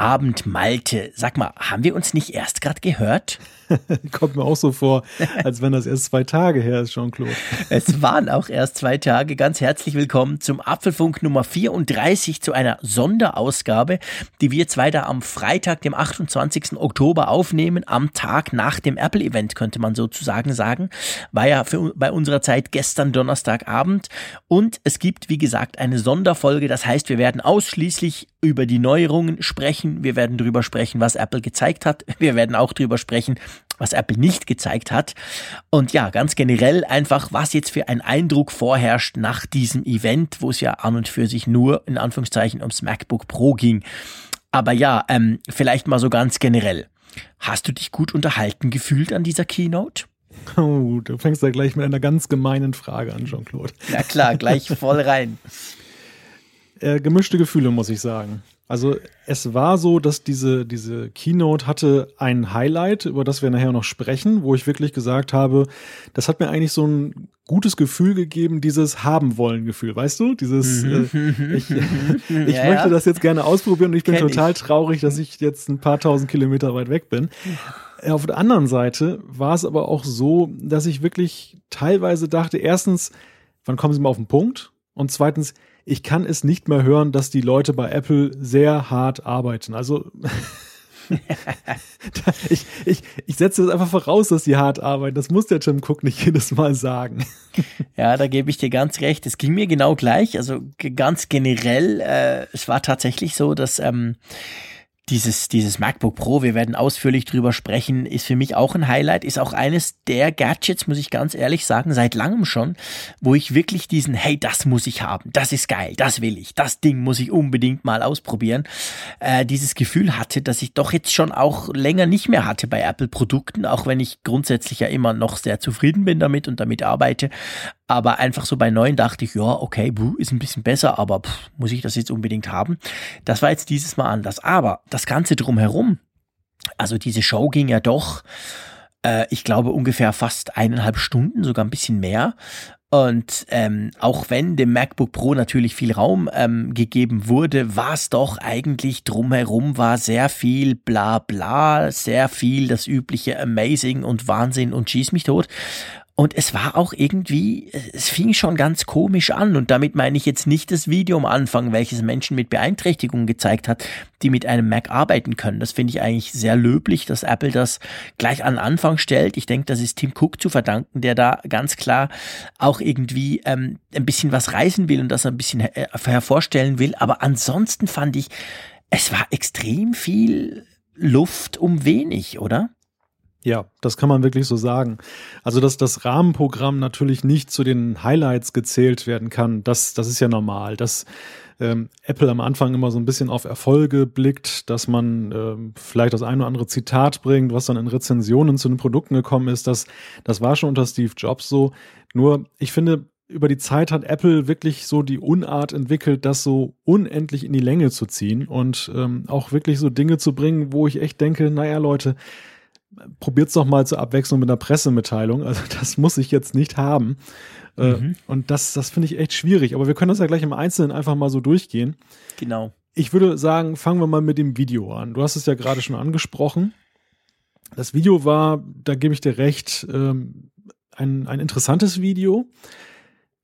Abend, Malte. Sag mal, haben wir uns nicht erst gerade gehört? Kommt mir auch so vor, als wenn das erst zwei Tage her ist, Jean-Claude. Es waren auch erst zwei Tage. Ganz herzlich willkommen zum Apfelfunk Nummer 34 zu einer Sonderausgabe, die wir zwei da am Freitag, dem 28. Oktober aufnehmen, am Tag nach dem Apple-Event, könnte man sozusagen sagen. War ja für, bei unserer Zeit gestern Donnerstagabend. Und es gibt, wie gesagt, eine Sonderfolge. Das heißt, wir werden ausschließlich über die Neuerungen sprechen. Wir werden darüber sprechen, was Apple gezeigt hat. Wir werden auch darüber sprechen, was Apple nicht gezeigt hat. Und ja, ganz generell einfach, was jetzt für ein Eindruck vorherrscht nach diesem Event, wo es ja an und für sich nur in Anführungszeichen ums MacBook Pro ging. Aber ja, ähm, vielleicht mal so ganz generell. Hast du dich gut unterhalten gefühlt an dieser Keynote? Oh, du fängst da gleich mit einer ganz gemeinen Frage an, Jean-Claude. Ja klar, gleich voll rein. Äh, gemischte Gefühle, muss ich sagen. Also es war so, dass diese, diese Keynote hatte ein Highlight, über das wir nachher noch sprechen, wo ich wirklich gesagt habe, das hat mir eigentlich so ein gutes Gefühl gegeben, dieses haben wollen Gefühl, weißt du? Dieses, äh, ich, ich ja, möchte ja. das jetzt gerne ausprobieren und ich bin Kenn total ich. traurig, dass ich jetzt ein paar tausend Kilometer weit weg bin. Auf der anderen Seite war es aber auch so, dass ich wirklich teilweise dachte, erstens, wann kommen sie mal auf den Punkt? Und zweitens, ich kann es nicht mehr hören, dass die Leute bei Apple sehr hart arbeiten. Also ich, ich, ich setze das einfach voraus, dass die hart arbeiten. Das muss der Tim Cook nicht jedes Mal sagen. Ja, da gebe ich dir ganz recht. Es ging mir genau gleich. Also ganz generell, äh, es war tatsächlich so, dass ähm, dieses, dieses MacBook Pro, wir werden ausführlich drüber sprechen, ist für mich auch ein Highlight, ist auch eines der Gadgets, muss ich ganz ehrlich sagen, seit langem schon, wo ich wirklich diesen, hey, das muss ich haben, das ist geil, das will ich, das Ding muss ich unbedingt mal ausprobieren, äh, dieses Gefühl hatte, dass ich doch jetzt schon auch länger nicht mehr hatte bei Apple-Produkten, auch wenn ich grundsätzlich ja immer noch sehr zufrieden bin damit und damit arbeite. Aber einfach so bei neuen dachte ich, ja, okay, ist ein bisschen besser, aber pff, muss ich das jetzt unbedingt haben? Das war jetzt dieses Mal anders. Aber das Ganze drumherum, also diese Show ging ja doch, äh, ich glaube, ungefähr fast eineinhalb Stunden, sogar ein bisschen mehr. Und ähm, auch wenn dem MacBook Pro natürlich viel Raum ähm, gegeben wurde, war es doch eigentlich drumherum war sehr viel bla bla, sehr viel das übliche Amazing und Wahnsinn und schieß mich tot. Und es war auch irgendwie, es fing schon ganz komisch an. Und damit meine ich jetzt nicht das Video am Anfang, welches Menschen mit Beeinträchtigungen gezeigt hat, die mit einem Mac arbeiten können. Das finde ich eigentlich sehr löblich, dass Apple das gleich an Anfang stellt. Ich denke, das ist Tim Cook zu verdanken, der da ganz klar auch irgendwie ähm, ein bisschen was reißen will und das ein bisschen her hervorstellen will. Aber ansonsten fand ich, es war extrem viel Luft um wenig, oder? Ja, das kann man wirklich so sagen. Also, dass das Rahmenprogramm natürlich nicht zu den Highlights gezählt werden kann, das, das ist ja normal. Dass ähm, Apple am Anfang immer so ein bisschen auf Erfolge blickt, dass man ähm, vielleicht das ein oder andere Zitat bringt, was dann in Rezensionen zu den Produkten gekommen ist, das, das war schon unter Steve Jobs so. Nur, ich finde, über die Zeit hat Apple wirklich so die Unart entwickelt, das so unendlich in die Länge zu ziehen und ähm, auch wirklich so Dinge zu bringen, wo ich echt denke, naja, Leute, probiert's doch mal zur Abwechslung mit einer Pressemitteilung. Also das muss ich jetzt nicht haben. Äh, mhm. Und das, das finde ich echt schwierig. Aber wir können das ja gleich im Einzelnen einfach mal so durchgehen. Genau. Ich würde sagen, fangen wir mal mit dem Video an. Du hast es ja gerade schon angesprochen. Das Video war, da gebe ich dir recht, ähm, ein, ein interessantes Video.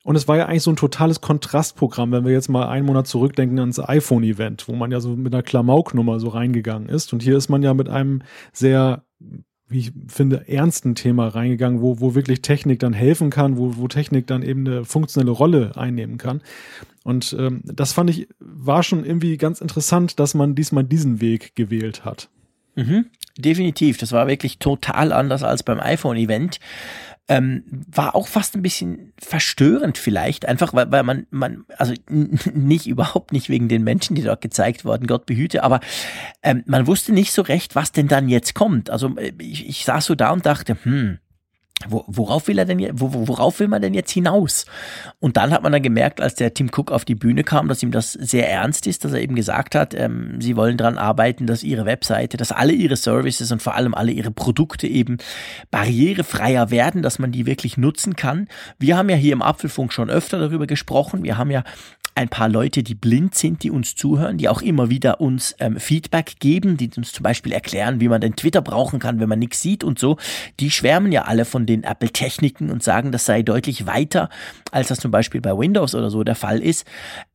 Und es war ja eigentlich so ein totales Kontrastprogramm, wenn wir jetzt mal einen Monat zurückdenken ans iPhone-Event, wo man ja so mit einer Klamauknummer so reingegangen ist. Und hier ist man ja mit einem sehr wie ich finde, ernsten Thema reingegangen, wo, wo wirklich Technik dann helfen kann, wo, wo Technik dann eben eine funktionelle Rolle einnehmen kann. Und ähm, das fand ich, war schon irgendwie ganz interessant, dass man diesmal diesen Weg gewählt hat. Mhm, definitiv. Das war wirklich total anders als beim iPhone-Event ähm, war auch fast ein bisschen verstörend vielleicht, einfach weil, weil man, man, also nicht überhaupt nicht wegen den Menschen, die dort gezeigt wurden, Gott behüte, aber ähm, man wusste nicht so recht, was denn dann jetzt kommt. Also äh, ich, ich saß so da und dachte, hm, worauf will er denn worauf will man denn jetzt hinaus? Und dann hat man dann gemerkt, als der Tim Cook auf die Bühne kam, dass ihm das sehr ernst ist, dass er eben gesagt hat, ähm, sie wollen daran arbeiten, dass ihre Webseite, dass alle ihre Services und vor allem alle ihre Produkte eben barrierefreier werden, dass man die wirklich nutzen kann. Wir haben ja hier im Apfelfunk schon öfter darüber gesprochen. Wir haben ja ein paar Leute, die blind sind, die uns zuhören, die auch immer wieder uns ähm, Feedback geben, die uns zum Beispiel erklären, wie man den Twitter brauchen kann, wenn man nichts sieht und so. Die schwärmen ja alle von den Apple-Techniken und sagen, das sei deutlich weiter, als das zum Beispiel bei Windows oder so der Fall ist.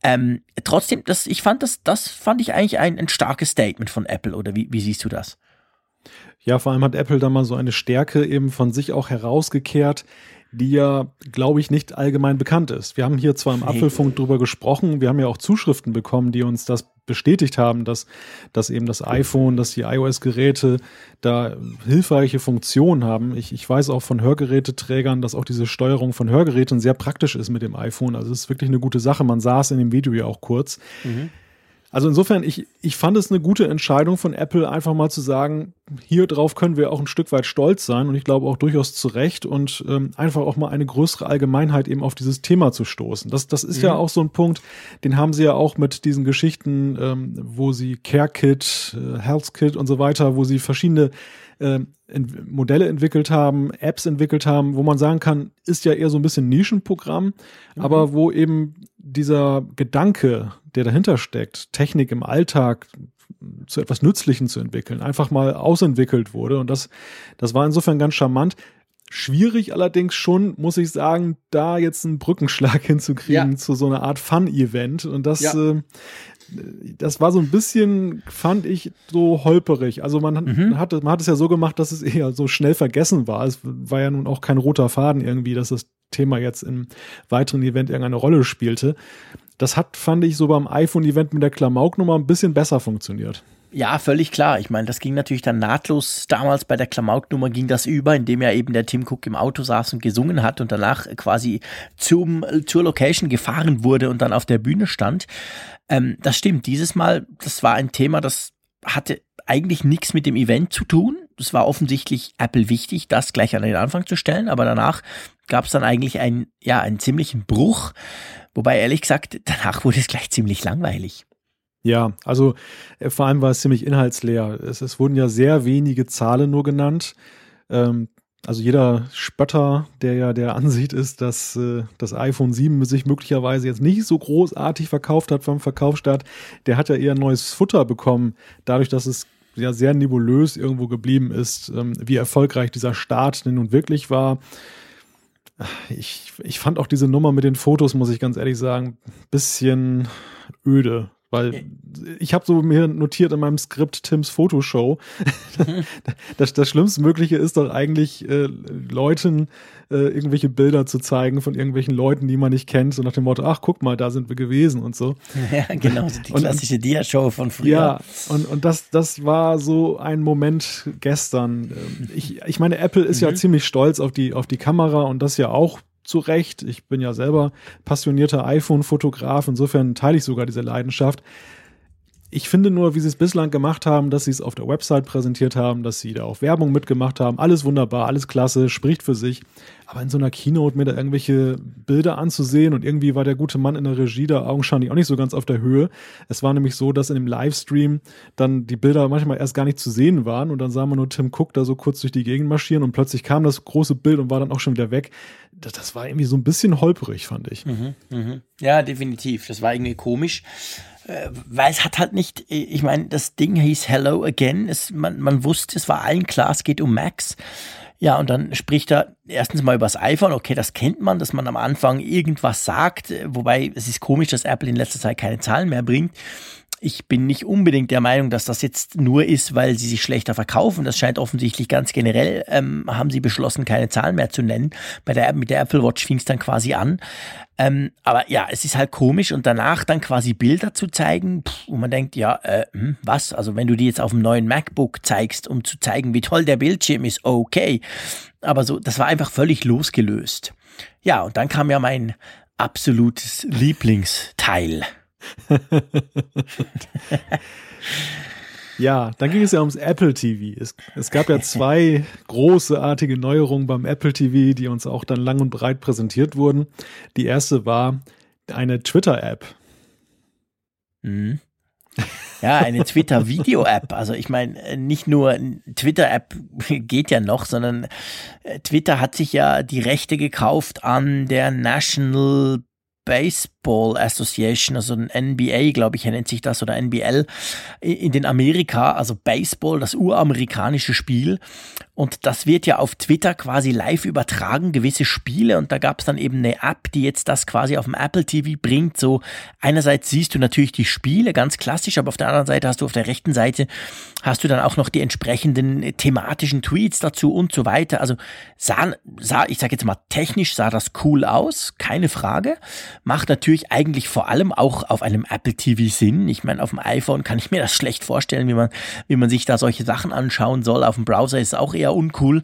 Ähm, trotzdem, das, ich fand das, das fand ich eigentlich ein, ein starkes Statement von Apple, oder wie, wie siehst du das? Ja, vor allem hat Apple da mal so eine Stärke eben von sich auch herausgekehrt, die ja, glaube ich, nicht allgemein bekannt ist. Wir haben hier zwar im Apfelfunk drüber gesprochen, wir haben ja auch Zuschriften bekommen, die uns das bestätigt haben, dass, dass eben das iPhone, dass die iOS-Geräte da hilfreiche Funktionen haben. Ich, ich weiß auch von Hörgeräteträgern, dass auch diese Steuerung von Hörgeräten sehr praktisch ist mit dem iPhone. Also es ist wirklich eine gute Sache. Man sah es in dem Video ja auch kurz. Mhm. Also insofern, ich, ich fand es eine gute Entscheidung von Apple, einfach mal zu sagen, hier drauf können wir auch ein Stück weit stolz sein und ich glaube auch durchaus zu Recht und ähm, einfach auch mal eine größere Allgemeinheit eben auf dieses Thema zu stoßen. Das, das ist mhm. ja auch so ein Punkt, den haben sie ja auch mit diesen Geschichten, ähm, wo sie Care Kit, äh, Health Kit und so weiter, wo sie verschiedene äh, Modelle entwickelt haben, Apps entwickelt haben, wo man sagen kann, ist ja eher so ein bisschen Nischenprogramm, mhm. aber wo eben dieser Gedanke, der dahinter steckt, Technik im Alltag zu etwas Nützlichem zu entwickeln, einfach mal ausentwickelt wurde. Und das, das war insofern ganz charmant. Schwierig allerdings schon, muss ich sagen, da jetzt einen Brückenschlag hinzukriegen ja. zu so einer Art Fun-Event. Und das, ja. äh, das war so ein bisschen, fand ich, so holperig. Also man, mhm. hat, man hat es ja so gemacht, dass es eher so schnell vergessen war. Es war ja nun auch kein roter Faden irgendwie, dass das Thema jetzt im weiteren Event irgendeine Rolle spielte. Das hat, fand ich, so beim iPhone-Event mit der Klamauk-Nummer ein bisschen besser funktioniert. Ja, völlig klar. Ich meine, das ging natürlich dann nahtlos. Damals bei der Klamauk-Nummer ging das über, indem ja eben der Tim Cook im Auto saß und gesungen hat und danach quasi zum, zur Location gefahren wurde und dann auf der Bühne stand. Ähm, das stimmt. Dieses Mal, das war ein Thema, das hatte eigentlich nichts mit dem Event zu tun. Es war offensichtlich Apple wichtig, das gleich an den Anfang zu stellen, aber danach gab es dann eigentlich einen, ja, einen ziemlichen Bruch. Wobei ehrlich gesagt, danach wurde es gleich ziemlich langweilig. Ja, also äh, vor allem war es ziemlich inhaltsleer. Es, es wurden ja sehr wenige Zahlen nur genannt. Ähm, also jeder Spötter, der ja der Ansicht ist, dass äh, das iPhone 7 sich möglicherweise jetzt nicht so großartig verkauft hat vom Verkaufsstart, der hat ja eher neues Futter bekommen, dadurch, dass es ja sehr nebulös irgendwo geblieben ist, ähm, wie erfolgreich dieser Start denn nun wirklich war. Ich, ich fand auch diese Nummer mit den Fotos, muss ich ganz ehrlich sagen, bisschen öde. Weil ich habe so mir notiert in meinem Skript Tims Fotoshow. Das, das Schlimmste Mögliche ist doch eigentlich, äh, Leuten äh, irgendwelche Bilder zu zeigen von irgendwelchen Leuten, die man nicht kennt, so nach dem Motto, ach, guck mal, da sind wir gewesen und so. Ja, genau, die klassische Dia-Show von früher. Ja, und, und das, das war so ein Moment gestern. Ähm, ich, ich meine, Apple ist mhm. ja ziemlich stolz auf die, auf die Kamera und das ja auch zu Recht. Ich bin ja selber passionierter iPhone-Fotograf, insofern teile ich sogar diese Leidenschaft. Ich finde nur, wie sie es bislang gemacht haben, dass sie es auf der Website präsentiert haben, dass sie da auch Werbung mitgemacht haben. Alles wunderbar, alles klasse, spricht für sich. Aber in so einer Keynote mir da irgendwelche Bilder anzusehen und irgendwie war der gute Mann in der Regie da augenscheinlich auch nicht so ganz auf der Höhe. Es war nämlich so, dass in dem Livestream dann die Bilder manchmal erst gar nicht zu sehen waren und dann sah man nur Tim Cook da so kurz durch die Gegend marschieren und plötzlich kam das große Bild und war dann auch schon wieder weg. Das, das war irgendwie so ein bisschen holperig, fand ich. Mhm, mh. Ja, definitiv. Das war irgendwie komisch weil es hat halt nicht, ich meine, das Ding hieß Hello Again. Es, man, man wusste, es war allen klar, es geht um Max. Ja, und dann spricht er erstens mal über das iPhone. Okay, das kennt man, dass man am Anfang irgendwas sagt. Wobei es ist komisch, dass Apple in letzter Zeit keine Zahlen mehr bringt. Ich bin nicht unbedingt der Meinung, dass das jetzt nur ist, weil sie sich schlechter verkaufen. Das scheint offensichtlich ganz generell, ähm, haben sie beschlossen, keine Zahlen mehr zu nennen. Bei der, mit der Apple Watch fing es dann quasi an. Ähm, aber ja, es ist halt komisch und danach dann quasi Bilder zu zeigen, pff, wo man denkt, ja, äh, hm, was? Also wenn du die jetzt auf dem neuen MacBook zeigst, um zu zeigen, wie toll der Bildschirm ist, okay. Aber so, das war einfach völlig losgelöst. Ja, und dann kam ja mein absolutes Lieblingsteil. Ja, dann ging es ja ums Apple TV. Es, es gab ja zwei großartige Neuerungen beim Apple TV, die uns auch dann lang und breit präsentiert wurden. Die erste war eine Twitter-App. Mhm. Ja, eine Twitter-Video-App. Also ich meine, nicht nur Twitter-App geht ja noch, sondern äh, Twitter hat sich ja die Rechte gekauft an der National Baseball Association, also ein NBA, glaube ich, nennt sich das, oder NBL in den Amerika, also Baseball, das uramerikanische Spiel. Und das wird ja auf Twitter quasi live übertragen, gewisse Spiele. Und da gab es dann eben eine App, die jetzt das quasi auf dem Apple TV bringt. So einerseits siehst du natürlich die Spiele, ganz klassisch, aber auf der anderen Seite hast du auf der rechten Seite hast du dann auch noch die entsprechenden thematischen Tweets dazu und so weiter. Also sah, sah ich sage jetzt mal technisch sah das cool aus, keine Frage. Macht natürlich eigentlich vor allem auch auf einem Apple TV Sinn. Ich meine, auf dem iPhone kann ich mir das schlecht vorstellen, wie man, wie man sich da solche Sachen anschauen soll. Auf dem Browser ist es auch eher uncool.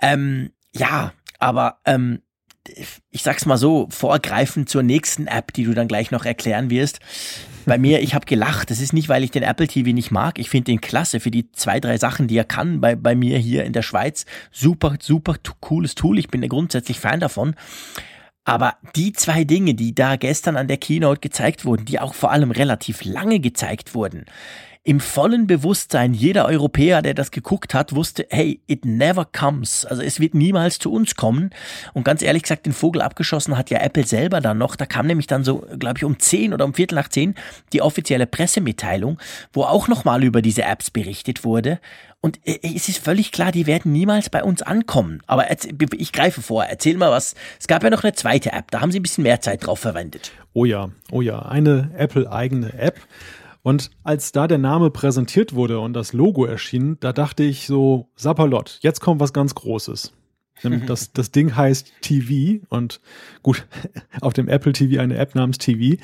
Ähm, ja, aber ähm, ich sag's mal so, vorgreifend zur nächsten App, die du dann gleich noch erklären wirst. Bei mir, ich habe gelacht. Das ist nicht, weil ich den Apple TV nicht mag. Ich finde den klasse für die zwei, drei Sachen, die er kann bei, bei mir hier in der Schweiz. Super, super cooles Tool. Ich bin grundsätzlich Fan davon. Aber die zwei Dinge, die da gestern an der Keynote gezeigt wurden, die auch vor allem relativ lange gezeigt wurden, im vollen Bewusstsein, jeder Europäer, der das geguckt hat, wusste, hey, it never comes. Also es wird niemals zu uns kommen. Und ganz ehrlich gesagt, den Vogel abgeschossen hat ja Apple selber dann noch. Da kam nämlich dann so, glaube ich, um zehn oder um Viertel nach zehn die offizielle Pressemitteilung, wo auch nochmal über diese Apps berichtet wurde. Und äh, es ist völlig klar, die werden niemals bei uns ankommen. Aber ich greife vor, erzähl mal was. Es gab ja noch eine zweite App, da haben sie ein bisschen mehr Zeit drauf verwendet. Oh ja, oh ja, eine Apple-eigene App. Und als da der Name präsentiert wurde und das Logo erschien, da dachte ich so, Sapperlot, jetzt kommt was ganz Großes. Das, das Ding heißt TV und gut, auf dem Apple TV eine App namens TV.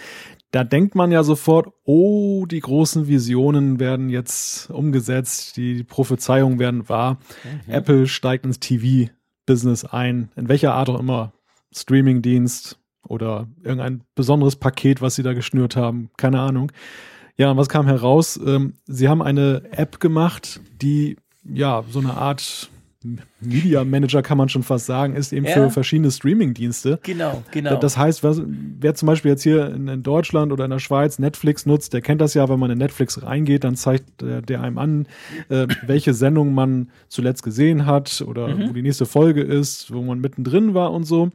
Da denkt man ja sofort, oh, die großen Visionen werden jetzt umgesetzt, die Prophezeiungen werden wahr. Mhm. Apple steigt ins TV-Business ein, in welcher Art auch immer. Streamingdienst oder irgendein besonderes Paket, was sie da geschnürt haben, keine Ahnung. Ja, und was kam heraus? Ähm, sie haben eine App gemacht, die ja so eine Art Media Manager kann man schon fast sagen, ist eben ja. für verschiedene Streaming-Dienste. Genau, genau. Das heißt, was, wer zum Beispiel jetzt hier in, in, Deutschland oder in der Schweiz Netflix nutzt, der kennt das ja, wenn man in Netflix reingeht, dann zeigt der, der einem an, äh, welche Sendung man zuletzt gesehen hat oder mhm. wo die nächste Folge ist, wo man mittendrin war und so.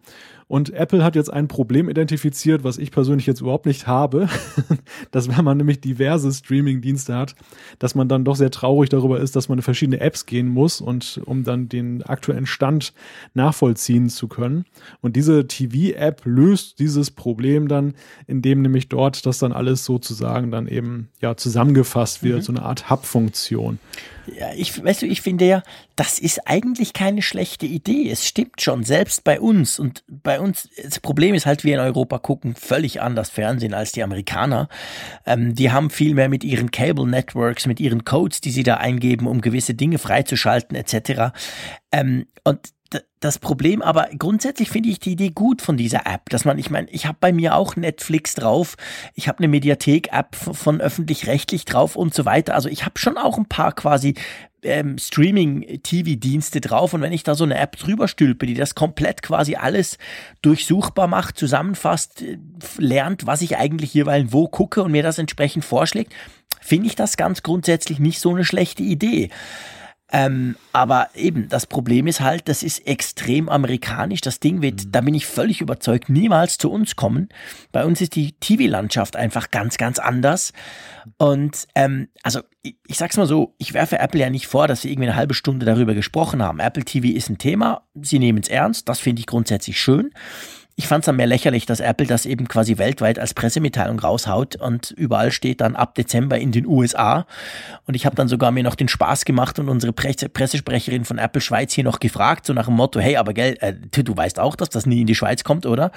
Und Apple hat jetzt ein Problem identifiziert, was ich persönlich jetzt überhaupt nicht habe, dass wenn man nämlich diverse Streaming-Dienste hat, dass man dann doch sehr traurig darüber ist, dass man in verschiedene Apps gehen muss und um dann den aktuellen Stand nachvollziehen zu können. Und diese TV-App löst dieses Problem dann, indem nämlich dort das dann alles sozusagen dann eben ja zusammengefasst wird, mhm. so eine Art Hub-Funktion. Ja, ich, weißt du, ich finde ja, das ist eigentlich keine schlechte Idee. Es stimmt schon, selbst bei uns. Und bei uns, das Problem ist halt, wir in Europa gucken völlig anders Fernsehen als die Amerikaner. Ähm, die haben viel mehr mit ihren Cable Networks, mit ihren Codes, die sie da eingeben, um gewisse Dinge freizuschalten, etc. Ähm, und das Problem, aber grundsätzlich finde ich die Idee gut von dieser App, dass man, ich meine, ich habe bei mir auch Netflix drauf, ich habe eine Mediathek-App von öffentlich-rechtlich drauf und so weiter. Also ich habe schon auch ein paar quasi ähm, Streaming-TV-Dienste drauf und wenn ich da so eine App drüber stülpe, die das komplett quasi alles durchsuchbar macht, zusammenfasst, äh, lernt, was ich eigentlich jeweils wo gucke und mir das entsprechend vorschlägt, finde ich das ganz grundsätzlich nicht so eine schlechte Idee. Ähm, aber eben, das Problem ist halt, das ist extrem amerikanisch. Das Ding wird, mhm. da bin ich völlig überzeugt, niemals zu uns kommen. Bei uns ist die TV-Landschaft einfach ganz, ganz anders. Und ähm, also ich, ich sag's mal so, ich werfe Apple ja nicht vor, dass sie irgendwie eine halbe Stunde darüber gesprochen haben. Apple TV ist ein Thema, sie nehmen es ernst, das finde ich grundsätzlich schön. Ich fand es dann mehr lächerlich, dass Apple das eben quasi weltweit als Pressemitteilung raushaut und überall steht dann ab Dezember in den USA. Und ich habe dann sogar mir noch den Spaß gemacht und unsere Presse Pressesprecherin von Apple Schweiz hier noch gefragt, so nach dem Motto, hey, aber gell, äh, du weißt auch, dass das nie in die Schweiz kommt, oder?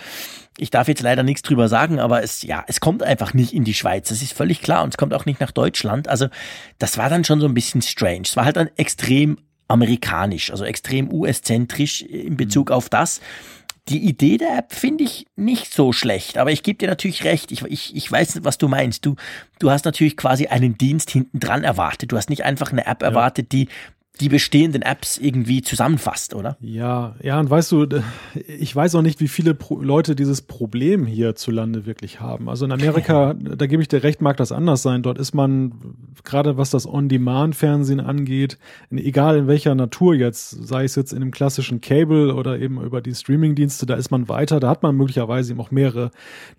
Ich darf jetzt leider nichts drüber sagen, aber es, ja, es kommt einfach nicht in die Schweiz. Das ist völlig klar und es kommt auch nicht nach Deutschland. Also das war dann schon so ein bisschen strange. Es war halt dann extrem amerikanisch, also extrem US-zentrisch in Bezug auf das die Idee der App finde ich nicht so schlecht, aber ich gebe dir natürlich recht. Ich, ich, ich weiß, was du meinst. Du, du hast natürlich quasi einen Dienst hinten dran erwartet. Du hast nicht einfach eine App ja. erwartet, die die bestehenden Apps irgendwie zusammenfasst, oder? Ja, ja, und weißt du, ich weiß auch nicht, wie viele Pro Leute dieses Problem hierzulande wirklich haben. Also in Amerika, da gebe ich dir recht, mag das anders sein. Dort ist man, gerade was das On-Demand-Fernsehen angeht, egal in welcher Natur jetzt, sei es jetzt in einem klassischen Cable oder eben über die Streaming-Dienste, da ist man weiter, da hat man möglicherweise eben auch mehrere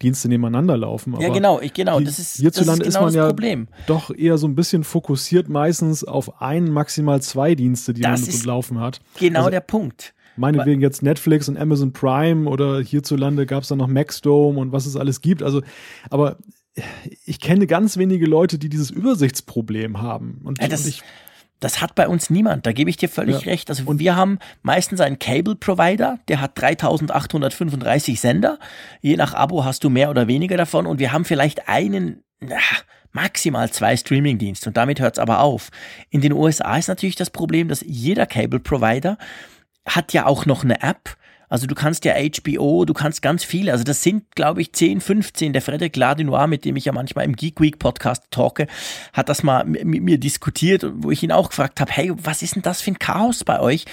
Dienste nebeneinander laufen. Aber ja, genau, ich, genau, das ist, hierzulande das ist, genau ist man ja Problem. doch eher so ein bisschen fokussiert meistens auf ein, maximal zwei Dienste, die das man so laufen hat. Genau also, der Punkt. Meinetwegen jetzt Netflix und Amazon Prime oder hierzulande gab es dann noch Maxdome und was es alles gibt. Also, aber ich kenne ganz wenige Leute, die dieses Übersichtsproblem haben. Und, ja, das, und ich, das hat bei uns niemand, da gebe ich dir völlig ja. recht. Also und wir haben meistens einen Cable-Provider, der hat 3835 Sender. Je nach Abo hast du mehr oder weniger davon und wir haben vielleicht einen, na, maximal zwei Streamingdienste und damit hört es aber auf. In den USA ist natürlich das Problem, dass jeder Cable Provider hat ja auch noch eine App also du kannst ja HBO, du kannst ganz viele. Also das sind, glaube ich, 10, 15. Der Frederic Ladinois, mit dem ich ja manchmal im Geek Week Podcast talke, hat das mal mit mir diskutiert, wo ich ihn auch gefragt habe, hey, was ist denn das für ein Chaos bei euch?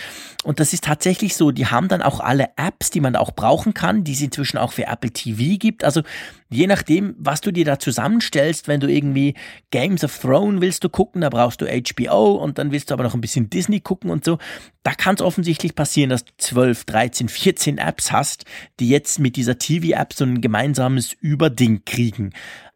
Und das ist tatsächlich so, die haben dann auch alle Apps, die man auch brauchen kann, die es inzwischen auch für Apple TV gibt. Also je nachdem, was du dir da zusammenstellst, wenn du irgendwie Games of Thrones willst du gucken, da brauchst du HBO und dann willst du aber noch ein bisschen Disney gucken und so. Da kann es offensichtlich passieren, dass du 12, 13, 14 14 Apps hast, die jetzt mit dieser TV-App so ein gemeinsames Überding kriegen.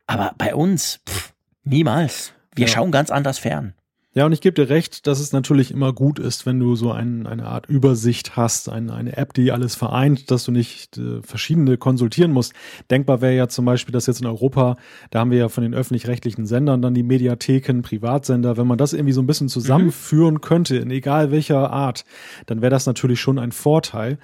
Aber bei uns, pff, niemals. Wir ja. schauen ganz anders fern. Ja, und ich gebe dir recht, dass es natürlich immer gut ist, wenn du so ein, eine Art Übersicht hast, ein, eine App, die alles vereint, dass du nicht äh, verschiedene konsultieren musst. Denkbar wäre ja zum Beispiel, dass jetzt in Europa, da haben wir ja von den öffentlich-rechtlichen Sendern dann die Mediatheken, Privatsender, wenn man das irgendwie so ein bisschen zusammenführen mhm. könnte, in egal welcher Art, dann wäre das natürlich schon ein Vorteil.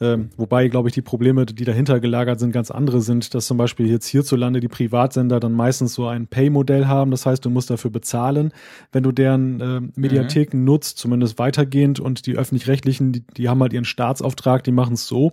Ähm, wobei, glaube ich, die Probleme, die dahinter gelagert sind, ganz andere sind, dass zum Beispiel jetzt hierzulande die Privatsender dann meistens so ein Pay-Modell haben. Das heißt, du musst dafür bezahlen, wenn du deren äh, Mediatheken mhm. nutzt, zumindest weitergehend. Und die öffentlich-rechtlichen, die, die haben halt ihren Staatsauftrag, die machen es so.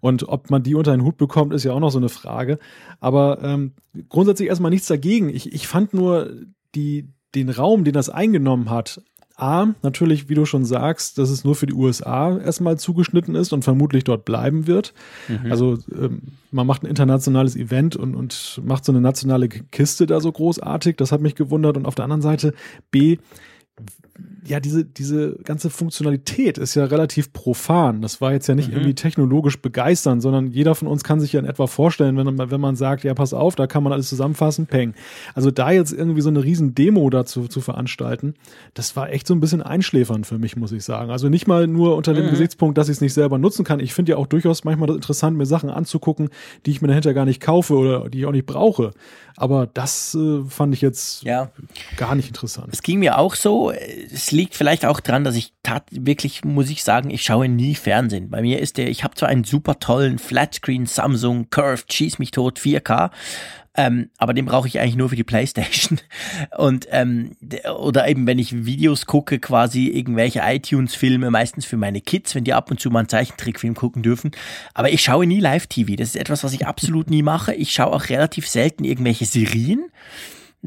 Und ob man die unter einen Hut bekommt, ist ja auch noch so eine Frage. Aber ähm, grundsätzlich erstmal nichts dagegen. Ich, ich fand nur die, den Raum, den das eingenommen hat, A, natürlich, wie du schon sagst, dass es nur für die USA erstmal zugeschnitten ist und vermutlich dort bleiben wird. Mhm. Also ähm, man macht ein internationales Event und, und macht so eine nationale Kiste da so großartig. Das hat mich gewundert. Und auf der anderen Seite, B, ja, diese, diese ganze Funktionalität ist ja relativ profan. Das war jetzt ja nicht mhm. irgendwie technologisch begeistern, sondern jeder von uns kann sich ja in etwa vorstellen, wenn man, wenn man sagt, ja, pass auf, da kann man alles zusammenfassen, peng. Also da jetzt irgendwie so eine riesen Demo dazu zu veranstalten, das war echt so ein bisschen einschläfernd für mich, muss ich sagen. Also nicht mal nur unter dem mhm. Gesichtspunkt, dass ich es nicht selber nutzen kann. Ich finde ja auch durchaus manchmal interessant, mir Sachen anzugucken, die ich mir dahinter gar nicht kaufe oder die ich auch nicht brauche. Aber das äh, fand ich jetzt ja. gar nicht interessant. Es ging mir auch so. Es liegt vielleicht auch dran, dass ich tat wirklich, muss ich sagen, ich schaue nie Fernsehen. Bei mir ist der, ich habe zwar einen super tollen Flatscreen Samsung Curved Schieß mich tot 4K, ähm, aber den brauche ich eigentlich nur für die Playstation. Und ähm, oder eben, wenn ich Videos gucke, quasi irgendwelche iTunes-Filme, meistens für meine Kids, wenn die ab und zu mal einen Zeichentrickfilm gucken dürfen. Aber ich schaue nie Live-TV. Das ist etwas, was ich absolut nie mache. Ich schaue auch relativ selten irgendwelche Serien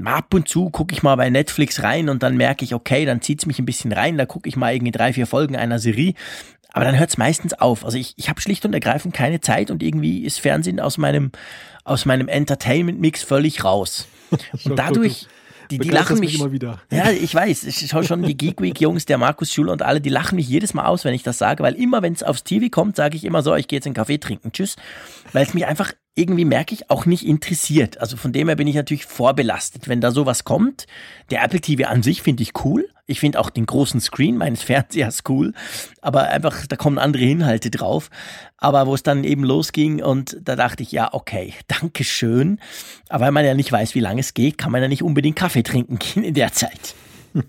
ab und zu gucke ich mal bei Netflix rein und dann merke ich, okay, dann zieht es mich ein bisschen rein, da gucke ich mal irgendwie drei, vier Folgen einer Serie. Aber dann hört es meistens auf. Also ich, ich habe schlicht und ergreifend keine Zeit und irgendwie ist Fernsehen aus meinem, aus meinem Entertainment-Mix völlig raus. Und dadurch, die, die lachen mich. Immer wieder. Ja, ich weiß. Ich schaue schon die Geek Week Jungs, der Markus Schuler und alle, die lachen mich jedes Mal aus, wenn ich das sage, weil immer, wenn es aufs TV kommt, sage ich immer so, ich gehe jetzt einen Kaffee trinken. Tschüss. Weil es mich einfach irgendwie merke ich auch nicht interessiert. Also von dem her bin ich natürlich vorbelastet, wenn da sowas kommt. Der Apple TV an sich finde ich cool. Ich finde auch den großen Screen meines Fernsehers cool. Aber einfach, da kommen andere Inhalte drauf. Aber wo es dann eben losging und da dachte ich, ja, okay, danke schön. Aber weil man ja nicht weiß, wie lange es geht, kann man ja nicht unbedingt Kaffee trinken gehen in der Zeit.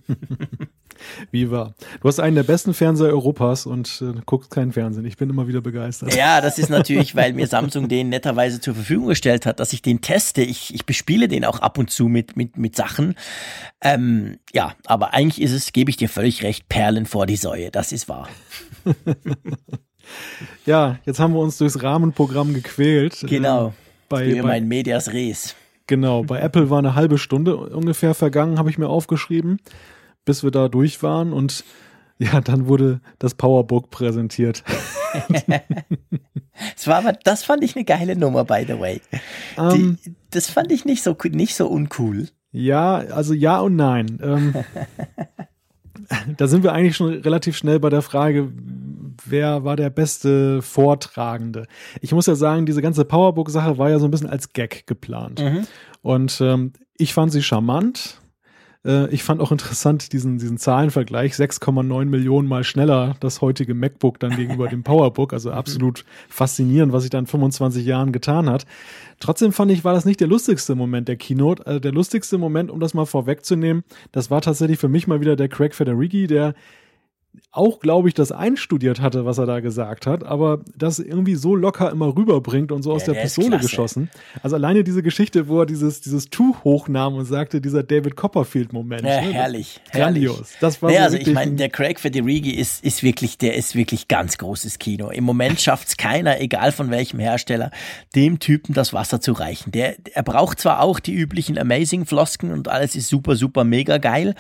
Wie war? Du hast einen der besten Fernseher Europas und äh, guckst keinen Fernsehen. Ich bin immer wieder begeistert. Ja, das ist natürlich, weil mir Samsung den netterweise zur Verfügung gestellt hat, dass ich den teste. Ich, ich bespiele den auch ab und zu mit, mit, mit Sachen. Ähm, ja, aber eigentlich ist es, gebe ich dir völlig recht, Perlen vor die Säue. Das ist wahr. ja, jetzt haben wir uns durchs Rahmenprogramm gequält. Genau. Ähm, bei, bei mein Medias Res. Genau, bei Apple war eine halbe Stunde ungefähr vergangen, habe ich mir aufgeschrieben, bis wir da durch waren und ja, dann wurde das Powerbook präsentiert. das war aber, das fand ich eine geile Nummer, by the way. Um, Die, ähm. das fand ich nicht so, nicht so uncool. Ja, also ja und nein. Ähm, da sind wir eigentlich schon relativ schnell bei der Frage, wer war der beste Vortragende? Ich muss ja sagen, diese ganze Powerbook-Sache war ja so ein bisschen als Gag geplant. Mhm. Und ähm, ich fand sie charmant. Äh, ich fand auch interessant diesen, diesen Zahlenvergleich, 6,9 Millionen mal schneller das heutige MacBook dann gegenüber dem Powerbook, also absolut faszinierend, was sich dann in 25 Jahren getan hat. Trotzdem fand ich, war das nicht der lustigste Moment der Keynote. Also der lustigste Moment, um das mal vorwegzunehmen, das war tatsächlich für mich mal wieder der Craig Federighi, der auch, glaube ich, das einstudiert hatte, was er da gesagt hat, aber das irgendwie so locker immer rüberbringt und so aus ja, der, Pistole geschossen. Also alleine diese Geschichte, wo er dieses, dieses Tuch hochnahm und sagte, dieser David Copperfield-Moment. Ja, ne? herrlich. Grandios. Herrlich. Das war naja, so also ich meine, der Craig Federighi ist, ist wirklich, der ist wirklich ganz großes Kino. Im Moment schafft es keiner, egal von welchem Hersteller, dem Typen das Wasser zu reichen. Der, er braucht zwar auch die üblichen Amazing-Flosken und alles ist super, super, mega geil,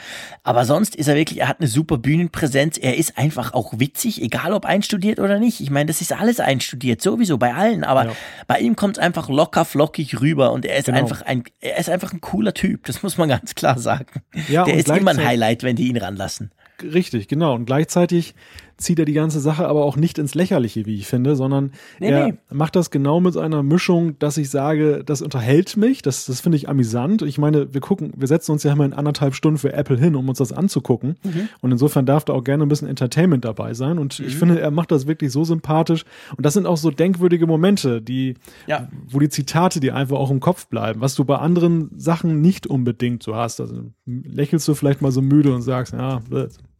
aber sonst ist er wirklich, er hat eine super Bühnenpräsenz, er ist einfach auch witzig, egal ob einstudiert oder nicht. Ich meine, das ist alles einstudiert, sowieso bei allen, aber ja. bei ihm kommt es einfach locker flockig rüber und er ist genau. einfach ein, er ist einfach ein cooler Typ, das muss man ganz klar sagen. Ja, Der ist immer ein Highlight, wenn die ihn ranlassen. Richtig, genau. Und gleichzeitig zieht er die ganze Sache aber auch nicht ins Lächerliche, wie ich finde, sondern nee, er nee. macht das genau mit einer Mischung, dass ich sage, das unterhält mich, das, das finde ich amüsant. Ich meine, wir gucken, wir setzen uns ja immer in anderthalb Stunden für Apple hin, um uns das anzugucken. Mhm. Und insofern darf da auch gerne ein bisschen Entertainment dabei sein. Und mhm. ich finde, er macht das wirklich so sympathisch. Und das sind auch so denkwürdige Momente, die, ja. wo die Zitate dir einfach auch im Kopf bleiben, was du bei anderen Sachen nicht unbedingt so hast. Also lächelst du vielleicht mal so müde und sagst, ja,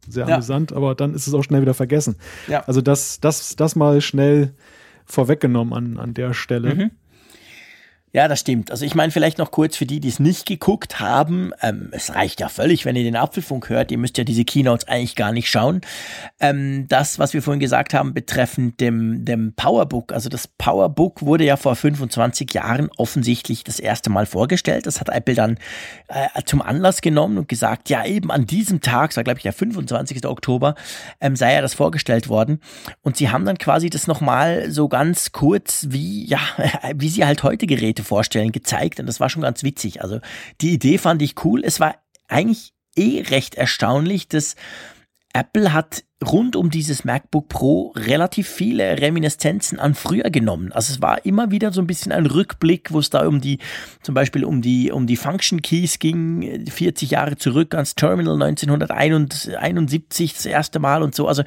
sehr ja. amüsant, aber dann ist es auch schnell wieder vergessen. Ja. Also das, das, das mal schnell vorweggenommen an, an der Stelle. Mhm. Ja, das stimmt. Also ich meine vielleicht noch kurz für die, die es nicht geguckt haben. Ähm, es reicht ja völlig, wenn ihr den Apfelfunk hört. Ihr müsst ja diese Keynotes eigentlich gar nicht schauen. Ähm, das, was wir vorhin gesagt haben betreffend dem, dem Powerbook. Also das Powerbook wurde ja vor 25 Jahren offensichtlich das erste Mal vorgestellt. Das hat Apple dann äh, zum Anlass genommen und gesagt, ja eben an diesem Tag, das war glaube ich der 25. Oktober, ähm, sei ja das vorgestellt worden. Und sie haben dann quasi das nochmal so ganz kurz wie, ja, wie sie halt heute Geräte vorstellen, gezeigt und das war schon ganz witzig. Also die Idee fand ich cool. Es war eigentlich eh recht erstaunlich, dass Apple hat rund um dieses MacBook Pro relativ viele Reminiszenzen an früher genommen. Also es war immer wieder so ein bisschen ein Rückblick, wo es da um die, zum Beispiel um die, um die Function Keys ging, 40 Jahre zurück ans Terminal 1971 das erste Mal und so. Also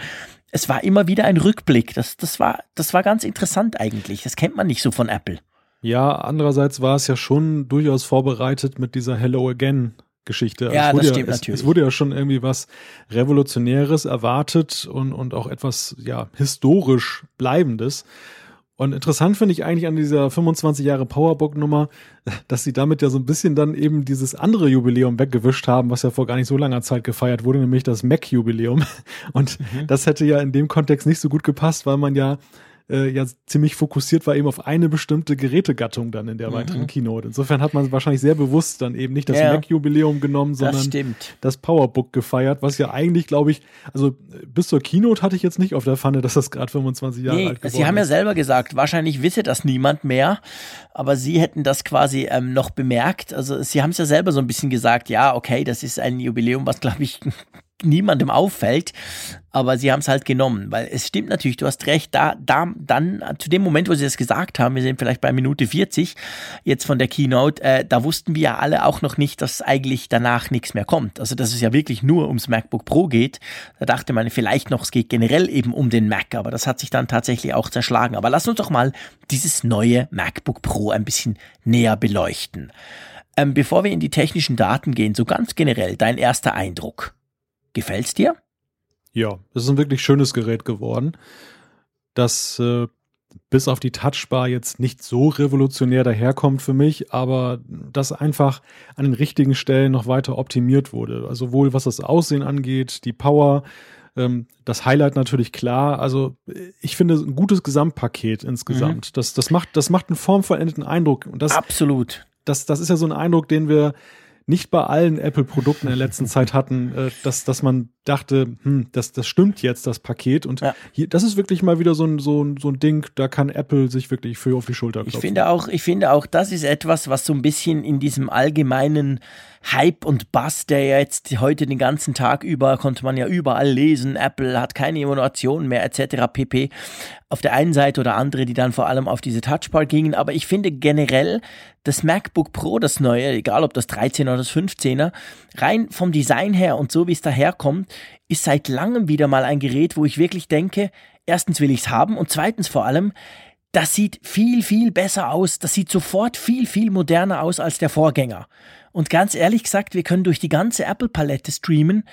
es war immer wieder ein Rückblick. Das, das war, das war ganz interessant eigentlich. Das kennt man nicht so von Apple. Ja, andererseits war es ja schon durchaus vorbereitet mit dieser Hello Again Geschichte. Ja, das stimmt ja, es, natürlich. Es wurde ja schon irgendwie was Revolutionäres erwartet und, und auch etwas, ja, historisch Bleibendes. Und interessant finde ich eigentlich an dieser 25 Jahre Powerbook-Nummer, dass sie damit ja so ein bisschen dann eben dieses andere Jubiläum weggewischt haben, was ja vor gar nicht so langer Zeit gefeiert wurde, nämlich das Mac-Jubiläum. Und mhm. das hätte ja in dem Kontext nicht so gut gepasst, weil man ja äh, ja ziemlich fokussiert war eben auf eine bestimmte Gerätegattung dann in der mhm. weiteren Keynote. Insofern hat man wahrscheinlich sehr bewusst dann eben nicht das ja, Mac-Jubiläum genommen, sondern das, das, Powerbook gefeiert, was ja eigentlich, glaube ich, also bis zur Keynote hatte ich jetzt nicht auf der Pfanne, dass das gerade 25 Jahre nee, alt geworden Sie haben ist. ja selber gesagt, wahrscheinlich wisse das niemand mehr, aber Sie hätten das quasi ähm, noch bemerkt. Also Sie haben es ja selber so ein bisschen gesagt, ja, okay, das ist ein Jubiläum, was, glaube ich, niemandem auffällt, aber sie haben es halt genommen, weil es stimmt natürlich, du hast recht, da, da, dann, zu dem Moment, wo sie das gesagt haben, wir sind vielleicht bei Minute 40 jetzt von der Keynote, äh, da wussten wir ja alle auch noch nicht, dass eigentlich danach nichts mehr kommt. Also, dass es ja wirklich nur ums MacBook Pro geht. Da dachte man vielleicht noch, es geht generell eben um den Mac, aber das hat sich dann tatsächlich auch zerschlagen. Aber lass uns doch mal dieses neue MacBook Pro ein bisschen näher beleuchten. Ähm, bevor wir in die technischen Daten gehen, so ganz generell, dein erster Eindruck. Gefällt's dir? Ja, es ist ein wirklich schönes Gerät geworden, das äh, bis auf die Touchbar jetzt nicht so revolutionär daherkommt für mich, aber das einfach an den richtigen Stellen noch weiter optimiert wurde. Also sowohl was das Aussehen angeht, die Power, Ähm, das Highlight natürlich klar. Also ich finde ein gutes Gesamtpaket insgesamt. Mhm. Das, das macht, das macht einen formvollendeten Eindruck. Und das, Absolut. Das, das ist ja so ein Eindruck, den wir nicht bei allen Apple-Produkten in der letzten Zeit hatten, äh, dass, dass man dachte, hm, das, das stimmt jetzt, das Paket. Und ja. hier, das ist wirklich mal wieder so ein, so, ein, so ein Ding, da kann Apple sich wirklich für auf die Schulter klopfen. Ich finde auch, ich finde auch, das ist etwas, was so ein bisschen in diesem allgemeinen Hype und Bass, der jetzt heute den ganzen Tag über, konnte man ja überall lesen, Apple hat keine Innovation mehr, etc. pp. Auf der einen Seite oder andere, die dann vor allem auf diese Touchbar gingen. Aber ich finde generell, das MacBook Pro, das neue, egal ob das 13 oder das 15er, rein vom Design her und so wie es daherkommt, ist seit langem wieder mal ein Gerät, wo ich wirklich denke, erstens will ich es haben und zweitens vor allem, das sieht viel, viel besser aus. Das sieht sofort viel, viel moderner aus als der Vorgänger. Und ganz ehrlich gesagt, wir können durch die ganze Apple-Palette streamen.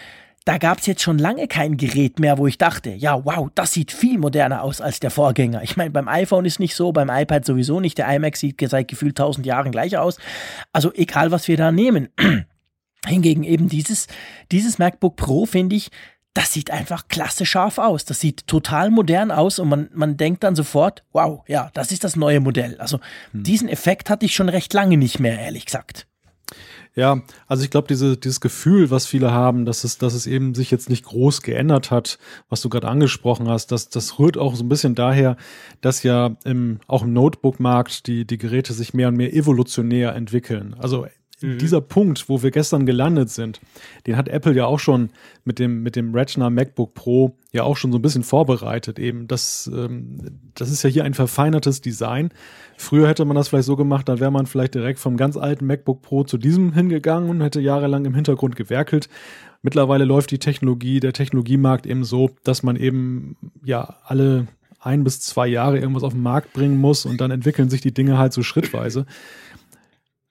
Da gab es jetzt schon lange kein Gerät mehr, wo ich dachte, ja, wow, das sieht viel moderner aus als der Vorgänger. Ich meine, beim iPhone ist nicht so, beim iPad sowieso nicht. Der iMac sieht seit gefühlt tausend Jahren gleich aus. Also egal, was wir da nehmen. Hingegen eben dieses, dieses MacBook Pro, finde ich, das sieht einfach klasse scharf aus. Das sieht total modern aus und man, man denkt dann sofort, wow, ja, das ist das neue Modell. Also hm. diesen Effekt hatte ich schon recht lange nicht mehr, ehrlich gesagt. Ja, also ich glaube, diese, dieses Gefühl, was viele haben, dass es, dass es eben sich jetzt nicht groß geändert hat, was du gerade angesprochen hast, das, das rührt auch so ein bisschen daher, dass ja im, auch im Notebook-Markt die, die Geräte sich mehr und mehr evolutionär entwickeln. Also mhm. dieser Punkt, wo wir gestern gelandet sind, den hat Apple ja auch schon mit dem, mit dem Retina MacBook Pro ja auch schon so ein bisschen vorbereitet. Eben, das, ähm, das ist ja hier ein verfeinertes Design. Früher hätte man das vielleicht so gemacht, dann wäre man vielleicht direkt vom ganz alten MacBook Pro zu diesem hingegangen und hätte jahrelang im Hintergrund gewerkelt. Mittlerweile läuft die Technologie, der Technologiemarkt eben so, dass man eben ja alle ein bis zwei Jahre irgendwas auf den Markt bringen muss und dann entwickeln sich die Dinge halt so schrittweise.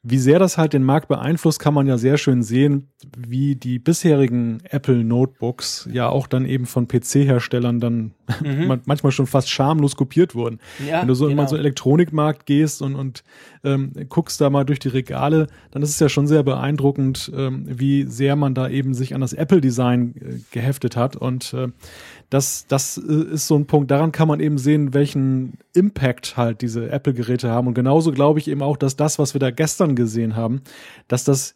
Wie sehr das halt den Markt beeinflusst, kann man ja sehr schön sehen, wie die bisherigen Apple Notebooks ja auch dann eben von PC-Herstellern dann mhm. manchmal schon fast schamlos kopiert wurden. Ja, Wenn du so genau. in so einen Elektronikmarkt gehst und, und ähm, guckst da mal durch die Regale, dann ist es ja schon sehr beeindruckend, ähm, wie sehr man da eben sich an das Apple-Design äh, geheftet hat. Und äh, das, das äh, ist so ein Punkt, daran kann man eben sehen, welchen Impact halt diese Apple-Geräte haben. Und genauso glaube ich eben auch, dass das, was wir da gestern gesehen haben, dass das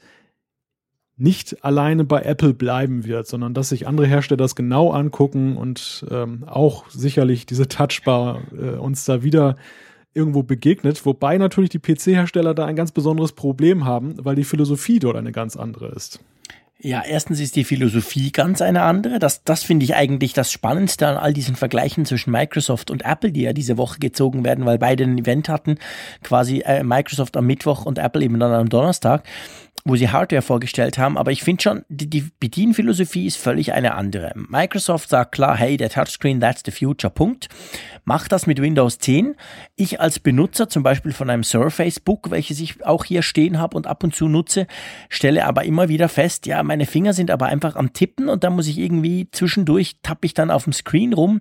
nicht alleine bei Apple bleiben wird, sondern dass sich andere Hersteller das genau angucken und ähm, auch sicherlich diese Touchbar äh, uns da wieder irgendwo begegnet, wobei natürlich die PC-Hersteller da ein ganz besonderes Problem haben, weil die Philosophie dort eine ganz andere ist. Ja, erstens ist die Philosophie ganz eine andere. Das, das finde ich eigentlich das Spannendste an all diesen Vergleichen zwischen Microsoft und Apple, die ja diese Woche gezogen werden, weil beide ein Event hatten, quasi äh, Microsoft am Mittwoch und Apple eben dann am Donnerstag wo sie Hardware vorgestellt haben, aber ich finde schon, die, die Bedienphilosophie ist völlig eine andere. Microsoft sagt klar, hey, der Touchscreen, that's the future, Punkt. Macht das mit Windows 10. Ich als Benutzer zum Beispiel von einem Surface Book, welches ich auch hier stehen habe und ab und zu nutze, stelle aber immer wieder fest, ja, meine Finger sind aber einfach am Tippen und da muss ich irgendwie zwischendurch tappe ich dann auf dem Screen rum.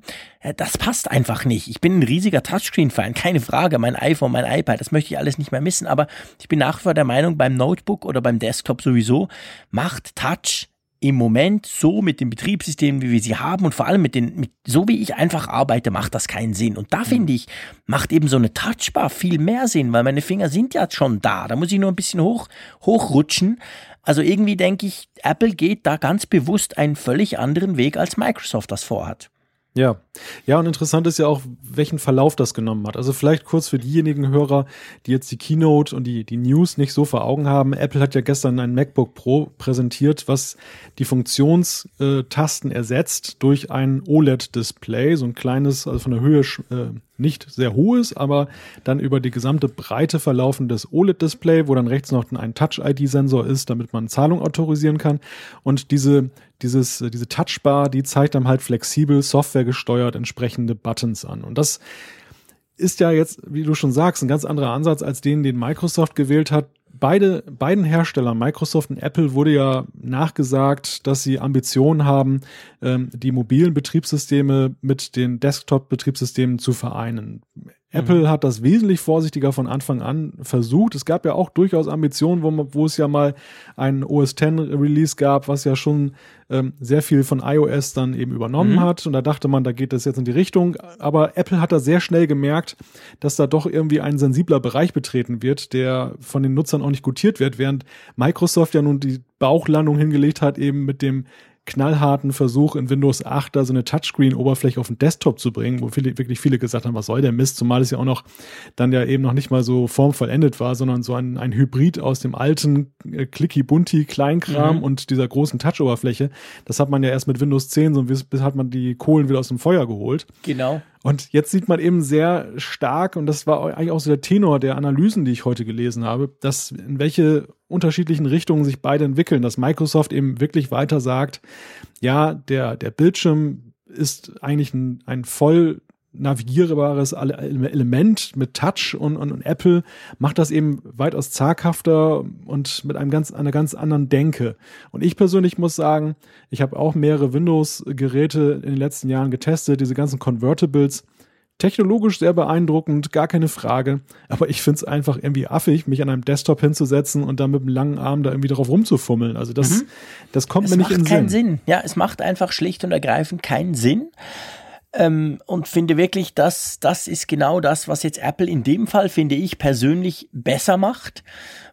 Das passt einfach nicht. Ich bin ein riesiger Touchscreen-Fan, keine Frage. Mein iPhone, mein iPad, das möchte ich alles nicht mehr missen, aber ich bin nach wie vor der Meinung, beim Notebook oder beim beim Desktop sowieso, macht Touch im Moment so mit dem Betriebssystem, wie wir sie haben und vor allem mit den, mit, so wie ich einfach arbeite, macht das keinen Sinn. Und da mhm. finde ich, macht eben so eine Touchbar viel mehr Sinn, weil meine Finger sind ja schon da. Da muss ich nur ein bisschen hoch, hochrutschen. Also irgendwie denke ich, Apple geht da ganz bewusst einen völlig anderen Weg, als Microsoft das vorhat. Ja, ja, und interessant ist ja auch, welchen Verlauf das genommen hat. Also vielleicht kurz für diejenigen Hörer, die jetzt die Keynote und die, die News nicht so vor Augen haben. Apple hat ja gestern ein MacBook Pro präsentiert, was die Funktionstasten ersetzt durch ein OLED-Display, so ein kleines, also von der Höhe äh, nicht sehr hohes, aber dann über die gesamte Breite verlaufendes OLED-Display, wo dann rechts noch ein Touch-ID-Sensor ist, damit man Zahlung autorisieren kann. Und diese, dieses, diese Touchbar, die zeigt dann halt flexibel, softwaregesteuert entsprechende Buttons an. Und das ist ja jetzt, wie du schon sagst, ein ganz anderer Ansatz als den, den Microsoft gewählt hat, beide, beiden Herstellern, Microsoft und Apple, wurde ja nachgesagt, dass sie Ambitionen haben, ähm, die mobilen Betriebssysteme mit den Desktop-Betriebssystemen zu vereinen. Apple mhm. hat das wesentlich vorsichtiger von Anfang an versucht. Es gab ja auch durchaus Ambitionen, wo, wo es ja mal ein OS X Release gab, was ja schon ähm, sehr viel von iOS dann eben übernommen mhm. hat. Und da dachte man, da geht das jetzt in die Richtung. Aber Apple hat da sehr schnell gemerkt, dass da doch irgendwie ein sensibler Bereich betreten wird, der von den Nutzern auch nicht gutiert wird, während Microsoft ja nun die Bauchlandung hingelegt hat, eben mit dem knallharten Versuch in Windows 8 da so eine Touchscreen-Oberfläche auf den Desktop zu bringen, wo viele, wirklich viele gesagt haben, was soll der Mist, zumal es ja auch noch dann ja eben noch nicht mal so formvollendet war, sondern so ein, ein Hybrid aus dem alten äh, Clicky-Bunty Kleinkram mhm. und dieser großen Touch-Oberfläche. Das hat man ja erst mit Windows 10, so bis, bis hat man die Kohlen wieder aus dem Feuer geholt. Genau. Und jetzt sieht man eben sehr stark, und das war eigentlich auch so der Tenor der Analysen, die ich heute gelesen habe, dass in welche unterschiedlichen Richtungen sich beide entwickeln, dass Microsoft eben wirklich weiter sagt, ja, der, der Bildschirm ist eigentlich ein, ein voll navigierbares Element mit Touch und, und, und, Apple macht das eben weitaus zaghafter und mit einem ganz, einer ganz anderen Denke. Und ich persönlich muss sagen, ich habe auch mehrere Windows-Geräte in den letzten Jahren getestet, diese ganzen Convertibles Technologisch sehr beeindruckend, gar keine Frage. Aber ich finde es einfach irgendwie affig, mich an einem Desktop hinzusetzen und dann mit dem langen Arm da irgendwie drauf rumzufummeln. Also das, mhm. das kommt es mir nicht in den Sinn. Es macht keinen Sinn. Ja, es macht einfach schlicht und ergreifend keinen Sinn. Ähm, und finde wirklich, dass das ist genau das, was jetzt Apple in dem Fall, finde ich persönlich, besser macht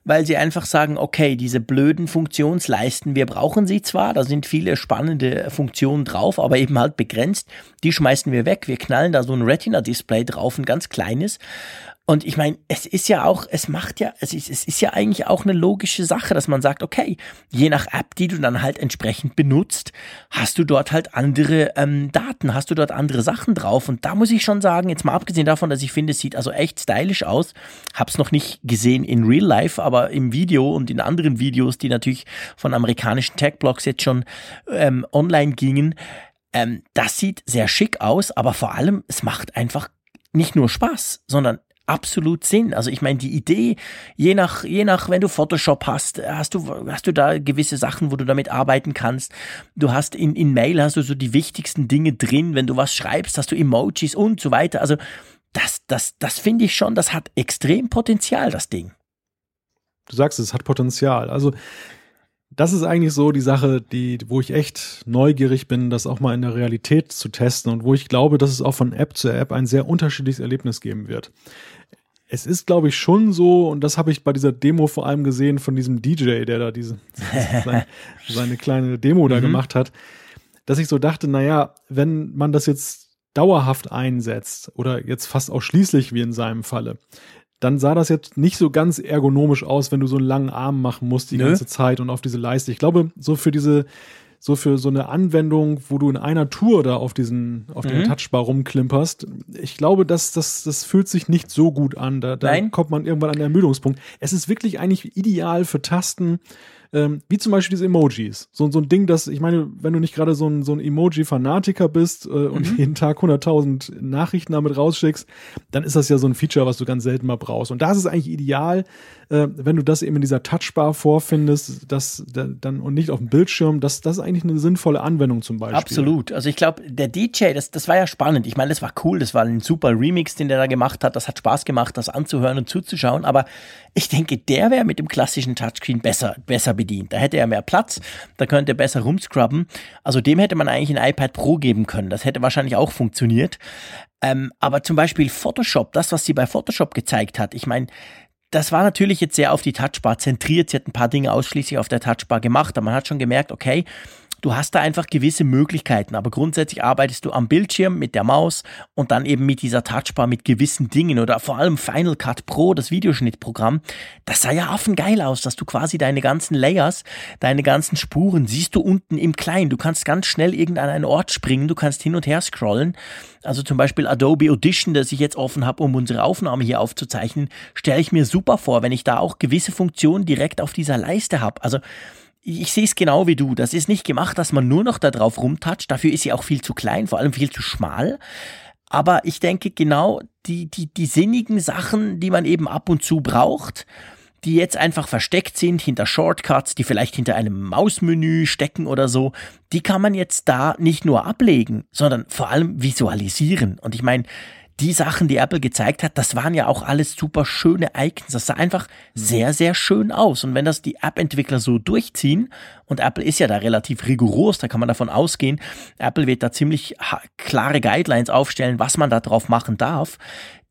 weil sie einfach sagen, okay, diese blöden Funktionsleisten, wir brauchen sie zwar, da sind viele spannende Funktionen drauf, aber eben halt begrenzt, die schmeißen wir weg. Wir knallen da so ein Retina-Display drauf, ein ganz kleines. Und ich meine, es ist ja auch, es macht ja, es ist, es ist ja eigentlich auch eine logische Sache, dass man sagt, okay, je nach App, die du dann halt entsprechend benutzt, hast du dort halt andere ähm, Daten, hast du dort andere Sachen drauf. Und da muss ich schon sagen, jetzt mal abgesehen davon, dass ich finde, es sieht also echt stylisch aus, hab's noch nicht gesehen in Real Life, aber im Video und in anderen Videos, die natürlich von amerikanischen Tech-Blogs jetzt schon ähm, online gingen, ähm, das sieht sehr schick aus, aber vor allem, es macht einfach nicht nur Spaß, sondern absolut Sinn. Also ich meine, die Idee, je nach, je nach, wenn du Photoshop hast, hast du, hast du da gewisse Sachen, wo du damit arbeiten kannst. Du hast in, in Mail hast du so die wichtigsten Dinge drin. Wenn du was schreibst, hast du Emojis und so weiter. Also das, das, das finde ich schon, das hat extrem Potenzial, das Ding. Du sagst, es hat Potenzial. Also das ist eigentlich so die Sache, die, wo ich echt neugierig bin, das auch mal in der Realität zu testen und wo ich glaube, dass es auch von App zu App ein sehr unterschiedliches Erlebnis geben wird es ist, glaube ich, schon so, und das habe ich bei dieser Demo vor allem gesehen von diesem DJ, der da diese seine, seine kleine Demo da mhm. gemacht hat, dass ich so dachte, naja, wenn man das jetzt dauerhaft einsetzt oder jetzt fast ausschließlich wie in seinem Falle, dann sah das jetzt nicht so ganz ergonomisch aus, wenn du so einen langen Arm machen musst die Nö. ganze Zeit und auf diese Leiste. Ich glaube, so für diese so für so eine Anwendung, wo du in einer Tour da auf diesen, auf mhm. den Touchbar rumklimperst. Ich glaube, dass das, das fühlt sich nicht so gut an. Da, da kommt man irgendwann an den Ermüdungspunkt. Es ist wirklich eigentlich ideal für Tasten, ähm, wie zum Beispiel diese Emojis. So, so ein Ding, das, ich meine, wenn du nicht gerade so ein, so ein Emoji-Fanatiker bist äh, und mhm. jeden Tag 100.000 Nachrichten damit rausschickst, dann ist das ja so ein Feature, was du ganz selten mal brauchst. Und da ist es eigentlich ideal, äh, wenn du das eben in dieser Touchbar vorfindest, das dann und nicht auf dem Bildschirm, das, das ist eigentlich eine sinnvolle Anwendung zum Beispiel. Absolut. Also ich glaube, der DJ, das, das war ja spannend. Ich meine, das war cool, das war ein super Remix, den der da gemacht hat. Das hat Spaß gemacht, das anzuhören und zuzuschauen. Aber ich denke, der wäre mit dem klassischen Touchscreen besser, besser bedient. Da hätte er mehr Platz, da könnte er besser rumscrubben. Also dem hätte man eigentlich ein iPad Pro geben können. Das hätte wahrscheinlich auch funktioniert. Ähm, aber zum Beispiel Photoshop, das, was sie bei Photoshop gezeigt hat, ich meine, das war natürlich jetzt sehr auf die Touchbar zentriert. Sie hat ein paar Dinge ausschließlich auf der Touchbar gemacht, aber man hat schon gemerkt, okay, Du hast da einfach gewisse Möglichkeiten, aber grundsätzlich arbeitest du am Bildschirm mit der Maus und dann eben mit dieser Touchbar mit gewissen Dingen oder vor allem Final Cut Pro, das Videoschnittprogramm. Das sah ja affengeil aus, dass du quasi deine ganzen Layers, deine ganzen Spuren siehst du unten im Kleinen. Du kannst ganz schnell irgendein einen Ort springen, du kannst hin und her scrollen. Also zum Beispiel Adobe Audition, das ich jetzt offen habe, um unsere Aufnahme hier aufzuzeichnen, stelle ich mir super vor, wenn ich da auch gewisse Funktionen direkt auf dieser Leiste habe. Also ich sehe es genau wie du. Das ist nicht gemacht, dass man nur noch da drauf rumtatscht. Dafür ist sie auch viel zu klein, vor allem viel zu schmal. Aber ich denke genau die, die, die sinnigen Sachen, die man eben ab und zu braucht, die jetzt einfach versteckt sind hinter Shortcuts, die vielleicht hinter einem Mausmenü stecken oder so, die kann man jetzt da nicht nur ablegen, sondern vor allem visualisieren. Und ich meine, die Sachen, die Apple gezeigt hat, das waren ja auch alles super schöne Icons. Das sah einfach sehr, sehr schön aus. Und wenn das die App-Entwickler so durchziehen, und Apple ist ja da relativ rigoros, da kann man davon ausgehen, Apple wird da ziemlich klare Guidelines aufstellen, was man da drauf machen darf,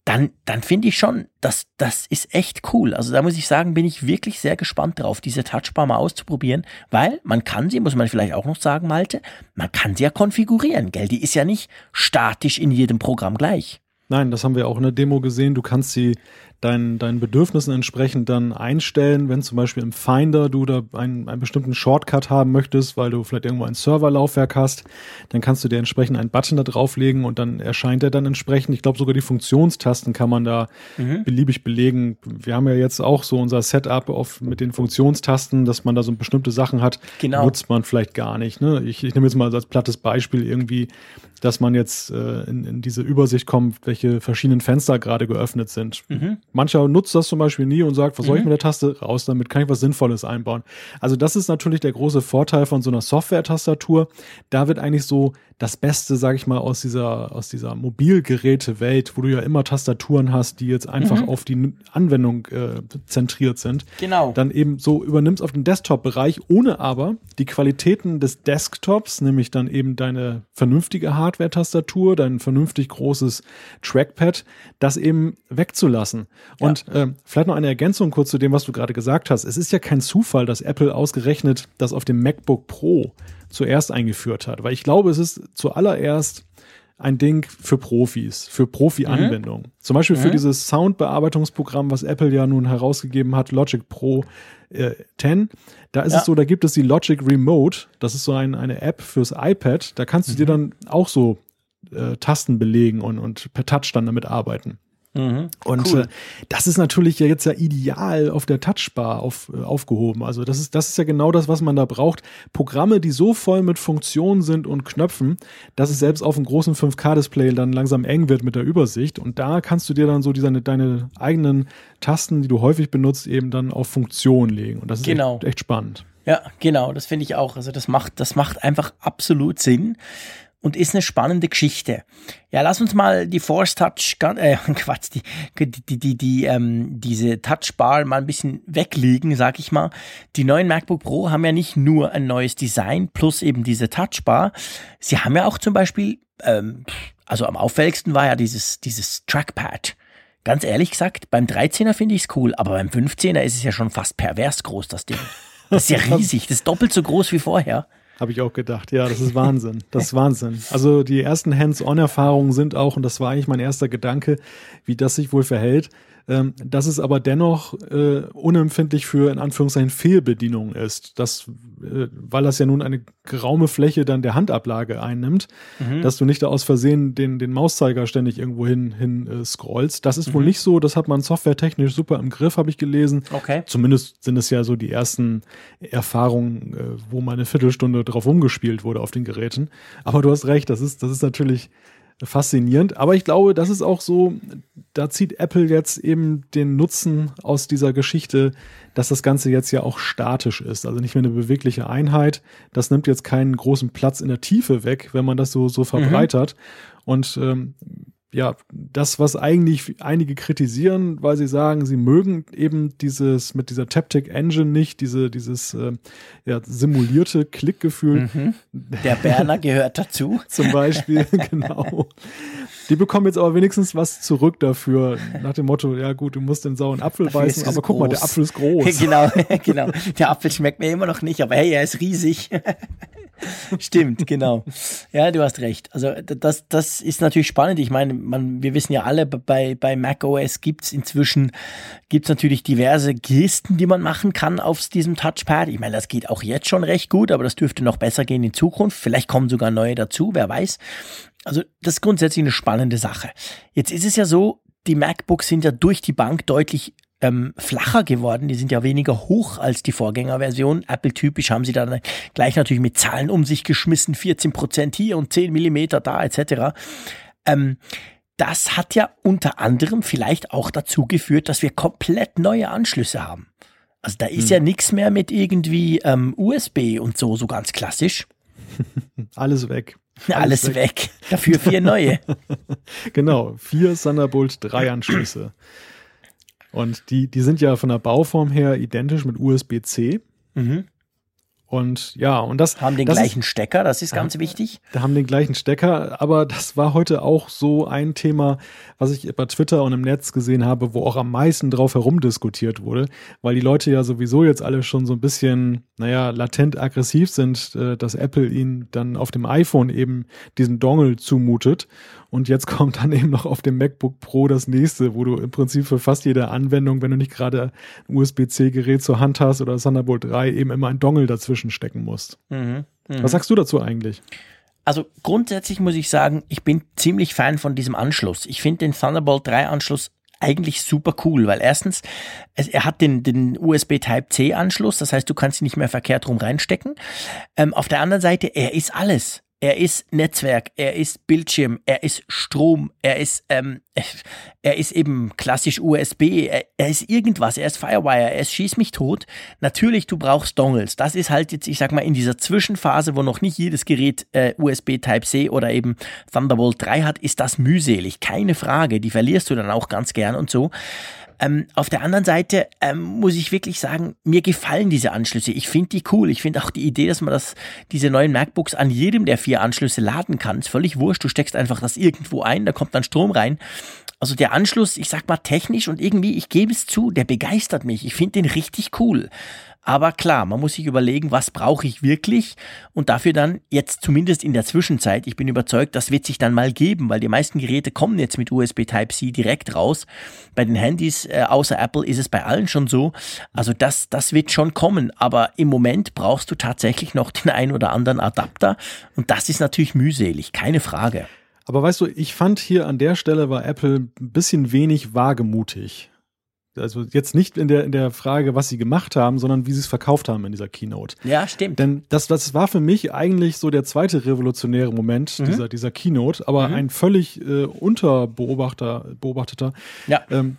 dann, dann finde ich schon, dass das ist echt cool. Also da muss ich sagen, bin ich wirklich sehr gespannt drauf, diese Touchbar mal auszuprobieren, weil man kann sie, muss man vielleicht auch noch sagen, Malte, man kann sie ja konfigurieren, gell? Die ist ja nicht statisch in jedem Programm gleich. Nein, das haben wir auch in der Demo gesehen. Du kannst sie deinen, deinen Bedürfnissen entsprechend dann einstellen, wenn zum Beispiel im Finder du da einen, einen bestimmten Shortcut haben möchtest, weil du vielleicht irgendwo ein Serverlaufwerk hast, dann kannst du dir entsprechend einen Button da drauflegen und dann erscheint er dann entsprechend. Ich glaube, sogar die Funktionstasten kann man da mhm. beliebig belegen. Wir haben ja jetzt auch so unser Setup auf, mit den Funktionstasten, dass man da so bestimmte Sachen hat, genau. nutzt man vielleicht gar nicht. Ne? Ich, ich nehme jetzt mal als plattes Beispiel irgendwie dass man jetzt äh, in, in diese Übersicht kommt, welche verschiedenen Fenster gerade geöffnet sind. Mhm. Mancher nutzt das zum Beispiel nie und sagt, was soll ich mhm. mit der Taste? Raus damit, kann ich was Sinnvolles einbauen. Also das ist natürlich der große Vorteil von so einer Software-Tastatur. Da wird eigentlich so das Beste, sage ich mal, aus dieser, aus dieser Mobilgeräte-Welt, wo du ja immer Tastaturen hast, die jetzt einfach mhm. auf die Anwendung äh, zentriert sind. Genau. Dann eben so übernimmst auf den Desktop-Bereich, ohne aber die Qualitäten des Desktops, nämlich dann eben deine vernünftige Hardware-Tastatur, dein vernünftig großes Trackpad, das eben wegzulassen. Ja. Und äh, vielleicht noch eine Ergänzung kurz zu dem, was du gerade gesagt hast. Es ist ja kein Zufall, dass Apple ausgerechnet das auf dem MacBook Pro zuerst eingeführt hat. Weil ich glaube, es ist zuallererst ein Ding für Profis, für Profi-Anwendungen. Mhm. Zum Beispiel mhm. für dieses Soundbearbeitungsprogramm, was Apple ja nun herausgegeben hat, Logic Pro äh, 10. Da ist ja. es so, da gibt es die Logic Remote. Das ist so ein, eine App fürs iPad. Da kannst du mhm. dir dann auch so äh, Tasten belegen und, und per Touch dann damit arbeiten. Mhm, und cool. äh, das ist natürlich jetzt ja ideal auf der Touchbar auf, äh, aufgehoben. Also das ist, das ist ja genau das, was man da braucht. Programme, die so voll mit Funktionen sind und Knöpfen, dass es selbst auf einem großen 5K-Display dann langsam eng wird mit der Übersicht. Und da kannst du dir dann so deine, deine eigenen Tasten, die du häufig benutzt, eben dann auf Funktion legen. Und das ist genau. echt, echt spannend. Ja, genau, das finde ich auch. Also das macht, das macht einfach absolut Sinn und ist eine spannende Geschichte. Ja, lass uns mal die Force Touch, äh, Quatsch, die, die, die, die, ähm, diese Touchbar mal ein bisschen weglegen, sag ich mal. Die neuen MacBook Pro haben ja nicht nur ein neues Design plus eben diese Touchbar. Sie haben ja auch zum Beispiel, ähm, also am auffälligsten war ja dieses, dieses Trackpad. Ganz ehrlich gesagt, beim 13er finde ich es cool, aber beim 15er ist es ja schon fast pervers groß, das Ding. Das ist ja riesig, das ist doppelt so groß wie vorher. Habe ich auch gedacht. Ja, das ist Wahnsinn. Das ist Wahnsinn. Also die ersten Hands-on-Erfahrungen sind auch, und das war eigentlich mein erster Gedanke, wie das sich wohl verhält, ähm, dass es aber dennoch äh, unempfindlich für in Anführungszeichen Fehlbedienung ist, dass, äh, weil das ja nun eine geraume Fläche dann der Handablage einnimmt, mhm. dass du nicht da aus Versehen den, den Mauszeiger ständig irgendwo hin, hin äh, scrollst. Das ist mhm. wohl nicht so, das hat man softwaretechnisch super im Griff, habe ich gelesen. Okay. Zumindest sind es ja so die ersten Erfahrungen, äh, wo mal eine Viertelstunde drauf rumgespielt wurde auf den Geräten. Aber du hast recht, das ist, das ist natürlich faszinierend. Aber ich glaube, das ist auch so, da zieht Apple jetzt eben den Nutzen aus dieser Geschichte, dass das Ganze jetzt ja auch statisch ist. Also nicht mehr eine bewegliche Einheit. Das nimmt jetzt keinen großen Platz in der Tiefe weg, wenn man das so, so verbreitert. Mhm. Und ähm, ja, das, was eigentlich einige kritisieren, weil sie sagen, sie mögen eben dieses mit dieser Taptic Engine nicht, diese, dieses äh, ja, simulierte Klickgefühl. Mhm. Der Berner gehört dazu. Zum Beispiel, genau. Die bekommen jetzt aber wenigstens was zurück dafür, nach dem Motto, ja gut, du musst den sauren Apfel dafür beißen, aber guck groß. mal, der Apfel ist groß. genau, genau. Der Apfel schmeckt mir immer noch nicht, aber hey, er ist riesig. Stimmt, genau. Ja, du hast recht. Also das, das ist natürlich spannend. Ich meine, man, wir wissen ja alle, bei, bei macOS gibt's inzwischen gibt's natürlich diverse Gesten, die man machen kann auf diesem Touchpad. Ich meine, das geht auch jetzt schon recht gut, aber das dürfte noch besser gehen in Zukunft. Vielleicht kommen sogar neue dazu, wer weiß. Also das ist grundsätzlich eine spannende Sache. Jetzt ist es ja so, die MacBooks sind ja durch die Bank deutlich ähm, flacher geworden. Die sind ja weniger hoch als die Vorgängerversion. Apple-typisch haben sie dann gleich natürlich mit Zahlen um sich geschmissen. 14 Prozent hier und 10 Millimeter da etc. Ähm, das hat ja unter anderem vielleicht auch dazu geführt, dass wir komplett neue Anschlüsse haben. Also da ist hm. ja nichts mehr mit irgendwie ähm, USB und so, so ganz klassisch. Alles weg. Alles, Alles weg. weg. Dafür vier neue. genau, vier Thunderbolt 3 Anschlüsse. Und die, die sind ja von der Bauform her identisch mit USB-C. Mhm. Und ja, und das. Haben den das gleichen ist, Stecker, das ist ganz wichtig. Da haben den gleichen Stecker, aber das war heute auch so ein Thema, was ich bei Twitter und im Netz gesehen habe, wo auch am meisten drauf herumdiskutiert wurde, weil die Leute ja sowieso jetzt alle schon so ein bisschen, naja, latent aggressiv sind, äh, dass Apple ihnen dann auf dem iPhone eben diesen Dongle zumutet. Und jetzt kommt dann eben noch auf dem MacBook Pro das nächste, wo du im Prinzip für fast jede Anwendung, wenn du nicht gerade ein USB-C-Gerät zur Hand hast oder Thunderbolt 3, eben immer ein Dongle dazwischen stecken musst. Mhm, mh. Was sagst du dazu eigentlich? Also grundsätzlich muss ich sagen, ich bin ziemlich Fan von diesem Anschluss. Ich finde den Thunderbolt 3 Anschluss eigentlich super cool, weil erstens, es, er hat den, den USB Type-C Anschluss, das heißt, du kannst ihn nicht mehr verkehrt rum reinstecken. Ähm, auf der anderen Seite, er ist alles. Er ist Netzwerk, er ist Bildschirm, er ist Strom, er ist, ähm, er ist eben klassisch USB, er, er, ist irgendwas, er ist Firewire, er ist Schieß mich tot. Natürlich, du brauchst Dongles. Das ist halt jetzt, ich sag mal, in dieser Zwischenphase, wo noch nicht jedes Gerät äh, USB Type-C oder eben Thunderbolt 3 hat, ist das mühselig. Keine Frage. Die verlierst du dann auch ganz gern und so. Ähm, auf der anderen Seite ähm, muss ich wirklich sagen, mir gefallen diese Anschlüsse. Ich finde die cool. Ich finde auch die Idee, dass man das, diese neuen MacBooks an jedem der vier Anschlüsse laden kann. Ist völlig wurscht. Du steckst einfach das irgendwo ein, da kommt dann Strom rein. Also der Anschluss, ich sag mal technisch und irgendwie, ich gebe es zu, der begeistert mich. Ich finde den richtig cool. Aber klar, man muss sich überlegen, was brauche ich wirklich und dafür dann jetzt zumindest in der Zwischenzeit, ich bin überzeugt, das wird sich dann mal geben, weil die meisten Geräte kommen jetzt mit USB Type-C direkt raus. Bei den Handys äh, außer Apple ist es bei allen schon so. Also das, das wird schon kommen, aber im Moment brauchst du tatsächlich noch den ein oder anderen Adapter und das ist natürlich mühselig, keine Frage. Aber weißt du, ich fand hier an der Stelle war Apple ein bisschen wenig wagemutig. Also jetzt nicht in der, in der Frage, was sie gemacht haben, sondern wie sie es verkauft haben in dieser Keynote. Ja, stimmt. Denn das, das war für mich eigentlich so der zweite revolutionäre Moment mhm. dieser, dieser Keynote, aber mhm. ein völlig äh, unterbeobachteter. Ja. Ähm,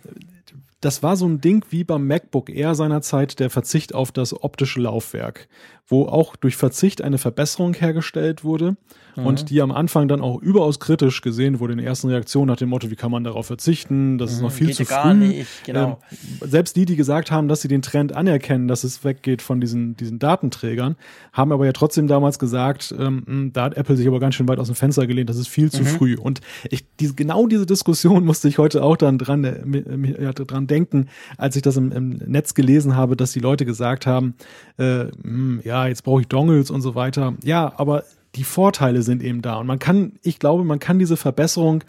das war so ein Ding wie beim MacBook Air seinerzeit der Verzicht auf das optische Laufwerk, wo auch durch Verzicht eine Verbesserung hergestellt wurde mhm. und die am Anfang dann auch überaus kritisch gesehen wurde in den ersten Reaktionen nach dem Motto, wie kann man darauf verzichten, das mhm. ist noch viel Geht zu früh. Nicht, genau. ähm, selbst die, die gesagt haben, dass sie den Trend anerkennen, dass es weggeht von diesen, diesen Datenträgern, haben aber ja trotzdem damals gesagt, ähm, hm, da hat Apple sich aber ganz schön weit aus dem Fenster gelehnt, das ist viel zu mhm. früh. Und ich, die, genau diese Diskussion musste ich heute auch dann dran, äh, ja, dran denken, als ich das im, im, Netz gelesen habe, dass die Leute gesagt haben, äh, mh, hm, ja, jetzt brauche ich Dongles und so weiter. Ja, aber die Vorteile sind eben da. Und man kann, ich glaube, man kann diese Verbesserung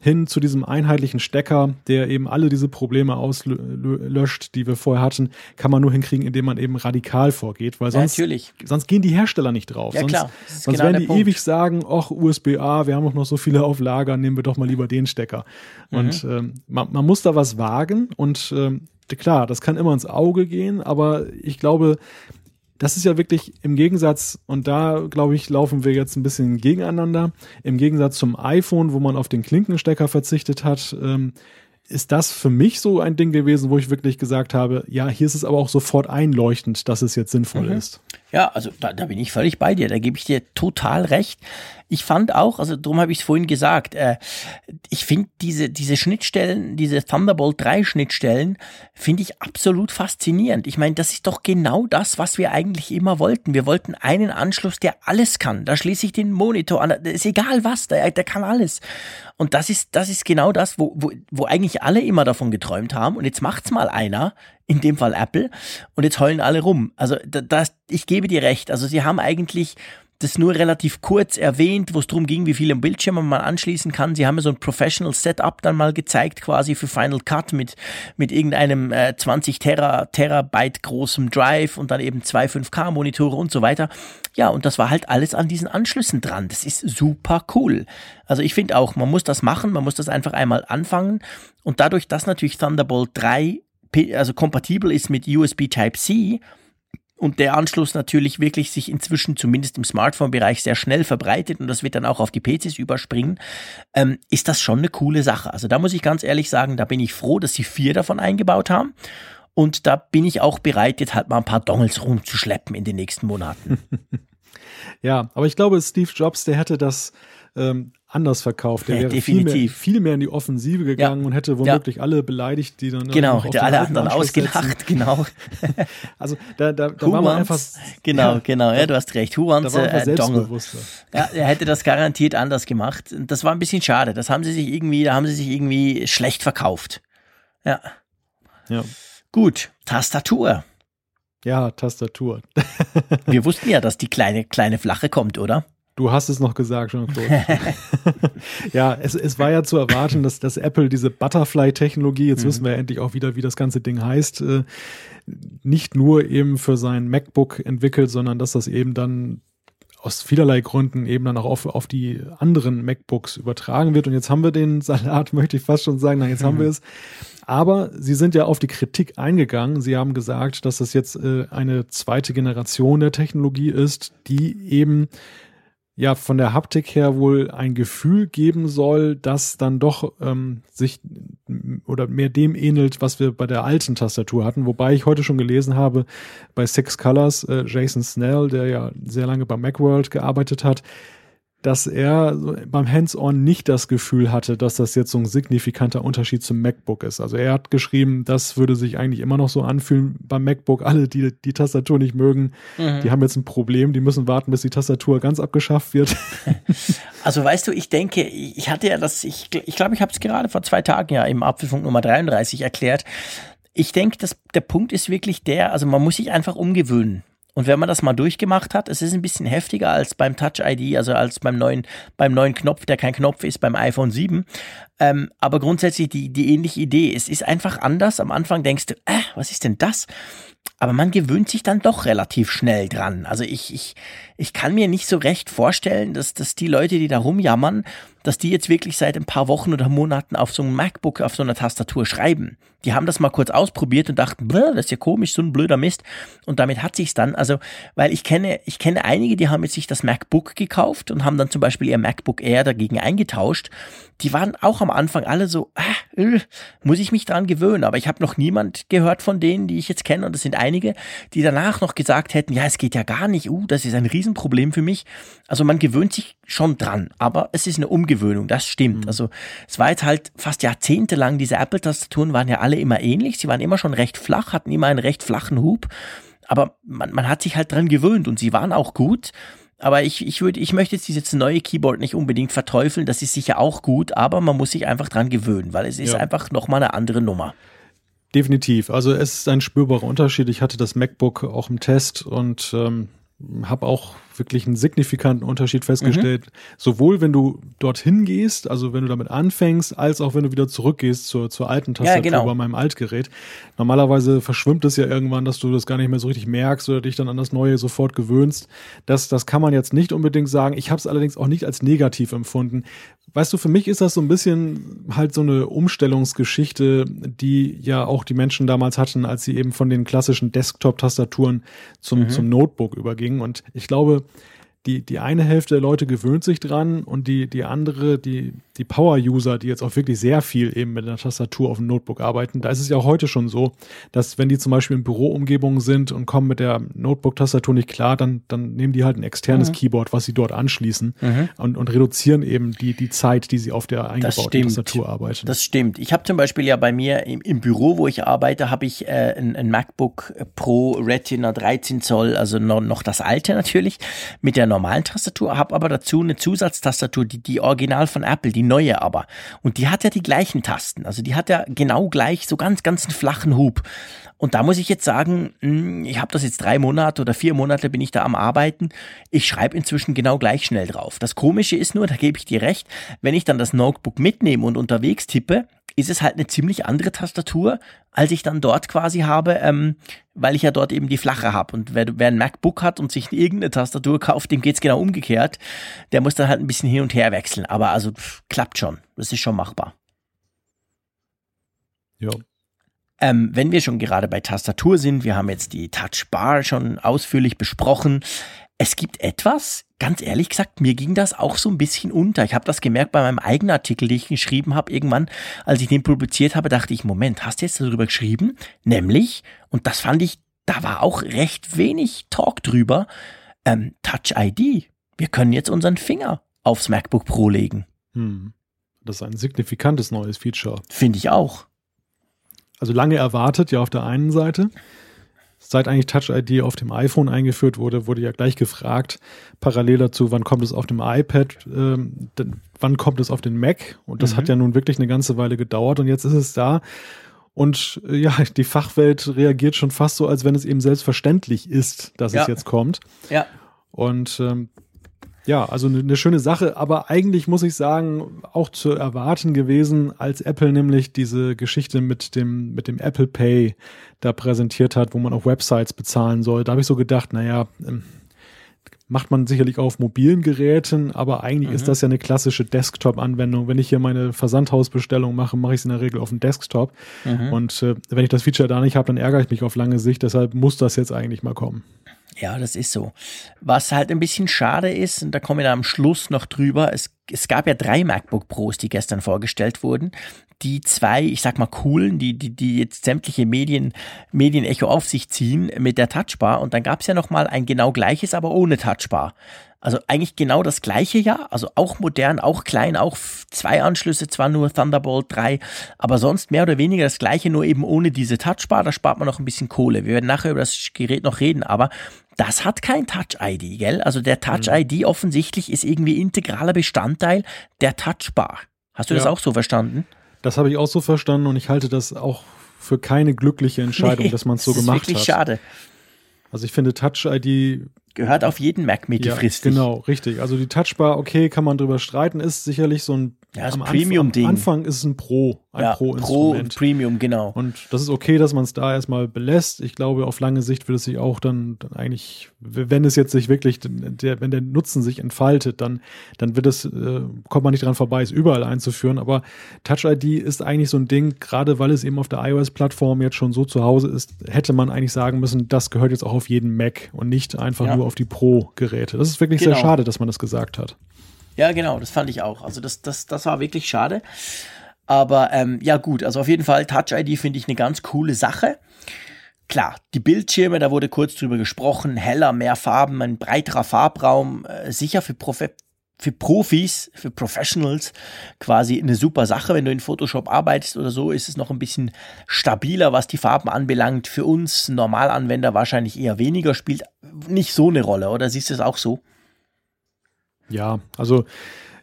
hin zu diesem einheitlichen Stecker, der eben alle diese Probleme auslöscht, die wir vorher hatten, kann man nur hinkriegen, indem man eben radikal vorgeht, weil sonst, ja, sonst gehen die Hersteller nicht drauf. Ja, sonst, klar. sonst genau werden die Punkt. ewig sagen, ach, USB-A, wir haben doch noch so viele auf Lager, nehmen wir doch mal lieber den Stecker. Mhm. Und ähm, man, man muss da was wagen und ähm, klar, das kann immer ins Auge gehen, aber ich glaube, das ist ja wirklich im Gegensatz, und da glaube ich, laufen wir jetzt ein bisschen gegeneinander, im Gegensatz zum iPhone, wo man auf den Klinkenstecker verzichtet hat, ähm, ist das für mich so ein Ding gewesen, wo ich wirklich gesagt habe, ja, hier ist es aber auch sofort einleuchtend, dass es jetzt sinnvoll mhm. ist. Ja, also da, da bin ich völlig bei dir, da gebe ich dir total recht. Ich fand auch, also darum habe ich es vorhin gesagt, äh, ich finde diese, diese Schnittstellen, diese Thunderbolt 3 Schnittstellen, finde ich absolut faszinierend. Ich meine, das ist doch genau das, was wir eigentlich immer wollten. Wir wollten einen Anschluss, der alles kann. Da schließe ich den Monitor an, ist egal was, der, der kann alles. Und das ist, das ist genau das, wo, wo, wo eigentlich alle immer davon geträumt haben. Und jetzt macht's mal einer, in dem Fall Apple, und jetzt heulen alle rum. Also das, ich gebe dir recht. Also sie haben eigentlich das nur relativ kurz erwähnt, wo es darum ging, wie viele Bildschirme man anschließen kann. Sie haben ja so ein Professional Setup dann mal gezeigt, quasi für Final Cut mit, mit irgendeinem äh, 20 Tera, Terabyte großem Drive und dann eben zwei 5K-Monitore und so weiter. Ja, und das war halt alles an diesen Anschlüssen dran. Das ist super cool. Also ich finde auch, man muss das machen, man muss das einfach einmal anfangen. Und dadurch, dass natürlich Thunderbolt 3 also kompatibel ist mit USB Type-C, und der Anschluss natürlich wirklich sich inzwischen zumindest im Smartphone-Bereich sehr schnell verbreitet und das wird dann auch auf die PCs überspringen, ähm, ist das schon eine coole Sache. Also da muss ich ganz ehrlich sagen, da bin ich froh, dass sie vier davon eingebaut haben. Und da bin ich auch bereit, jetzt halt mal ein paar Dongles rumzuschleppen in den nächsten Monaten. Ja, aber ich glaube, Steve Jobs, der hätte das ähm, anders verkauft. Der ja, wäre viel mehr, viel mehr, in die Offensive gegangen ja. und hätte womöglich ja. alle beleidigt, die dann genau, hätte alle anderen ausgelacht, genau. also da, da, da war man einfach genau, genau, ja, du hast recht. War a Dongle? Ja, er hätte das garantiert anders gemacht. Das war ein bisschen schade. Das haben sie sich irgendwie, da haben sie sich irgendwie schlecht verkauft. Ja. Ja. Gut, Tastatur. Ja, Tastatur. Wir wussten ja, dass die kleine, kleine flache kommt, oder? Du hast es noch gesagt, Jean-Claude. ja, es, es war ja zu erwarten, dass, dass Apple diese Butterfly-Technologie, jetzt mhm. wissen wir ja endlich auch wieder, wie das ganze Ding heißt, äh, nicht nur eben für sein MacBook entwickelt, sondern dass das eben dann aus vielerlei Gründen eben dann auch auf, auf die anderen MacBooks übertragen wird. Und jetzt haben wir den Salat, möchte ich fast schon sagen, na, jetzt mhm. haben wir es. Aber sie sind ja auf die Kritik eingegangen. Sie haben gesagt, dass das jetzt äh, eine zweite Generation der Technologie ist, die eben ja von der Haptik her wohl ein Gefühl geben soll, das dann doch ähm, sich oder mehr dem ähnelt, was wir bei der alten Tastatur hatten. Wobei ich heute schon gelesen habe bei Six Colors, äh, Jason Snell, der ja sehr lange bei Macworld gearbeitet hat, dass er beim Hands-on nicht das Gefühl hatte, dass das jetzt so ein signifikanter Unterschied zum MacBook ist. Also er hat geschrieben, das würde sich eigentlich immer noch so anfühlen beim MacBook. Alle, die die Tastatur nicht mögen, mhm. die haben jetzt ein Problem, die müssen warten, bis die Tastatur ganz abgeschafft wird. Also weißt du, ich denke, ich hatte ja das, ich glaube, ich, glaub, ich habe es gerade vor zwei Tagen ja im Apfelfunk Nummer 33 erklärt. Ich denke, dass der Punkt ist wirklich der, also man muss sich einfach umgewöhnen. Und wenn man das mal durchgemacht hat, es ist ein bisschen heftiger als beim Touch ID, also als beim neuen, beim neuen Knopf, der kein Knopf ist beim iPhone 7. Ähm, aber grundsätzlich die, die ähnliche Idee. Es ist einfach anders. Am Anfang denkst du, äh, was ist denn das? Aber man gewöhnt sich dann doch relativ schnell dran. Also ich, ich, ich kann mir nicht so recht vorstellen, dass, dass die Leute, die da rumjammern, dass die jetzt wirklich seit ein paar Wochen oder Monaten auf so einem MacBook, auf so einer Tastatur schreiben. Die haben das mal kurz ausprobiert und dachten, das ist ja komisch, so ein blöder Mist. Und damit hat sich's dann, also, weil ich kenne, ich kenne einige, die haben jetzt sich das MacBook gekauft und haben dann zum Beispiel ihr MacBook Air dagegen eingetauscht. Die waren auch am Anfang alle so, ah, äh, muss ich mich dran gewöhnen. Aber ich habe noch niemand gehört von denen, die ich jetzt kenne, und das sind einige, die danach noch gesagt hätten, ja, es geht ja gar nicht, uh, das ist ein Riesenproblem für mich. Also man gewöhnt sich schon dran, aber es ist eine Umgewöhnung, das stimmt. Mhm. Also es war jetzt halt fast jahrzehntelang, diese Apple-Tastaturen waren ja alle immer ähnlich, sie waren immer schon recht flach, hatten immer einen recht flachen Hub, aber man, man hat sich halt dran gewöhnt und sie waren auch gut. Aber ich, ich würde, ich möchte jetzt dieses neue Keyboard nicht unbedingt verteufeln, das ist sicher auch gut, aber man muss sich einfach dran gewöhnen, weil es ist ja. einfach nochmal eine andere Nummer. Definitiv. Also es ist ein spürbarer Unterschied. Ich hatte das MacBook auch im Test und ähm, habe auch wirklich einen signifikanten Unterschied festgestellt. Mhm. Sowohl wenn du dorthin gehst, also wenn du damit anfängst, als auch wenn du wieder zurückgehst zur, zur alten Tastatur ja, genau. bei meinem Altgerät. Normalerweise verschwimmt es ja irgendwann, dass du das gar nicht mehr so richtig merkst oder dich dann an das Neue sofort gewöhnst. Das, das kann man jetzt nicht unbedingt sagen. Ich habe es allerdings auch nicht als negativ empfunden. Weißt du, für mich ist das so ein bisschen halt so eine Umstellungsgeschichte, die ja auch die Menschen damals hatten, als sie eben von den klassischen Desktop-Tastaturen zum, mhm. zum Notebook übergingen. Und ich glaube, die, die eine Hälfte der Leute gewöhnt sich dran und die, die andere, die, die Power-User, die jetzt auch wirklich sehr viel eben mit einer Tastatur auf dem Notebook arbeiten, da ist es ja auch heute schon so, dass wenn die zum Beispiel in Büroumgebungen sind und kommen mit der Notebook-Tastatur nicht klar, dann, dann nehmen die halt ein externes mhm. Keyboard, was sie dort anschließen mhm. und, und reduzieren eben die, die Zeit, die sie auf der eingebauten Tastatur arbeiten. Das stimmt. Ich habe zum Beispiel ja bei mir im, im Büro, wo ich arbeite, habe ich äh, ein, ein MacBook Pro Retina 13 Zoll, also noch, noch das alte natürlich, mit der normalen Tastatur, habe aber dazu eine Zusatztastatur, die, die Original von Apple, die neue aber. Und die hat ja die gleichen Tasten. Also die hat ja genau gleich so ganz, ganz einen flachen Hub. Und da muss ich jetzt sagen, hm, ich habe das jetzt drei Monate oder vier Monate bin ich da am Arbeiten. Ich schreibe inzwischen genau gleich schnell drauf. Das Komische ist nur, da gebe ich dir recht, wenn ich dann das Notebook mitnehme und unterwegs tippe, ist es halt eine ziemlich andere Tastatur, als ich dann dort quasi habe, ähm, weil ich ja dort eben die flache habe. Und wer, wer ein MacBook hat und sich irgendeine Tastatur kauft, dem geht's genau umgekehrt. Der muss dann halt ein bisschen hin und her wechseln. Aber also pff, klappt schon. Das ist schon machbar. Ja. Ähm, wenn wir schon gerade bei Tastatur sind, wir haben jetzt die Touchbar schon ausführlich besprochen. Es gibt etwas, ganz ehrlich gesagt, mir ging das auch so ein bisschen unter. Ich habe das gemerkt bei meinem eigenen Artikel, den ich geschrieben habe. Irgendwann, als ich den publiziert habe, dachte ich, Moment, hast du jetzt darüber geschrieben? Nämlich, und das fand ich, da war auch recht wenig Talk drüber, ähm, Touch ID. Wir können jetzt unseren Finger aufs MacBook Pro legen. Hm. Das ist ein signifikantes neues Feature. Finde ich auch. Also lange erwartet, ja, auf der einen Seite. Seit eigentlich Touch ID auf dem iPhone eingeführt wurde, wurde ja gleich gefragt, parallel dazu, wann kommt es auf dem iPad, ähm, wann kommt es auf den Mac? Und das mhm. hat ja nun wirklich eine ganze Weile gedauert und jetzt ist es da. Und äh, ja, die Fachwelt reagiert schon fast so, als wenn es eben selbstverständlich ist, dass ja. es jetzt kommt. Ja. Und ähm, ja, also eine ne schöne Sache, aber eigentlich muss ich sagen, auch zu erwarten gewesen, als Apple nämlich diese Geschichte mit dem, mit dem Apple Pay da präsentiert hat, wo man auch Websites bezahlen soll. Da habe ich so gedacht, naja, ähm, macht man sicherlich auf mobilen Geräten, aber eigentlich mhm. ist das ja eine klassische Desktop-Anwendung. Wenn ich hier meine Versandhausbestellung mache, mache ich es in der Regel auf dem Desktop. Mhm. Und äh, wenn ich das Feature da nicht habe, dann ärgere ich mich auf lange Sicht. Deshalb muss das jetzt eigentlich mal kommen. Ja, das ist so. Was halt ein bisschen schade ist, und da kommen wir am Schluss noch drüber, es, es gab ja drei MacBook Pros, die gestern vorgestellt wurden. Die zwei, ich sag mal, coolen, die, die, die jetzt sämtliche Medien, Medienecho auf sich ziehen mit der Touchbar. Und dann gab es ja noch mal ein genau gleiches, aber ohne Touchbar. Also eigentlich genau das gleiche ja, also auch modern, auch klein, auch zwei Anschlüsse, zwar nur Thunderbolt 3, aber sonst mehr oder weniger das gleiche, nur eben ohne diese Touchbar, da spart man noch ein bisschen Kohle. Wir werden nachher über das Gerät noch reden, aber das hat kein Touch-ID, gell? Also der Touch-ID mhm. offensichtlich ist irgendwie integraler Bestandteil der Touchbar. Hast du ja. das auch so verstanden? Das habe ich auch so verstanden und ich halte das auch für keine glückliche Entscheidung, nee, dass man es so gemacht hat. Das ist wirklich schade. Also ich finde Touch-ID gehört auf jeden Mac mittelfristig. Ja, genau, richtig. Also die Touchbar, okay, kann man drüber streiten, ist sicherlich so ein ja, das am Premium-Ding. Am Anfang ist es ein Pro, ein ja, Pro-Instrument. Pro und Premium, genau. Und das ist okay, dass man es da erstmal belässt. Ich glaube, auf lange Sicht wird es sich auch dann, dann eigentlich, wenn es jetzt sich wirklich, der, wenn der Nutzen sich entfaltet, dann, dann wird es, äh, kommt man nicht dran vorbei, es überall einzuführen. Aber Touch ID ist eigentlich so ein Ding, gerade weil es eben auf der iOS-Plattform jetzt schon so zu Hause ist, hätte man eigentlich sagen müssen, das gehört jetzt auch auf jeden Mac und nicht einfach ja. nur auf die Pro-Geräte. Das ist wirklich genau. sehr schade, dass man das gesagt hat. Ja, genau, das fand ich auch. Also das, das, das war wirklich schade. Aber ähm, ja gut, also auf jeden Fall Touch ID finde ich eine ganz coole Sache. Klar, die Bildschirme, da wurde kurz drüber gesprochen, heller, mehr Farben, ein breiterer Farbraum, äh, sicher für, Profe für Profis, für Professionals quasi eine super Sache. Wenn du in Photoshop arbeitest oder so, ist es noch ein bisschen stabiler, was die Farben anbelangt. Für uns Normalanwender wahrscheinlich eher weniger, spielt nicht so eine Rolle, oder siehst du es auch so? Ja, also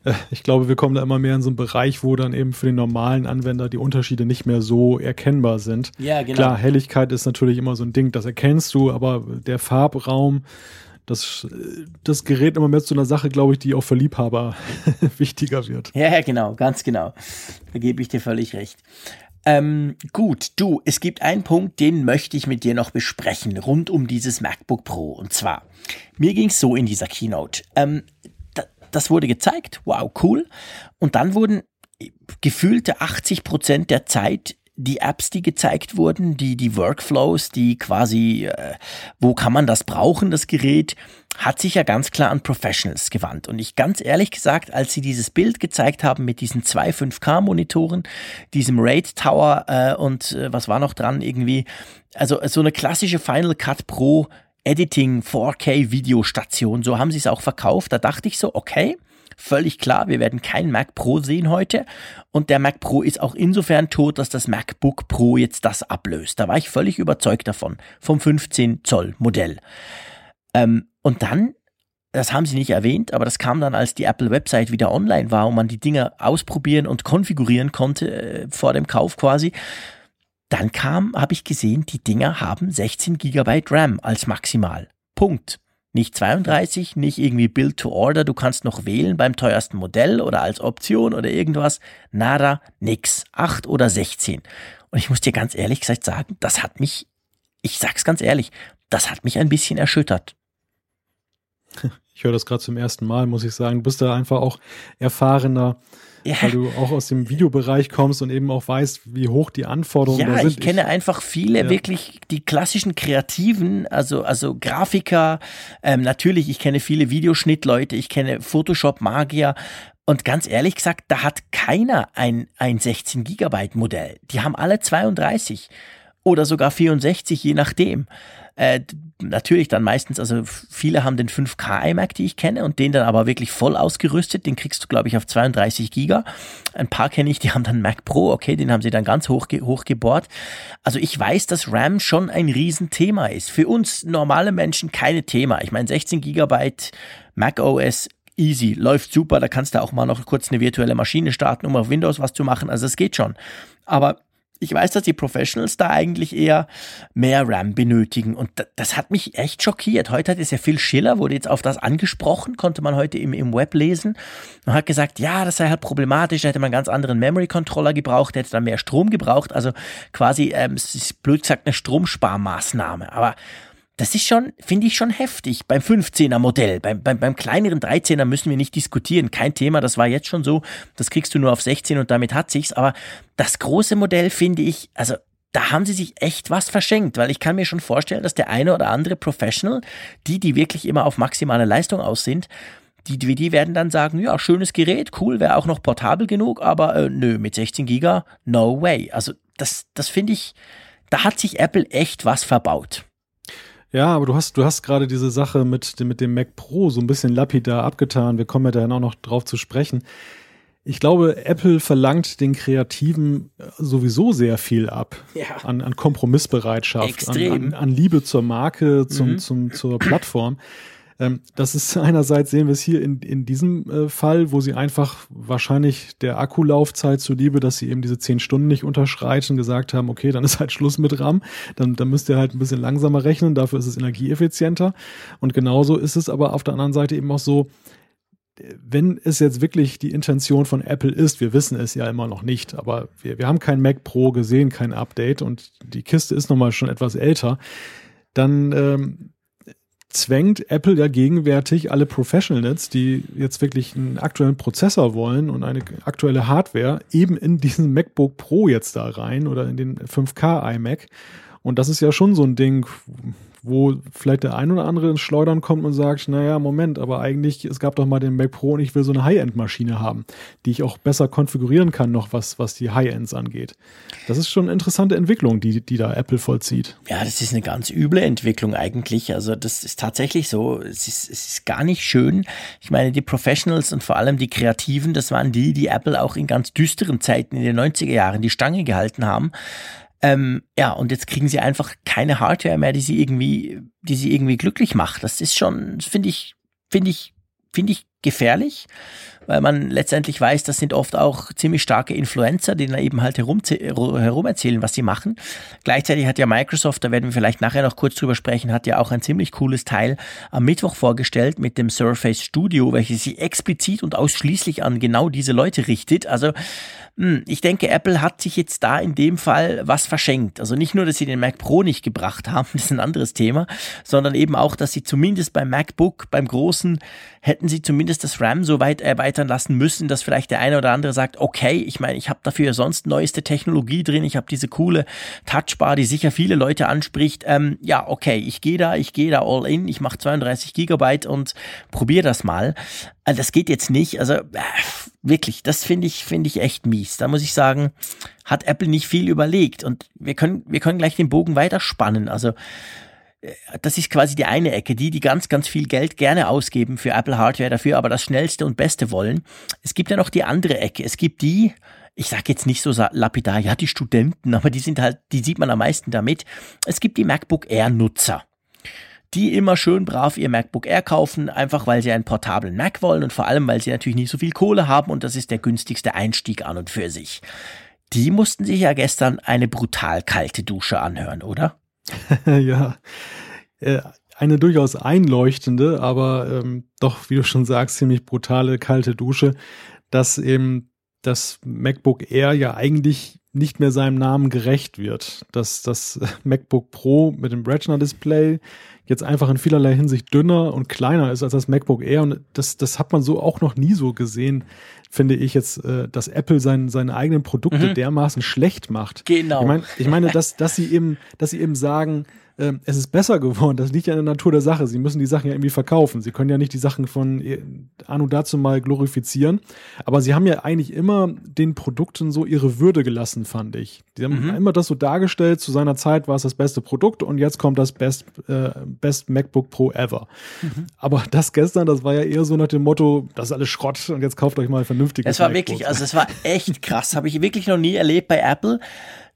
äh, ich glaube, wir kommen da immer mehr in so einen Bereich, wo dann eben für den normalen Anwender die Unterschiede nicht mehr so erkennbar sind. Ja, genau. Klar, Helligkeit ist natürlich immer so ein Ding, das erkennst du, aber der Farbraum, das, das gerät immer mehr zu einer Sache, glaube ich, die auch für Liebhaber wichtiger wird. Ja, genau, ganz genau. Da gebe ich dir völlig recht. Ähm, gut, du, es gibt einen Punkt, den möchte ich mit dir noch besprechen, rund um dieses MacBook Pro. Und zwar, mir ging es so in dieser Keynote. Ähm, das wurde gezeigt, wow, cool. Und dann wurden gefühlte 80 Prozent der Zeit die Apps, die gezeigt wurden, die, die Workflows, die quasi, äh, wo kann man das brauchen, das Gerät, hat sich ja ganz klar an Professionals gewandt. Und ich ganz ehrlich gesagt, als sie dieses Bild gezeigt haben mit diesen zwei 5K-Monitoren, diesem Raid Tower äh, und äh, was war noch dran irgendwie, also so eine klassische Final Cut Pro Editing 4K Videostation. So haben sie es auch verkauft. Da dachte ich so, okay, völlig klar, wir werden kein Mac Pro sehen heute. Und der Mac Pro ist auch insofern tot, dass das MacBook Pro jetzt das ablöst. Da war ich völlig überzeugt davon, vom 15 Zoll Modell. Ähm, und dann, das haben sie nicht erwähnt, aber das kam dann, als die Apple Website wieder online war und man die Dinger ausprobieren und konfigurieren konnte äh, vor dem Kauf quasi. Dann kam, habe ich gesehen, die Dinger haben 16 GB RAM als maximal. Punkt. Nicht 32, nicht irgendwie Build to Order, du kannst noch wählen beim teuersten Modell oder als Option oder irgendwas. Nada, nix. 8 oder 16. Und ich muss dir ganz ehrlich gesagt sagen, das hat mich, ich sag's ganz ehrlich, das hat mich ein bisschen erschüttert. Ich höre das gerade zum ersten Mal, muss ich sagen. Du bist da einfach auch erfahrener ja. weil du auch aus dem Videobereich kommst und eben auch weißt, wie hoch die Anforderungen ja, da sind. Ich kenne ich, einfach viele ja. wirklich die klassischen Kreativen, also also Grafiker. Ähm, natürlich, ich kenne viele Videoschnittleute, ich kenne Photoshop-Magier und ganz ehrlich gesagt, da hat keiner ein, ein 16 Gigabyte Modell. Die haben alle 32. oder sogar 64, je nachdem. Äh, natürlich dann meistens, also viele haben den 5K iMac, die ich kenne, und den dann aber wirklich voll ausgerüstet. Den kriegst du, glaube ich, auf 32 Giga. Ein paar kenne ich, die haben dann Mac Pro, okay, den haben sie dann ganz hoch, hoch gebohrt. Also ich weiß, dass RAM schon ein Riesenthema ist. Für uns normale Menschen keine Thema. Ich meine, 16 Gigabyte Mac OS easy, läuft super, da kannst du auch mal noch kurz eine virtuelle Maschine starten, um auf Windows was zu machen, also es geht schon. Aber ich weiß, dass die Professionals da eigentlich eher mehr RAM benötigen und das hat mich echt schockiert. Heute hat es ja Phil Schiller, wurde jetzt auf das angesprochen, konnte man heute im, im Web lesen und hat gesagt, ja, das sei halt problematisch, da hätte man einen ganz anderen Memory Controller gebraucht, hätte dann mehr Strom gebraucht, also quasi, ähm, es ist blöd gesagt, eine Stromsparmaßnahme. Aber das ist schon, finde ich schon heftig beim 15er Modell. Beim, beim, beim kleineren 13er müssen wir nicht diskutieren. Kein Thema, das war jetzt schon so. Das kriegst du nur auf 16 und damit hat sich's. Aber das große Modell finde ich, also da haben sie sich echt was verschenkt, weil ich kann mir schon vorstellen, dass der eine oder andere Professional, die, die wirklich immer auf maximale Leistung aus sind, die, die werden dann sagen, ja, schönes Gerät, cool, wäre auch noch portabel genug, aber äh, nö, mit 16 Giga, no way. Also das, das finde ich, da hat sich Apple echt was verbaut. Ja, aber du hast, du hast gerade diese Sache mit, mit dem Mac Pro so ein bisschen lapidar abgetan. Wir kommen ja dann auch noch drauf zu sprechen. Ich glaube, Apple verlangt den Kreativen sowieso sehr viel ab ja. an, an Kompromissbereitschaft, an, an, an, Liebe zur Marke, zum, mhm. zum, zur Plattform. Ähm, das ist einerseits sehen wir es hier in, in diesem äh, Fall, wo sie einfach wahrscheinlich der Akkulaufzeit zuliebe, dass sie eben diese zehn Stunden nicht unterschreiten, gesagt haben, okay, dann ist halt Schluss mit RAM, dann, dann müsst ihr halt ein bisschen langsamer rechnen, dafür ist es energieeffizienter. Und genauso ist es aber auf der anderen Seite eben auch so, wenn es jetzt wirklich die Intention von Apple ist, wir wissen es ja immer noch nicht, aber wir, wir haben kein Mac Pro gesehen, kein Update und die Kiste ist nochmal schon etwas älter, dann ähm, zwängt Apple ja gegenwärtig alle Professionals, die jetzt wirklich einen aktuellen Prozessor wollen und eine aktuelle Hardware, eben in diesen MacBook Pro jetzt da rein oder in den 5K iMac. Und das ist ja schon so ein Ding, wo vielleicht der ein oder andere ins Schleudern kommt und sagt, naja, Moment, aber eigentlich, es gab doch mal den Mac Pro und ich will so eine High-End-Maschine haben, die ich auch besser konfigurieren kann, noch was, was die High-Ends angeht. Das ist schon eine interessante Entwicklung, die, die da Apple vollzieht. Ja, das ist eine ganz üble Entwicklung eigentlich. Also das ist tatsächlich so, es ist, es ist gar nicht schön. Ich meine, die Professionals und vor allem die Kreativen, das waren die, die Apple auch in ganz düsteren Zeiten in den 90er Jahren die Stange gehalten haben. Ähm, ja, und jetzt kriegen sie einfach keine Hardware mehr, die sie irgendwie, die sie irgendwie glücklich macht. Das ist schon, finde ich, finde ich, finde ich gefährlich weil man letztendlich weiß, das sind oft auch ziemlich starke Influencer, die dann eben halt herum, herum erzählen, was sie machen. Gleichzeitig hat ja Microsoft, da werden wir vielleicht nachher noch kurz drüber sprechen, hat ja auch ein ziemlich cooles Teil am Mittwoch vorgestellt mit dem Surface Studio, welches sich explizit und ausschließlich an genau diese Leute richtet. Also ich denke, Apple hat sich jetzt da in dem Fall was verschenkt. Also nicht nur, dass sie den Mac Pro nicht gebracht haben, das ist ein anderes Thema, sondern eben auch, dass sie zumindest beim MacBook, beim großen, hätten sie zumindest das RAM so weit erweitern lassen müssen, dass vielleicht der eine oder andere sagt, okay, ich meine, ich habe dafür sonst neueste Technologie drin, ich habe diese coole Touchbar, die sicher viele Leute anspricht. Ähm, ja, okay, ich gehe da, ich gehe da all in, ich mache 32 Gigabyte und probiere das mal. Also das geht jetzt nicht. Also äh, wirklich, das finde ich finde ich echt mies. Da muss ich sagen, hat Apple nicht viel überlegt und wir können wir können gleich den Bogen weiterspannen. Also das ist quasi die eine Ecke, die, die ganz, ganz viel Geld gerne ausgeben für Apple Hardware dafür, aber das schnellste und beste wollen. Es gibt ja noch die andere Ecke. Es gibt die, ich sage jetzt nicht so lapidar, ja, die Studenten, aber die sind halt, die sieht man am meisten damit. Es gibt die MacBook Air Nutzer. Die immer schön brav ihr MacBook Air kaufen, einfach weil sie einen portablen Mac wollen und vor allem, weil sie natürlich nicht so viel Kohle haben und das ist der günstigste Einstieg an und für sich. Die mussten sich ja gestern eine brutal kalte Dusche anhören, oder? ja, äh, eine durchaus einleuchtende, aber ähm, doch, wie du schon sagst, ziemlich brutale kalte Dusche, dass eben das MacBook Air ja eigentlich nicht mehr seinem Namen gerecht wird. Dass das MacBook Pro mit dem Retina-Display jetzt einfach in vielerlei Hinsicht dünner und kleiner ist als das MacBook Air. Und das, das hat man so auch noch nie so gesehen, finde ich jetzt, äh, dass Apple sein, seine eigenen Produkte mhm. dermaßen schlecht macht. Genau. Ich meine, ich meine, dass, dass sie eben, dass sie eben sagen, äh, es ist besser geworden. Das liegt ja in der Natur der Sache. Sie müssen die Sachen ja irgendwie verkaufen. Sie können ja nicht die Sachen von äh, Anno dazu mal glorifizieren. Aber sie haben ja eigentlich immer den Produkten so ihre Würde gelassen, fand ich. Die haben mhm. immer das so dargestellt, zu seiner Zeit war es das beste Produkt und jetzt kommt das Best, äh, Best MacBook Pro ever. Mhm. Aber das gestern, das war ja eher so nach dem Motto, das ist alles Schrott und jetzt kauft euch mal vernünftig. Es war MacBook. wirklich, also es war echt krass, habe ich wirklich noch nie erlebt bei Apple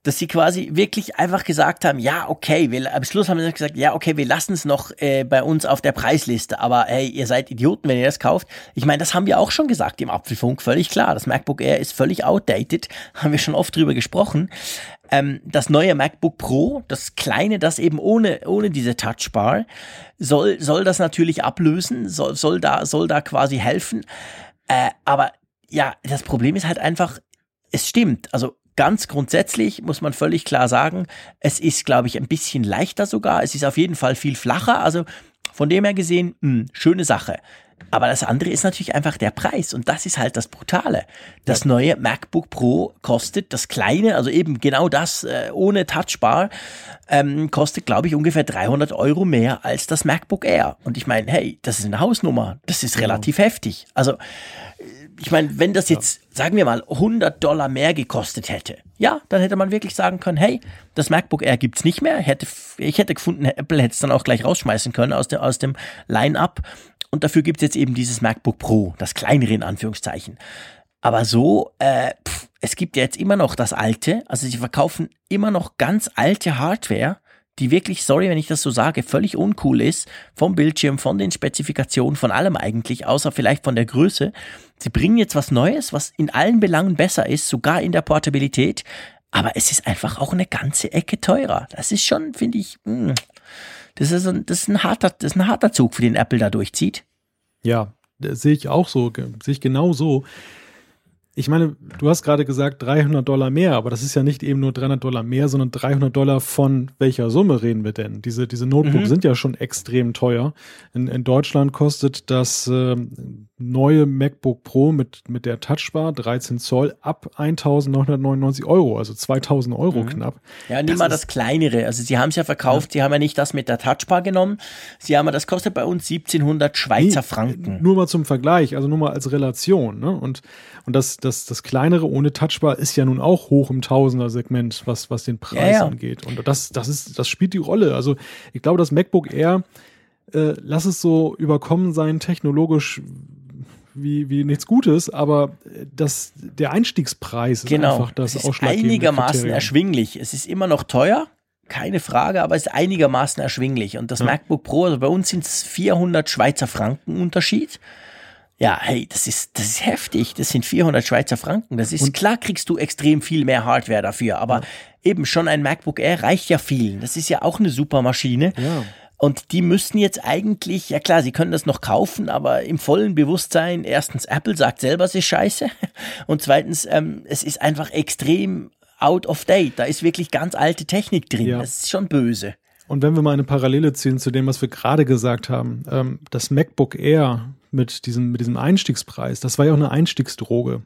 dass sie quasi wirklich einfach gesagt haben, ja, okay, wir, am Schluss haben sie gesagt, ja, okay, wir lassen es noch äh, bei uns auf der Preisliste, aber hey, ihr seid Idioten, wenn ihr das kauft. Ich meine, das haben wir auch schon gesagt im Apfelfunk, völlig klar. Das MacBook Air ist völlig outdated, haben wir schon oft drüber gesprochen. Ähm, das neue MacBook Pro, das kleine, das eben ohne, ohne diese Touchbar, soll, soll das natürlich ablösen, soll, soll, da, soll da quasi helfen. Äh, aber ja, das Problem ist halt einfach, es stimmt. Also ganz grundsätzlich muss man völlig klar sagen, es ist, glaube ich, ein bisschen leichter sogar. Es ist auf jeden Fall viel flacher. Also von dem her gesehen, mh, hm, schöne Sache. Aber das andere ist natürlich einfach der Preis und das ist halt das Brutale. Das ja. neue MacBook Pro kostet das kleine, also eben genau das äh, ohne Touchbar, ähm, kostet glaube ich ungefähr 300 Euro mehr als das MacBook Air. Und ich meine, hey, das ist eine Hausnummer, das ist relativ ja. heftig. Also ich meine, wenn das jetzt, ja. sagen wir mal, 100 Dollar mehr gekostet hätte, ja, dann hätte man wirklich sagen können, hey, das MacBook Air gibt's nicht mehr. Hätte, ich hätte gefunden, Apple hätte es dann auch gleich rausschmeißen können aus, dem aus dem Line-Up. Und dafür gibt's jetzt eben dieses MacBook Pro, das kleinere in Anführungszeichen. Aber so, äh, pff, es gibt ja jetzt immer noch das alte, also sie verkaufen immer noch ganz alte Hardware die wirklich, sorry, wenn ich das so sage, völlig uncool ist, vom Bildschirm, von den Spezifikationen, von allem eigentlich, außer vielleicht von der Größe. Sie bringen jetzt was Neues, was in allen Belangen besser ist, sogar in der Portabilität, aber es ist einfach auch eine ganze Ecke teurer. Das ist schon, finde ich, mh, hm, das ist, ein, das, ist ein harter, das ist ein harter Zug, für den Apple da durchzieht. Ja, sehe ich auch so, sehe ich genau so ich meine, du hast gerade gesagt 300 Dollar mehr, aber das ist ja nicht eben nur 300 Dollar mehr, sondern 300 Dollar von welcher Summe reden wir denn? Diese, diese Notebooks mhm. sind ja schon extrem teuer. In, in Deutschland kostet das äh, neue MacBook Pro mit, mit der Touchbar 13 Zoll ab 1999 Euro, also 2000 Euro mhm. knapp. Ja, nimm mal das kleinere. Also sie haben es ja verkauft, ja. sie haben ja nicht das mit der Touchbar genommen. Sie haben ja, das kostet bei uns 1700 Schweizer nee, Franken. Nur mal zum Vergleich, also nur mal als Relation. Ne? Und, und das, das, das kleinere ohne Touchbar ist ja nun auch hoch im Tausender-Segment, was, was den Preis ja, ja. angeht. Und das, das ist, das spielt die Rolle. Also ich glaube, das MacBook Air, äh, lass es so überkommen sein, technologisch wie, wie nichts Gutes, aber das, der Einstiegspreis ist genau. einfach das es ist einigermaßen Kriterium. erschwinglich. Es ist immer noch teuer, keine Frage, aber es ist einigermaßen erschwinglich. Und das ja. MacBook Pro, also bei uns sind es 400 Schweizer Franken Unterschied. Ja, hey, das ist, das ist heftig. Das sind 400 Schweizer Franken. Das ist, und klar kriegst du extrem viel mehr Hardware dafür, aber ja. eben schon ein MacBook Air reicht ja vielen. Das ist ja auch eine super Maschine. Ja. Und die müssten jetzt eigentlich, ja klar, sie können das noch kaufen, aber im vollen Bewusstsein, erstens, Apple sagt selber, es ist scheiße. Und zweitens, ähm, es ist einfach extrem out of date. Da ist wirklich ganz alte Technik drin. Ja. Das ist schon böse. Und wenn wir mal eine Parallele ziehen zu dem, was wir gerade gesagt haben, ähm, das MacBook Air mit diesem, mit diesem Einstiegspreis, das war ja auch eine Einstiegsdroge.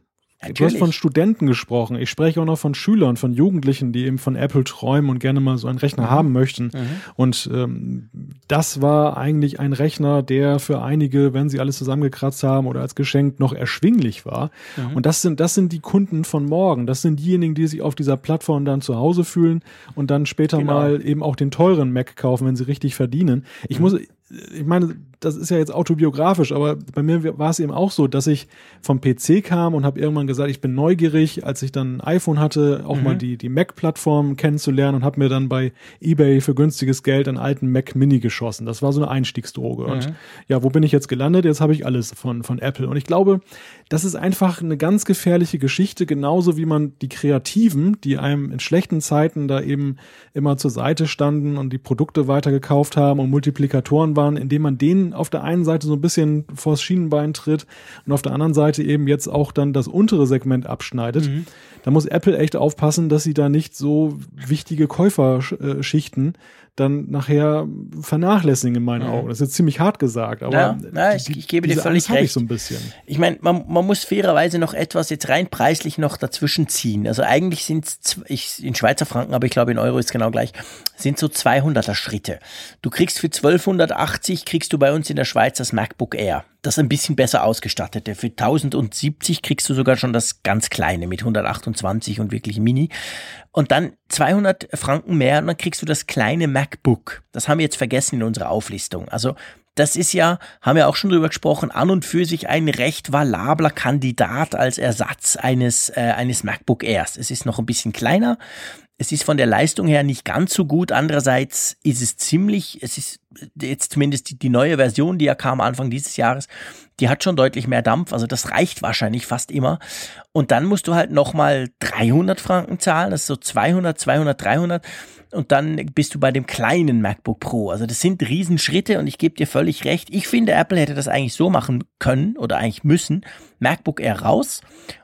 Natürlich. Du hast von Studenten gesprochen. Ich spreche auch noch von Schülern, von Jugendlichen, die eben von Apple träumen und gerne mal so einen Rechner mhm. haben möchten. Mhm. Und ähm, das war eigentlich ein Rechner, der für einige, wenn sie alles zusammengekratzt haben oder als Geschenk noch erschwinglich war. Mhm. Und das sind, das sind die Kunden von morgen. Das sind diejenigen, die sich auf dieser Plattform dann zu Hause fühlen und dann später genau. mal eben auch den teuren Mac kaufen, wenn sie richtig verdienen. Ich mhm. muss, ich meine, das ist ja jetzt autobiografisch, aber bei mir war es eben auch so, dass ich vom PC kam und habe irgendwann gesagt, ich bin neugierig, als ich dann ein iPhone hatte, auch mhm. mal die, die Mac-Plattform kennenzulernen und habe mir dann bei eBay für günstiges Geld einen alten Mac Mini geschossen. Das war so eine Einstiegsdroge. Mhm. Und ja, wo bin ich jetzt gelandet? Jetzt habe ich alles von, von Apple. Und ich glaube, das ist einfach eine ganz gefährliche Geschichte, genauso wie man die Kreativen, die einem in schlechten Zeiten da eben immer zur Seite standen und die Produkte weitergekauft haben und Multiplikatoren waren, indem man denen auf der einen Seite so ein bisschen vors Schienenbein tritt und auf der anderen Seite eben jetzt auch dann das untere Segment abschneidet. Mhm. Da muss Apple echt aufpassen, dass sie da nicht so wichtige Käuferschichten dann nachher vernachlässigen in meinen mhm. Augen. Das ist jetzt ziemlich hart gesagt, aber ja, ja, ich, ich gebe dir völlig recht. Ich so ein bisschen. Ich meine, man, man muss fairerweise noch etwas jetzt rein preislich noch dazwischen ziehen. Also eigentlich sind es in Schweizer Franken, aber ich glaube in Euro ist genau gleich, sind so 200er Schritte. Du kriegst für 1280 kriegst du bei uns in der Schweiz das MacBook Air. Das ein bisschen besser ausgestattete. Für 1070 kriegst du sogar schon das ganz kleine mit 128 und wirklich Mini. Und dann 200 Franken mehr und dann kriegst du das kleine MacBook. Das haben wir jetzt vergessen in unserer Auflistung. Also das ist ja, haben wir auch schon drüber gesprochen, an und für sich ein recht valabler Kandidat als Ersatz eines, äh, eines MacBook Airs. Es ist noch ein bisschen kleiner, es ist von der Leistung her nicht ganz so gut. Andererseits ist es ziemlich, es ist jetzt zumindest die, die neue Version, die ja kam Anfang dieses Jahres, die hat schon deutlich mehr Dampf. Also das reicht wahrscheinlich fast immer. Und dann musst du halt nochmal 300 Franken zahlen. Das ist so 200, 200, 300 und dann bist du bei dem kleinen MacBook Pro. Also das sind Riesenschritte und ich gebe dir völlig recht. Ich finde, Apple hätte das eigentlich so machen können oder eigentlich müssen. MacBook Air raus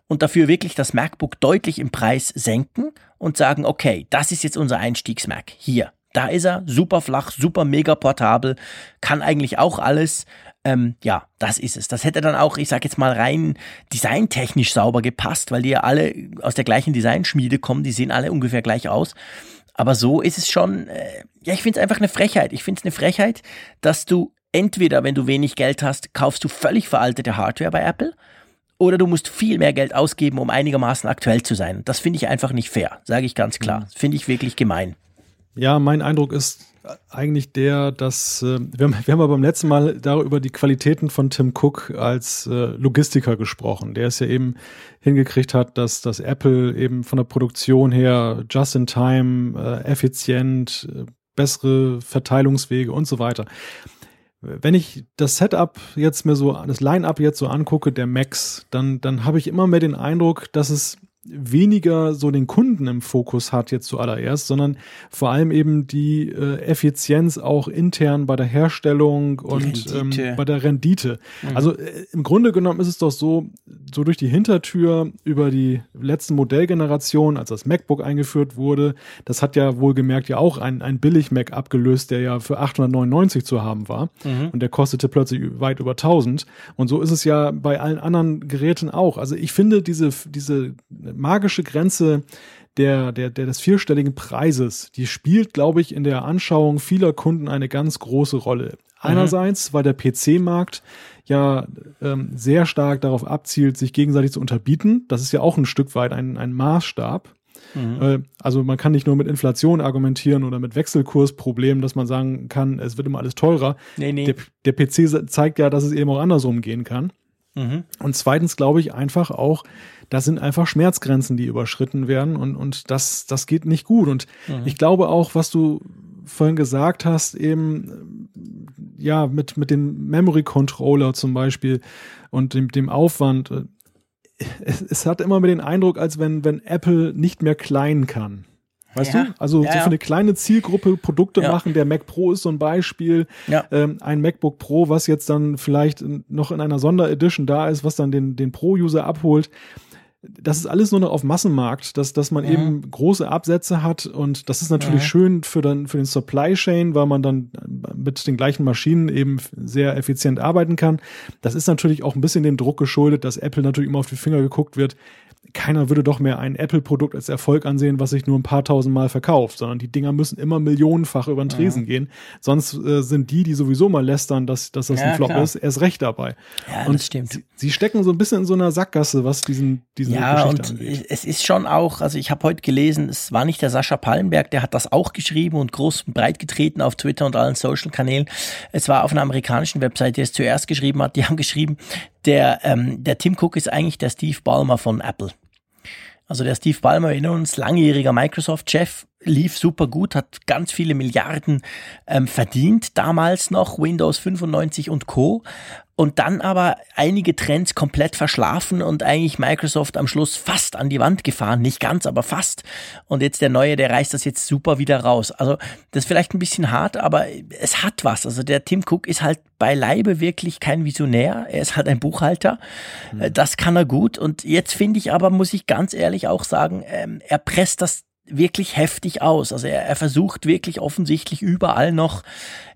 und dafür wirklich das MacBook deutlich im Preis senken und sagen, okay, das ist jetzt unser Einstiegs-Mac. Hier, da ist er, super flach, super mega portabel, kann eigentlich auch alles. Ähm, ja, das ist es. Das hätte dann auch, ich sag jetzt mal rein designtechnisch sauber gepasst, weil die ja alle aus der gleichen Designschmiede kommen, die sehen alle ungefähr gleich aus. Aber so ist es schon, äh, ja, ich finde es einfach eine Frechheit. Ich finde es eine Frechheit, dass du entweder, wenn du wenig Geld hast, kaufst du völlig veraltete Hardware bei Apple oder du musst viel mehr Geld ausgeben, um einigermaßen aktuell zu sein. Das finde ich einfach nicht fair, sage ich ganz klar. Mhm. Finde ich wirklich gemein. Ja, mein Eindruck ist eigentlich der, dass äh, wir, haben, wir haben aber beim letzten Mal darüber die Qualitäten von Tim Cook als äh, Logistiker gesprochen, der es ja eben hingekriegt hat, dass, dass Apple eben von der Produktion her just in time, äh, effizient, äh, bessere Verteilungswege und so weiter. Wenn ich das Setup jetzt mir so, das Line-up jetzt so angucke, der Max, dann, dann habe ich immer mehr den Eindruck, dass es weniger so den Kunden im Fokus hat jetzt zuallererst, sondern vor allem eben die äh, Effizienz auch intern bei der Herstellung und ähm, bei der Rendite. Mhm. Also äh, im Grunde genommen ist es doch so, so durch die Hintertür über die letzten Modellgenerationen, als das MacBook eingeführt wurde, das hat ja wohlgemerkt ja auch ein, ein Billig-Mac abgelöst, der ja für 899 zu haben war mhm. und der kostete plötzlich weit über 1000 und so ist es ja bei allen anderen Geräten auch. Also ich finde diese, diese magische Grenze der, der, der des vierstelligen Preises, die spielt, glaube ich, in der Anschauung vieler Kunden eine ganz große Rolle. Einerseits, weil der PC-Markt ja ähm, sehr stark darauf abzielt, sich gegenseitig zu unterbieten. Das ist ja auch ein Stück weit ein, ein Maßstab. Mhm. Äh, also man kann nicht nur mit Inflation argumentieren oder mit Wechselkursproblemen, dass man sagen kann, es wird immer alles teurer. Nee, nee. Der, der PC zeigt ja, dass es eben auch andersrum gehen kann. Mhm. Und zweitens glaube ich einfach auch, da sind einfach Schmerzgrenzen, die überschritten werden und, und das, das geht nicht gut. Und mhm. ich glaube auch, was du vorhin gesagt hast, eben, ja, mit, mit dem Memory Controller zum Beispiel und dem, dem Aufwand, äh, es, es hat immer mit den Eindruck, als wenn, wenn Apple nicht mehr klein kann. Weißt ja. du? Also ja, so für eine kleine Zielgruppe Produkte ja. machen. Der Mac Pro ist so ein Beispiel. Ähm, ein MacBook Pro, was jetzt dann vielleicht noch in einer Sonderedition da ist, was dann den, den Pro-User abholt das ist alles nur noch auf Massenmarkt, dass, dass man ja. eben große Absätze hat und das ist natürlich ja. schön für, dann, für den Supply Chain, weil man dann mit den gleichen Maschinen eben sehr effizient arbeiten kann. Das ist natürlich auch ein bisschen dem Druck geschuldet, dass Apple natürlich immer auf die Finger geguckt wird keiner würde doch mehr ein Apple-Produkt als Erfolg ansehen, was sich nur ein paar tausend Mal verkauft, sondern die Dinger müssen immer millionenfach über den Tresen ja. gehen. Sonst äh, sind die, die sowieso mal lästern, dass, dass das ja, ein Flop klar. ist, erst recht dabei. Ja, und das stimmt. Sie, sie, stecken so ein bisschen in so einer Sackgasse, was diesen, diesen Ja, und angeht. es ist schon auch, also ich habe heute gelesen, es war nicht der Sascha Pallenberg, der hat das auch geschrieben und groß und breit getreten auf Twitter und allen Social-Kanälen. Es war auf einer amerikanischen Website, die es zuerst geschrieben hat. Die haben geschrieben, der, ähm, der Tim Cook ist eigentlich der Steve Ballmer von Apple. Also der Steve Ballmer, erinnern uns, langjähriger Microsoft-Chef, lief super gut, hat ganz viele Milliarden ähm, verdient, damals noch Windows 95 und Co und dann aber einige Trends komplett verschlafen und eigentlich Microsoft am Schluss fast an die Wand gefahren. Nicht ganz, aber fast. Und jetzt der neue, der reißt das jetzt super wieder raus. Also das ist vielleicht ein bisschen hart, aber es hat was. Also der Tim Cook ist halt beileibe wirklich kein Visionär. Er ist halt ein Buchhalter. Mhm. Das kann er gut. Und jetzt finde ich aber, muss ich ganz ehrlich auch sagen, ähm, er presst das wirklich heftig aus. Also er, er versucht wirklich offensichtlich überall noch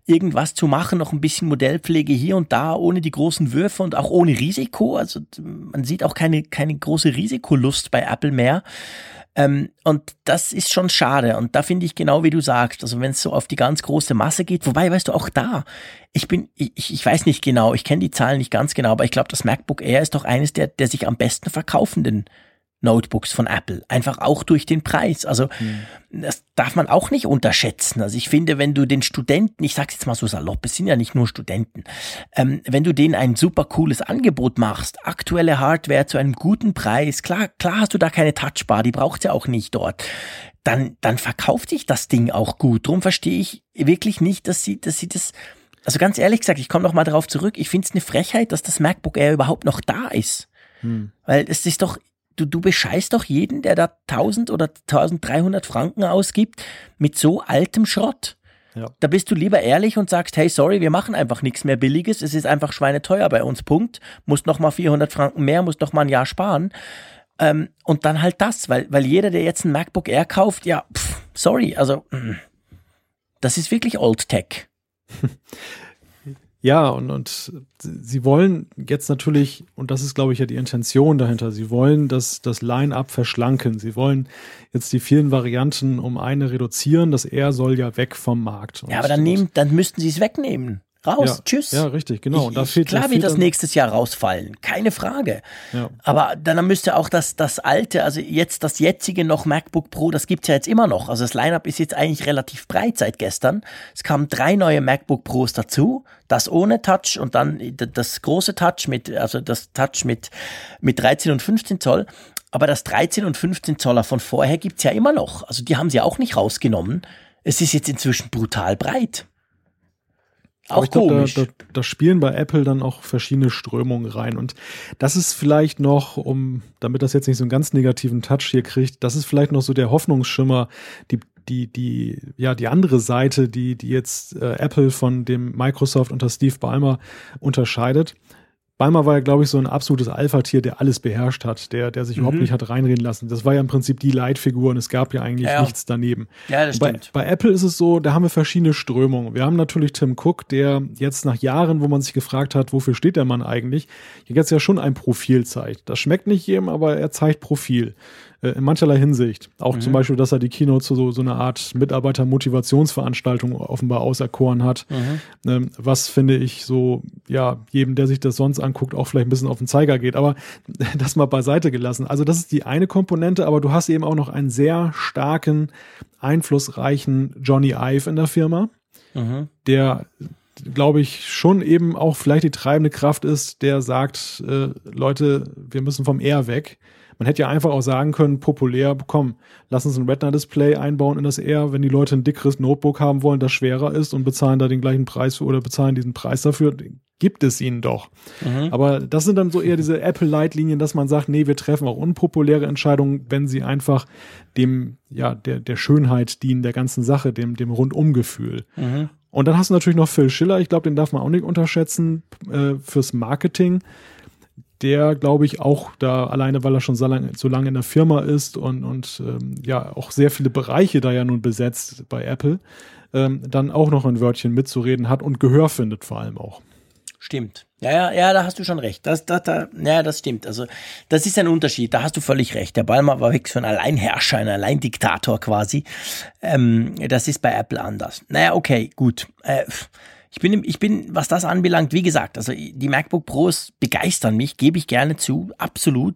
irgendwas zu machen, noch ein bisschen Modellpflege hier und da, ohne die großen Würfe und auch ohne Risiko. Also man sieht auch keine, keine große Risikolust bei Apple mehr. Ähm, und das ist schon schade. Und da finde ich genau wie du sagst, also wenn es so auf die ganz große Masse geht, wobei, weißt du, auch da, ich bin, ich, ich weiß nicht genau, ich kenne die Zahlen nicht ganz genau, aber ich glaube, das MacBook Air ist doch eines der, der sich am besten verkaufenden Notebooks von Apple. Einfach auch durch den Preis. Also mhm. das darf man auch nicht unterschätzen. Also ich finde, wenn du den Studenten, ich sag's jetzt mal so salopp, es sind ja nicht nur Studenten, ähm, wenn du denen ein super cooles Angebot machst, aktuelle Hardware zu einem guten Preis, klar, klar hast du da keine Touchbar, die braucht's ja auch nicht dort. Dann, dann verkauft sich das Ding auch gut. Drum verstehe ich wirklich nicht, dass sie, dass sie das, also ganz ehrlich gesagt, ich komme noch mal darauf zurück, ich finde es eine Frechheit, dass das MacBook Air überhaupt noch da ist. Hm. Weil es ist doch du, du bescheißt doch jeden, der da 1000 oder 1300 Franken ausgibt, mit so altem Schrott. Ja. Da bist du lieber ehrlich und sagst, hey, sorry, wir machen einfach nichts mehr Billiges, es ist einfach schweineteuer bei uns, Punkt. Musst noch mal 400 Franken mehr, musst noch mal ein Jahr sparen. Ähm, und dann halt das, weil, weil jeder, der jetzt ein MacBook Air kauft, ja, pff, sorry, also, mm, das ist wirklich Old Tech. Ja, und, und sie wollen jetzt natürlich, und das ist, glaube ich, ja die Intention dahinter, sie wollen das, das Line-up verschlanken. Sie wollen jetzt die vielen Varianten um eine reduzieren. Das R soll ja weg vom Markt. ja, aber dann, nehmen, dann müssten sie es wegnehmen. Raus, ja, tschüss. Ja, richtig, genau. Ich, ich, klar wird das nächstes Jahr rausfallen, keine Frage. Ja. Aber dann müsste auch das, das alte, also jetzt das jetzige noch MacBook Pro, das gibt's ja jetzt immer noch. Also das Lineup ist jetzt eigentlich relativ breit seit gestern. Es kamen drei neue MacBook Pros dazu, das ohne Touch und dann das große Touch mit, also das Touch mit, mit 13 und 15 Zoll. Aber das 13 und 15 Zoller von vorher gibt's ja immer noch. Also die haben sie auch nicht rausgenommen. Es ist jetzt inzwischen brutal breit. Auch glaub, komisch. Da, da, da, spielen bei Apple dann auch verschiedene Strömungen rein. Und das ist vielleicht noch, um, damit das jetzt nicht so einen ganz negativen Touch hier kriegt, das ist vielleicht noch so der Hoffnungsschimmer, die, die, die, ja, die andere Seite, die, die jetzt äh, Apple von dem Microsoft unter Steve Ballmer unterscheidet. Ballmer war ja, glaube ich, so ein absolutes Alpha-Tier, der alles beherrscht hat, der, der sich mhm. überhaupt nicht hat reinreden lassen. Das war ja im Prinzip die Leitfigur und es gab ja eigentlich ja. nichts daneben. Ja, das stimmt. Bei, bei Apple ist es so, da haben wir verschiedene Strömungen. Wir haben natürlich Tim Cook, der jetzt nach Jahren, wo man sich gefragt hat, wofür steht der Mann eigentlich, jetzt ja schon ein Profil zeigt. Das schmeckt nicht jedem, aber er zeigt Profil. Äh, in mancherlei Hinsicht. Auch mhm. zum Beispiel, dass er die Keynote zu so, so einer Art Mitarbeiter-Motivationsveranstaltung offenbar auserkoren hat. Mhm. Ähm, was finde ich so, ja, jedem, der sich das sonst anguckt, auch vielleicht ein bisschen auf den Zeiger geht. Aber das mal beiseite gelassen. Also das ist die eine Komponente, aber du hast eben auch noch einen sehr starken, einflussreichen Johnny Ive in der Firma, mhm. der glaube ich, schon eben auch vielleicht die treibende Kraft ist, der sagt, äh, Leute, wir müssen vom R weg. Man hätte ja einfach auch sagen können, populär, komm, lass uns ein Retina-Display einbauen in das R, wenn die Leute ein dickeres Notebook haben wollen, das schwerer ist und bezahlen da den gleichen Preis für oder bezahlen diesen Preis dafür, gibt es ihnen doch. Mhm. Aber das sind dann so eher diese Apple-Leitlinien, dass man sagt, nee, wir treffen auch unpopuläre Entscheidungen, wenn sie einfach dem, ja, der, der Schönheit dienen, der ganzen Sache, dem, dem Rundumgefühl. Mhm. Und dann hast du natürlich noch Phil Schiller, ich glaube, den darf man auch nicht unterschätzen, äh, fürs Marketing der, glaube ich, auch da alleine, weil er schon so lange, so lange in der Firma ist und, und ähm, ja auch sehr viele Bereiche da ja nun besetzt bei Apple, ähm, dann auch noch ein Wörtchen mitzureden hat und Gehör findet vor allem auch. Stimmt. Ja, ja, ja, da hast du schon recht. Das, das, da, ja, das stimmt. Also, das ist ein Unterschied. Da hast du völlig recht. Der Balmer war wirklich so ein Alleinherrscher, ein Alleindiktator quasi. Ähm, das ist bei Apple anders. Naja, okay, gut. Äh, ich bin, ich bin, was das anbelangt, wie gesagt, also die MacBook Pros begeistern mich, gebe ich gerne zu, absolut.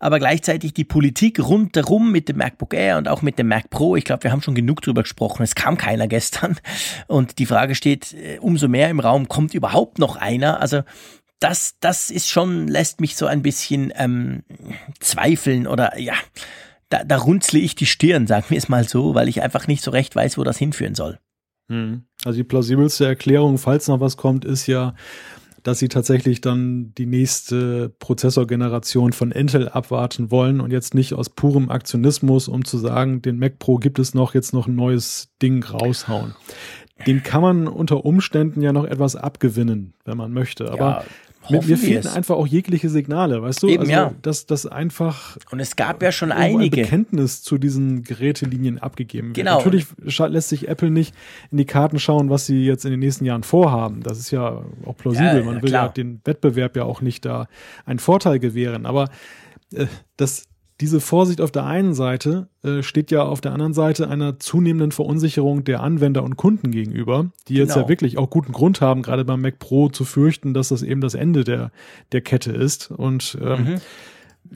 Aber gleichzeitig die Politik rundherum mit dem MacBook Air und auch mit dem Mac Pro, ich glaube, wir haben schon genug drüber gesprochen. Es kam keiner gestern. Und die Frage steht äh, umso mehr im Raum, kommt überhaupt noch einer? Also das, das ist schon, lässt mich so ein bisschen ähm, zweifeln oder ja, da, da runzle ich die Stirn, sagen wir es mal so, weil ich einfach nicht so recht weiß, wo das hinführen soll. Hm. Also die plausibelste Erklärung, falls noch was kommt, ist ja, dass sie tatsächlich dann die nächste Prozessorgeneration von Intel abwarten wollen und jetzt nicht aus purem Aktionismus, um zu sagen, den Mac Pro gibt es noch, jetzt noch ein neues Ding raushauen. Den kann man unter Umständen ja noch etwas abgewinnen, wenn man möchte. Aber ja Hoffen mir fehlten einfach auch jegliche Signale, weißt du? Eben, also, ja. dass das einfach. Und es gab ja schon einige. Ein Bekenntnis zu diesen Gerätelinien abgegeben wird. Genau. Natürlich lässt sich Apple nicht in die Karten schauen, was sie jetzt in den nächsten Jahren vorhaben. Das ist ja auch plausibel. Ja, Man will klar. ja den Wettbewerb ja auch nicht da einen Vorteil gewähren. Aber äh, das, diese Vorsicht auf der einen Seite äh, steht ja auf der anderen Seite einer zunehmenden Verunsicherung der Anwender und Kunden gegenüber, die jetzt Genau. ja wirklich auch guten Grund haben, gerade beim Mac Pro zu fürchten, dass das eben das Ende der, der Kette ist. Und ähm, Mhm.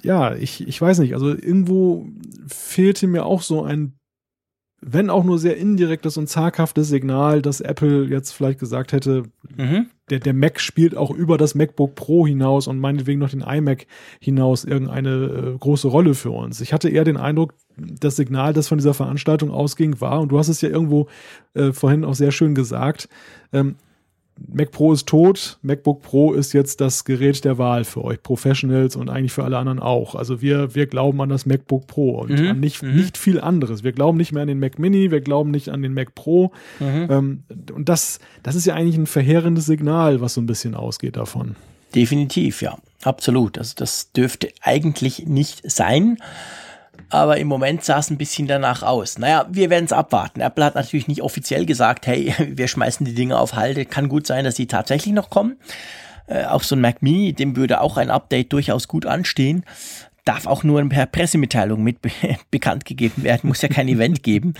ja, ich, ich weiß nicht, also irgendwo fehlte mir auch so ein, wenn auch nur sehr indirektes und zaghaftes Signal, dass Apple jetzt vielleicht gesagt hätte, Mhm. der, der Mac spielt auch über das MacBook Pro hinaus und meinetwegen noch den iMac hinaus irgendeine äh, große Rolle für uns. Ich hatte eher den Eindruck, das Signal, das von dieser Veranstaltung ausging, war, und du hast es ja irgendwo äh, vorhin auch sehr schön gesagt, ähm, Mac Pro ist tot, MacBook Pro ist jetzt das Gerät der Wahl für euch Professionals und eigentlich für alle anderen auch. Also wir, wir glauben an das MacBook Pro und Mhm, an nicht, mhm. nicht viel anderes. Wir glauben nicht mehr an den Mac Mini, wir glauben nicht an den Mac Pro. Mhm. Ähm, und das, das ist ja eigentlich ein verheerendes Signal, was so ein bisschen ausgeht davon. Definitiv, ja, absolut. Also das dürfte eigentlich nicht sein. Aber im Moment sah es ein bisschen danach aus. Naja, wir werden es abwarten. Apple hat natürlich nicht offiziell gesagt, hey, wir schmeißen die Dinge auf Halde. Kann gut sein, dass sie tatsächlich noch kommen. Äh, auch so ein Mac Mini, dem würde auch ein Update durchaus gut anstehen. Darf auch nur per Pressemitteilung mit be bekannt gegeben werden, muss ja kein Event geben.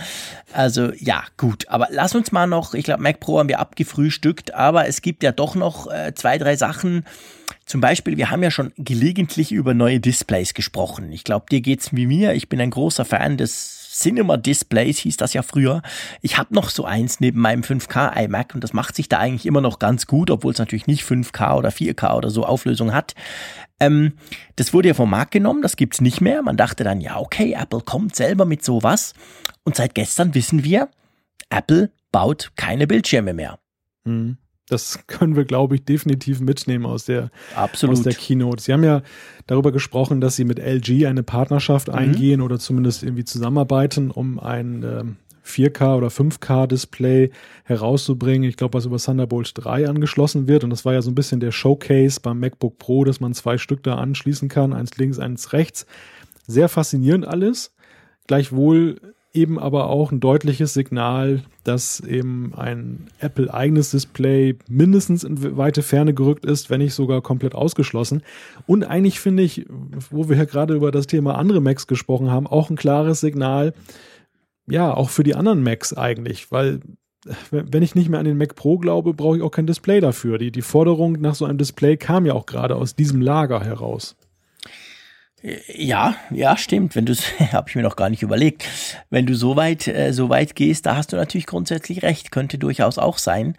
Also ja, gut. Aber lass uns mal noch, ich glaube, Mac Pro haben wir abgefrühstückt, aber es gibt ja doch noch äh, zwei, drei Sachen. Zum Beispiel, wir haben ja schon gelegentlich über neue Displays gesprochen. Ich glaube, dir geht's wie mir. Ich bin ein großer Fan des Cinema Displays, hieß das ja früher. Ich habe noch so eins neben meinem 5K iMac und das macht sich da eigentlich immer noch ganz gut, obwohl es natürlich nicht 5K oder 4K oder so Auflösung hat. Ähm, das wurde ja vom Markt genommen, das gibt's nicht mehr. Man dachte dann, ja, okay, Apple kommt selber mit sowas. Und seit gestern wissen wir, Apple baut keine Bildschirme mehr. Mhm. Das können wir, glaube ich, definitiv mitnehmen aus der, Absolut. aus der Keynote. Sie haben ja darüber gesprochen, dass Sie mit LG eine Partnerschaft eingehen oder zumindest irgendwie zusammenarbeiten, um ein ähm, 4K oder 5K Display herauszubringen. Ich glaube, was über Thunderbolt 3 angeschlossen wird. Und das war ja so ein bisschen der Showcase beim MacBook Pro, dass man zwei Stück da anschließen kann, eins links, eins rechts. Sehr faszinierend alles. Gleichwohl eben aber auch ein deutliches Signal, dass eben ein Apple-eigenes Display mindestens in weite Ferne gerückt ist, wenn nicht sogar komplett ausgeschlossen. Und eigentlich finde ich, wo wir ja gerade über das Thema andere Macs gesprochen haben, auch ein klares Signal, ja, auch für die anderen Macs eigentlich, weil wenn ich nicht mehr an den Mac Pro glaube, brauche ich auch kein Display dafür. Die, die Forderung nach so einem Display kam ja auch gerade aus diesem Lager heraus. Ja, ja, stimmt. Wenn du, habe ich mir noch gar nicht überlegt. Wenn du so weit, äh, so weit gehst, da hast du natürlich grundsätzlich recht. Könnte durchaus auch sein.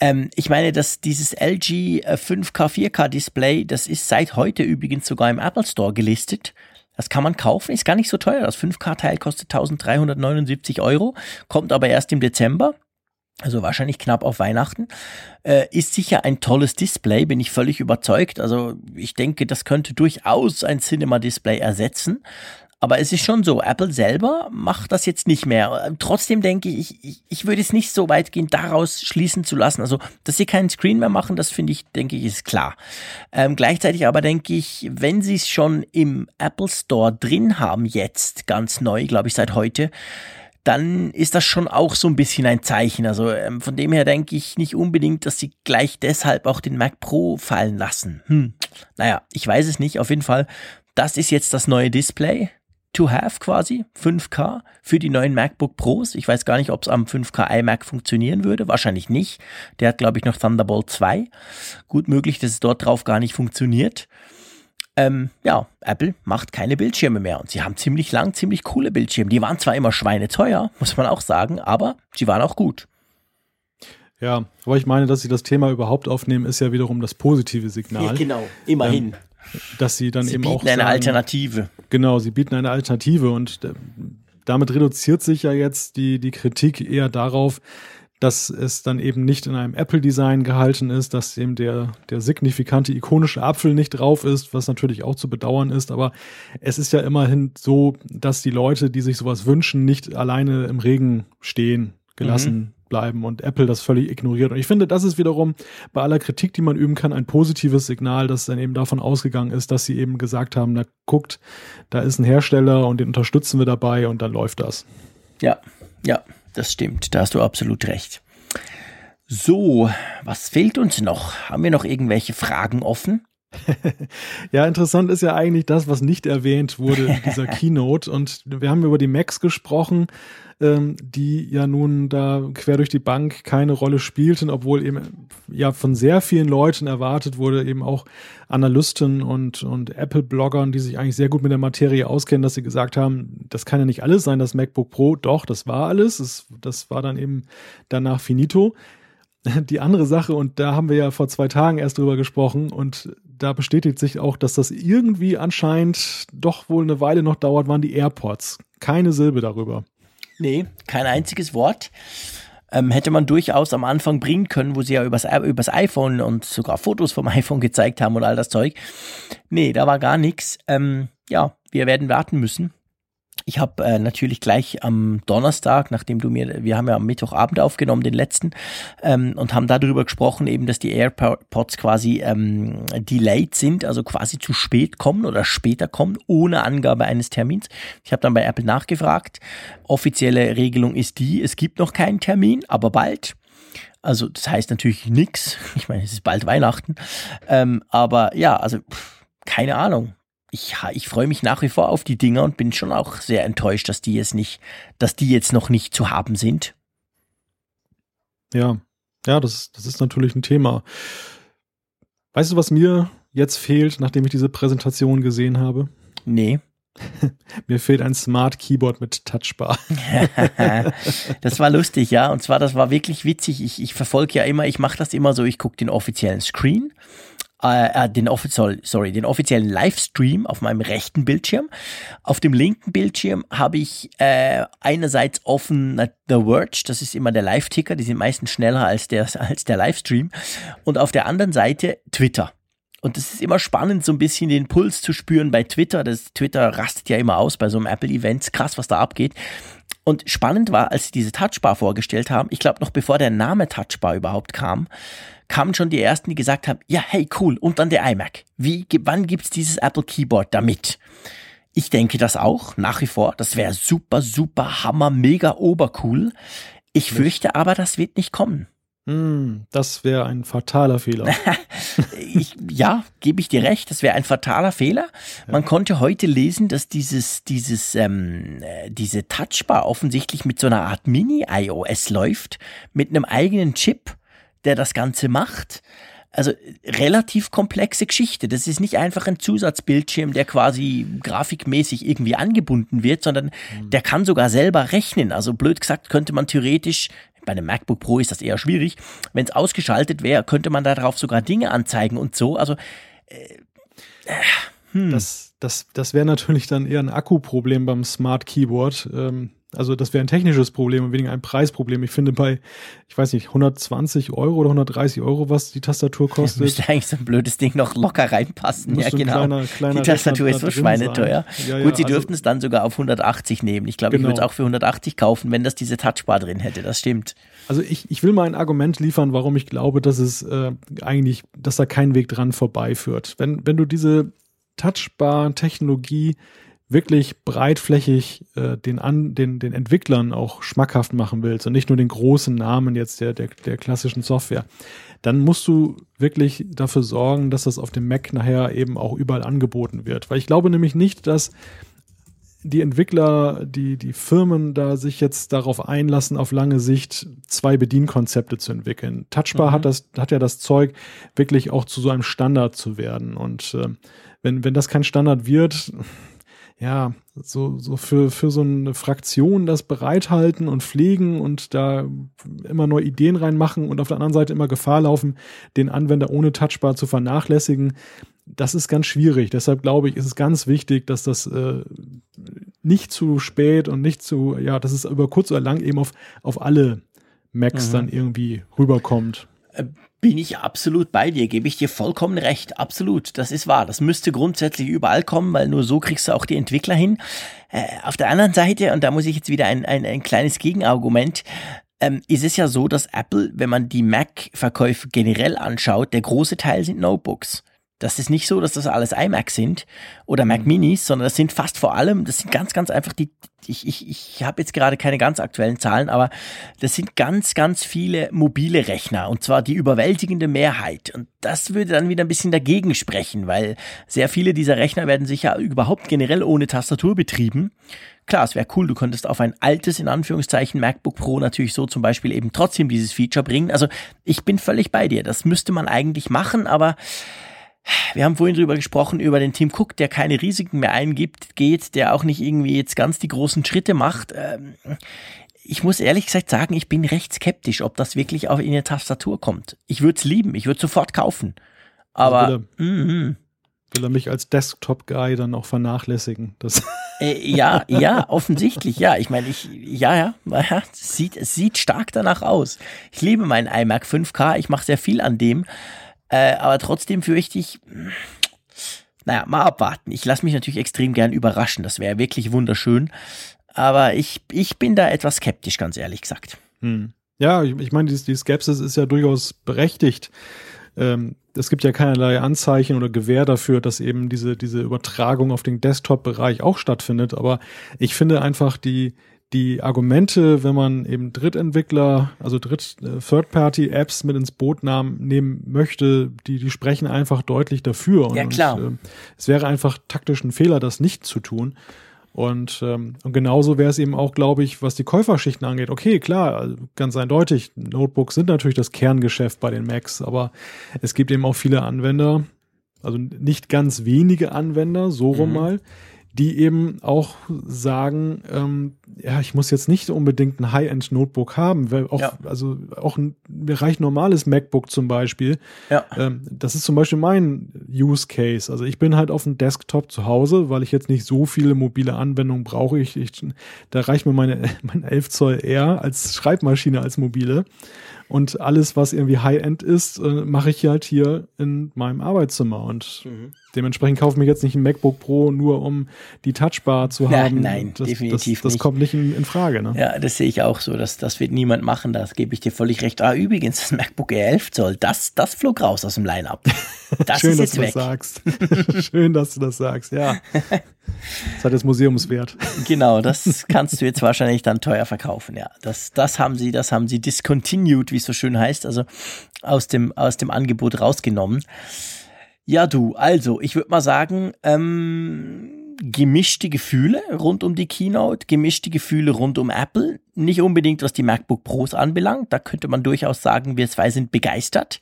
Ähm, ich meine, dass dieses LG äh, 5K, 4K Display, das ist seit heute übrigens sogar im Apple Store gelistet. Das kann man kaufen, ist gar nicht so teuer. Das 5K-Teil kostet 1379 Euro, kommt aber erst im Dezember. Also wahrscheinlich knapp auf Weihnachten. Äh, ist sicher ein tolles Display, bin ich völlig überzeugt. Also ich denke, das könnte durchaus ein Cinema-Display ersetzen. Aber es ist schon so, Apple selber macht das jetzt nicht mehr. Trotzdem denke ich, ich, ich würde es nicht so weit gehen, daraus schließen zu lassen. Also, dass sie keinen Screen mehr machen, das finde ich, denke ich, ist klar. Ähm, gleichzeitig aber denke ich, wenn sie es schon im Apple Store drin haben, jetzt ganz neu, glaube ich, seit heute, dann ist das schon auch so ein bisschen ein Zeichen. Also ähm, von dem her denke ich nicht unbedingt, dass sie gleich deshalb auch den Mac Pro fallen lassen. Hm. Naja, ich weiß es nicht. Auf jeden Fall, das ist jetzt das neue Display. To have quasi, 5K für die neuen MacBook Pros. Ich weiß gar nicht, ob es am 5K iMac funktionieren würde. Wahrscheinlich nicht. Der hat, glaube ich, noch Thunderbolt 2. Gut möglich, dass es dort drauf gar nicht funktioniert. Ähm, ja, Apple macht keine Bildschirme mehr und sie haben ziemlich lang, ziemlich coole Bildschirme. Die waren zwar immer schweineteuer, muss man auch sagen, aber sie waren auch gut. Ja, aber ich meine, dass sie das Thema überhaupt aufnehmen, ist ja wiederum das positive Signal. Ja, genau, immerhin. Ähm, dass sie dann sie eben bieten auch eine sagen, Alternative. Genau, sie bieten eine Alternative und äh, damit reduziert sich ja jetzt die, die Kritik eher darauf, dass es dann eben nicht in einem Apple-Design gehalten ist, dass eben der, der signifikante ikonische Apfel nicht drauf ist, was natürlich auch zu bedauern ist. Aber es ist ja immerhin so, dass die Leute, die sich sowas wünschen, nicht alleine im Regen stehen gelassen Mhm. bleiben und Apple das völlig ignoriert. Und ich finde, das ist wiederum bei aller Kritik, die man üben kann, ein positives Signal, das dann eben davon ausgegangen ist, dass sie eben gesagt haben, na guckt, da ist ein Hersteller und den unterstützen wir dabei und dann läuft das. Ja, ja, das stimmt. Da hast du absolut recht. So, was fehlt uns noch? Haben wir noch irgendwelche Fragen offen? ja, interessant ist ja eigentlich das, was nicht erwähnt wurde in dieser Keynote. Und wir haben über die Macs gesprochen, ähm, die ja nun da quer durch die Bank keine Rolle spielten, obwohl eben ja von sehr vielen Leuten erwartet wurde, eben auch Analysten und, und Apple-Bloggern, die sich eigentlich sehr gut mit der Materie auskennen, dass sie gesagt haben, das kann ja nicht alles sein, das MacBook Pro. Doch, das war alles. Das, das war dann eben danach finito die andere Sache, und da haben wir ja vor zwei Tagen erst drüber gesprochen, und da bestätigt sich auch, dass das irgendwie anscheinend doch wohl eine Weile noch dauert, waren die AirPods. Keine Silbe darüber. Nee, kein einziges Wort. Ähm, hätte man durchaus am Anfang bringen können, wo sie ja übers, übers iPhone und sogar Fotos vom iPhone gezeigt haben und all das Zeug. Nee, da war gar nichts. Ähm, ja, wir werden warten müssen. Ich habe äh, natürlich gleich am Donnerstag, nachdem du mir, wir haben ja am Mittwochabend aufgenommen, den letzten, ähm, und haben darüber gesprochen, eben, dass die AirPods quasi ähm, delayed sind, also quasi zu spät kommen oder später kommen, ohne Angabe eines Termins. Ich habe dann bei Apple nachgefragt. Offizielle Regelung ist die, es gibt noch keinen Termin, aber bald. Also das heißt natürlich nichts. Ich meine, es ist bald Weihnachten. Ähm, aber ja, also pff, keine Ahnung ich, ich freue mich nach wie vor auf die Dinger und bin schon auch sehr enttäuscht, dass die jetzt nicht, dass die jetzt noch nicht zu haben sind. Ja, ja, das, das ist natürlich ein Thema. Weißt du, was mir jetzt fehlt, nachdem ich diese Präsentation gesehen habe? Nee. Mir fehlt ein Smart Keyboard mit Touchbar. das war lustig, ja. Und zwar, das war wirklich witzig. Ich, ich verfolge ja immer, ich mache das immer so, ich gucke den offiziellen Screen äh, äh, den, sorry, den offiziellen Livestream auf meinem rechten Bildschirm. Auf dem linken Bildschirm habe ich äh, einerseits offen The Verge, das ist immer der Live-Ticker, die sind meistens schneller als der, als der Livestream. Und auf der anderen Seite Twitter. Und es ist immer spannend, so ein bisschen den Puls zu spüren bei Twitter. Das Twitter rastet ja immer aus bei so einem Apple-Event. Krass, was da abgeht. Und spannend war, als sie diese Touchbar vorgestellt haben, ich glaube noch bevor der Name Touchbar überhaupt kam, kamen schon die ersten, die gesagt haben, ja, hey, cool, und dann der iMac. Wie, wann gibt's dieses Apple Keyboard damit? Ich denke das auch, nach wie vor. Das wäre super, super, hammer, mega obercool. Ich fürchte aber, das wird nicht kommen. Hm, das wäre ein fataler Fehler. ich, ja, gebe ich dir recht, das wäre ein fataler Fehler. Man ja. konnte heute lesen, dass dieses, dieses, ähm, äh, diese Touchbar offensichtlich mit so einer Art Mini-iOS läuft, mit einem eigenen Chip der das Ganze macht. Also relativ komplexe Geschichte. Das ist nicht einfach ein Zusatzbildschirm, der quasi grafikmäßig irgendwie angebunden wird, sondern mhm. der kann sogar selber rechnen. Also blöd gesagt könnte man theoretisch, bei einem MacBook Pro ist das eher schwierig, wenn es ausgeschaltet wäre, könnte man darauf sogar Dinge anzeigen und so. Also äh, äh, hm. das, das, das wäre natürlich dann eher ein Akkuproblem beim Smart Keyboard. Ähm also das wäre ein technisches Problem und weniger ein Preisproblem. Ich finde bei, ich weiß nicht, 120 Euro oder 130 Euro, was die Tastatur kostet. Ja, müsste eigentlich so ein blödes Ding noch locker reinpassen. Ja, genau. Kleiner, kleiner die Tastatur ist so schweineteuer. Ja, ja, Gut, sie also, dürften es dann sogar auf 180 nehmen. Ich glaube, genau. ich würde es auch für 180 kaufen, wenn das diese Touchbar drin hätte. Das stimmt. Also ich, ich will mal ein Argument liefern, warum ich glaube, dass es äh, eigentlich, dass da kein Weg dran vorbeiführt. Wenn, wenn du diese Touchbar-Technologie wirklich breitflächig äh, den, an, den, den Entwicklern auch schmackhaft machen willst und nicht nur den großen Namen jetzt der, der, der klassischen Software, dann musst du wirklich dafür sorgen, dass das auf dem Mac nachher eben auch überall angeboten wird. Weil ich glaube nämlich nicht, dass die Entwickler, die, die Firmen da sich jetzt darauf einlassen, auf lange Sicht zwei Bedienkonzepte zu entwickeln. Touchbar mhm. hat das, hat ja das Zeug, wirklich auch zu so einem Standard zu werden. Und äh, wenn, wenn das kein Standard wird, ja, so, so für, für so eine Fraktion das bereithalten und pflegen und da immer neue Ideen reinmachen und auf der anderen Seite immer Gefahr laufen, den Anwender ohne Touchbar zu vernachlässigen. Das ist ganz schwierig. Deshalb glaube ich, ist es ganz wichtig, dass das äh, nicht zu spät und nicht zu, ja, dass es über kurz oder lang eben auf, auf alle Macs mhm. dann irgendwie rüberkommt. Bin ich absolut bei dir, gebe ich dir vollkommen recht. Absolut, das ist wahr. Das müsste grundsätzlich überall kommen, weil nur so kriegst du auch die Entwickler hin. Äh, auf der anderen Seite, und da muss ich jetzt wieder ein, ein, ein kleines Gegenargument, ähm, ist es ja so, dass Apple, wenn man die Mac-Verkäufe generell anschaut, der große Teil sind Notebooks. Das ist nicht so, dass das alles iMac sind oder Mac mhm. Minis, sondern das sind fast vor allem, das sind ganz, ganz einfach die, ich, ich, ich habe jetzt gerade keine ganz aktuellen Zahlen, aber das sind ganz, ganz viele mobile Rechner und zwar die überwältigende Mehrheit. Und das würde dann wieder ein bisschen dagegen sprechen, weil sehr viele dieser Rechner werden sicher überhaupt generell ohne Tastatur betrieben. Klar, es wäre cool, du könntest auf ein altes, in Anführungszeichen, MacBook Pro natürlich so zum Beispiel eben trotzdem dieses Feature bringen. Also ich bin völlig bei dir. Das müsste man eigentlich machen, aber wir haben vorhin drüber gesprochen, über den Tim Cook, der keine Risiken mehr eingibt, geht, der auch nicht irgendwie jetzt ganz die großen Schritte macht. Ähm, ich muss ehrlich gesagt sagen, ich bin recht skeptisch, ob das wirklich auch in der Tastatur kommt. Ich würde es lieben, ich würde sofort kaufen. Aber will, er, mm, will er mich als Desktop-Guy dann auch vernachlässigen? Das äh, ja, ja, offensichtlich, ja. Ich meine, ich, ja, ja, ja sieht, es sieht stark danach aus. Ich liebe meinen iMac 5K, ich mache sehr viel an dem. Äh, aber trotzdem fürchte ich, naja, mal abwarten. Ich lasse mich natürlich extrem gern überraschen. Das wäre wirklich wunderschön. Aber ich, ich bin da etwas skeptisch, ganz ehrlich gesagt. Hm. Ja, ich, ich meine, die, die, Skepsis ist ja durchaus berechtigt. Ähm, es gibt ja keinerlei Anzeichen oder Gewähr dafür, dass eben diese, diese Übertragung auf den Desktop-Bereich auch stattfindet. Aber ich finde einfach die, die Argumente, wenn man eben Drittentwickler, also Dritt, äh, Third-Party-Apps mit ins Boot nahm, nehmen möchte, die, die sprechen einfach deutlich dafür. Und, ja, klar. Und, äh, es wäre einfach taktisch ein Fehler, das nicht zu tun. Und, ähm, und genauso wäre es eben auch, glaube ich, was die Käuferschichten angeht. Okay, klar, also ganz eindeutig, Notebooks sind natürlich das Kerngeschäft bei den Macs, aber es gibt eben auch viele Anwender, also nicht ganz wenige Anwender, so rum mhm. mal, die eben auch sagen, ähm, ja, ich muss jetzt nicht unbedingt ein High-End-Notebook haben, weil auch, ja. also auch ein mir reicht normales MacBook zum Beispiel. Ja. Ähm, das ist zum Beispiel mein Use Case. Also ich bin halt auf dem Desktop zu Hause, weil ich jetzt nicht so viele mobile Anwendungen brauche. Ich, ich da reicht mir meine, mein 11 Zoll R als Schreibmaschine als mobile. Und alles, was irgendwie High-End ist, äh, mache ich halt hier in meinem Arbeitszimmer. Und mhm. Dementsprechend kaufe ich mir jetzt nicht ein MacBook Pro nur, um die Touchbar zu haben. Nein, das, definitiv das, das nicht. kommt nicht in, in, Frage. Ne? Ja, das sehe ich auch so. Das, das wird niemand machen. Das gebe ich dir völlig recht. Ah, übrigens, das MacBook Air 11 Zoll, das, das flog raus aus dem Line-Up. Das Schön, ist jetzt dass du weg. das sagst. Schön, dass du das sagst, ja. Das hat jetzt Museumswert. Genau, das kannst du jetzt wahrscheinlich dann teuer verkaufen, ja. Das, das haben sie, das haben sie discontinued, wie es so schön heißt, also aus dem, aus dem Angebot rausgenommen. Ja, du, also, ich würde mal sagen, ähm, gemischte Gefühle rund um die Keynote, gemischte Gefühle rund um Apple. Nicht unbedingt, was die MacBook Pros anbelangt. Da könnte man durchaus sagen, wir zwei sind begeistert.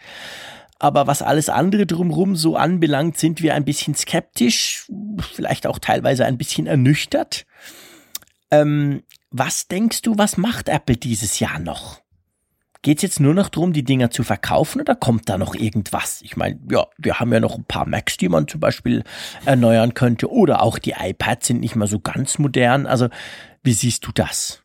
Aber was alles andere drumherum so anbelangt, sind wir ein bisschen skeptisch, vielleicht auch teilweise ein bisschen ernüchtert. Ähm, was denkst du, was macht Apple dieses Jahr noch? Geht es jetzt nur noch darum, die Dinger zu verkaufen oder kommt da noch irgendwas? Ich meine, ja, wir haben ja noch ein paar Macs, die man zum Beispiel erneuern könnte oder auch die iPads sind nicht mehr so ganz modern. Also, wie siehst du das?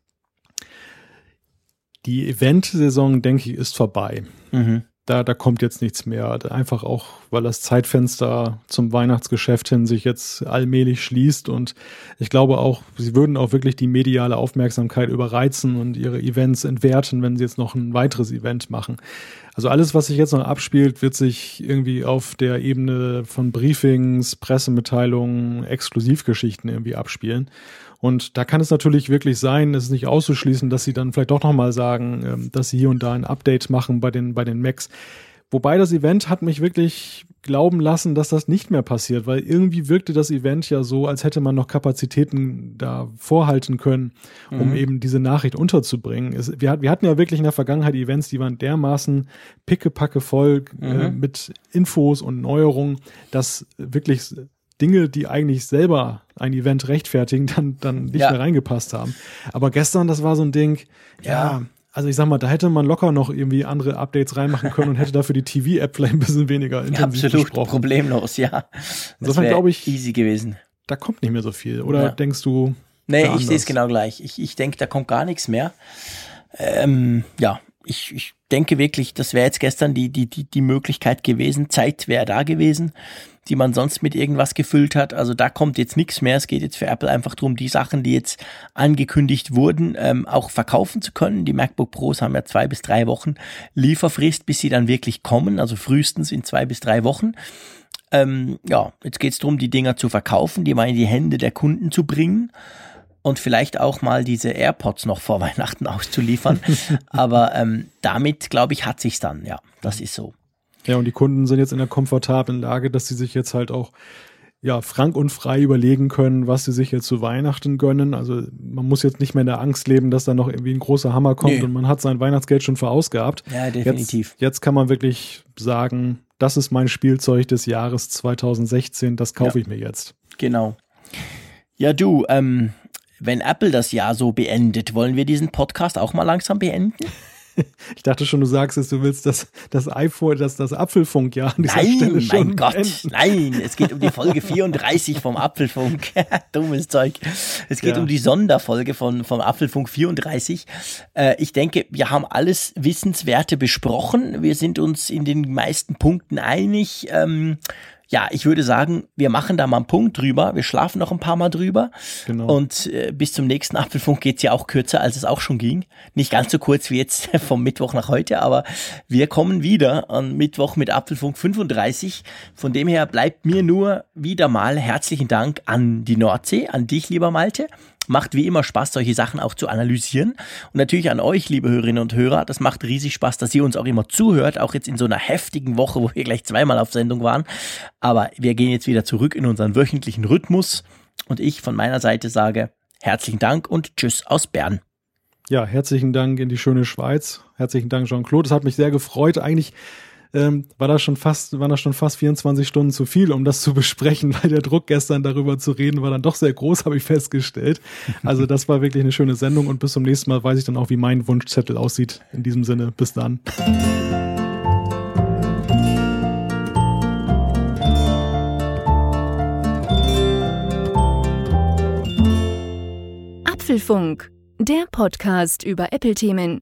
Die Event-Saison, denke ich, ist vorbei. Mhm da, da kommt jetzt nichts mehr. Einfach auch, weil das Zeitfenster zum Weihnachtsgeschäft hin sich jetzt allmählich schließt und ich glaube auch, sie würden auch wirklich die mediale Aufmerksamkeit überreizen und ihre Events entwerten, wenn sie jetzt noch ein weiteres Event machen. Also alles, was sich jetzt noch abspielt, wird sich irgendwie auf der Ebene von Briefings, Pressemitteilungen, Exklusivgeschichten irgendwie abspielen. Und da kann es natürlich wirklich sein, es ist nicht auszuschließen, dass sie dann vielleicht doch nochmal sagen, ähm, dass sie hier und da ein Update machen bei den, bei den Macs. Wobei das Event hat mich wirklich glauben lassen, dass das nicht mehr passiert, weil irgendwie wirkte das Event ja so, als hätte man noch Kapazitäten da vorhalten können, um mhm. eben diese Nachricht unterzubringen. Es, wir, wir, hatten ja wirklich in der Vergangenheit Events, die waren dermaßen pickepacke voll äh, mhm. äh, mit Infos und Neuerungen, dass wirklich Dinge, die eigentlich selber ein Event rechtfertigen, dann, dann nicht ja. mehr reingepasst haben. Aber gestern, das war so ein Ding, ja. ja. also ich sag mal, da hätte man locker noch irgendwie andere Updates reinmachen können und hätte dafür die TV-App vielleicht ein bisschen weniger intensiv ja, Absolut, besprochen. problemlos, ja. Insofern glaube ich, easy gewesen. Da kommt nicht mehr so viel. Oder ja. denkst du? Nee, ich sehe es genau gleich. Ich, ich denke, da kommt gar nichts mehr. Ähm, ja, ich, ich denke wirklich, das wäre jetzt gestern die, die, die, die Möglichkeit gewesen. Zeit wäre da gewesen, die man sonst mit irgendwas gefüllt hat. Also da kommt jetzt nichts mehr. Es geht jetzt für Apple einfach darum, die Sachen, die jetzt angekündigt wurden, ähm, auch verkaufen zu können. Die MacBook Pros haben ja zwei bis drei Wochen Lieferfrist, bis sie dann wirklich kommen. Also frühestens in zwei bis drei Wochen. Ähm, ja, jetzt geht es darum, die Dinger zu verkaufen, die mal in die Hände der Kunden zu bringen und vielleicht auch mal diese AirPods noch vor Weihnachten auszuliefern. Aber ähm, damit, glaube ich, hat sich's dann. Ja, das ist so. Ja, und die Kunden sind jetzt in der komfortablen Lage, dass sie sich jetzt halt auch ja, frank und frei überlegen können, was sie sich jetzt zu Weihnachten gönnen. Also man muss jetzt nicht mehr in der Angst leben, dass da noch irgendwie ein großer Hammer kommt nee. und man hat sein Weihnachtsgeld schon verausgabt. Ja, definitiv. Jetzt, jetzt kann man wirklich sagen, das ist mein Spielzeug des Jahres 2016, das kaufe ja. ich mir jetzt. Genau. Ja, du, ähm, wenn Apple das Jahr so beendet, wollen wir diesen Podcast auch mal langsam beenden? Ich dachte schon, du sagst es, du willst das, das iPhone, das, das Apfelfunkjahr an dieser nein, Stelle schon. Mein Gott, beenden. nein, es geht um die Folge 34 vom Apfelfunk. Dummes Zeug. Es geht ja. um die Sonderfolge von, vom Apfelfunk 34. Äh, ich denke, wir haben alles Wissenswerte besprochen. Wir sind uns in den meisten Punkten einig. Ähm, ja, ich würde sagen, wir machen da mal einen Punkt drüber. Wir schlafen noch ein paar Mal drüber. Genau. Und äh, bis zum nächsten Apfelfunk geht's ja auch kürzer, als es auch schon ging. Nicht ganz so kurz wie jetzt vom Mittwoch nach heute, aber wir kommen wieder am Mittwoch mit Apfelfunk 35. Von dem her bleibt mir nur wieder mal herzlichen Dank an die Nordsee, an dich, lieber Malte. Macht wie immer Spaß, solche Sachen auch zu analysieren. Und natürlich an euch, liebe Hörerinnen und Hörer. Das macht riesig Spaß, dass ihr uns auch immer zuhört, auch jetzt in so einer heftigen Woche, wo wir gleich zweimal auf Sendung waren. Aber wir gehen jetzt wieder zurück in unseren wöchentlichen Rhythmus. Und ich von meiner Seite sage herzlichen Dank und Tschüss aus Bern. Ja, herzlichen Dank in die schöne Schweiz. Herzlichen Dank, Jean-Claude. Es hat mich sehr gefreut. Eigentlich ähm, war das schon fast, waren das schon fast 24 Stunden zu viel, um das zu besprechen, weil der Druck gestern darüber zu reden war dann doch sehr groß, habe ich festgestellt. Also das war wirklich eine schöne Sendung und bis zum nächsten Mal weiß ich dann auch, wie mein Wunschzettel aussieht. In diesem Sinne, bis dann. Apfelfunk, der Podcast über Apple-Themen.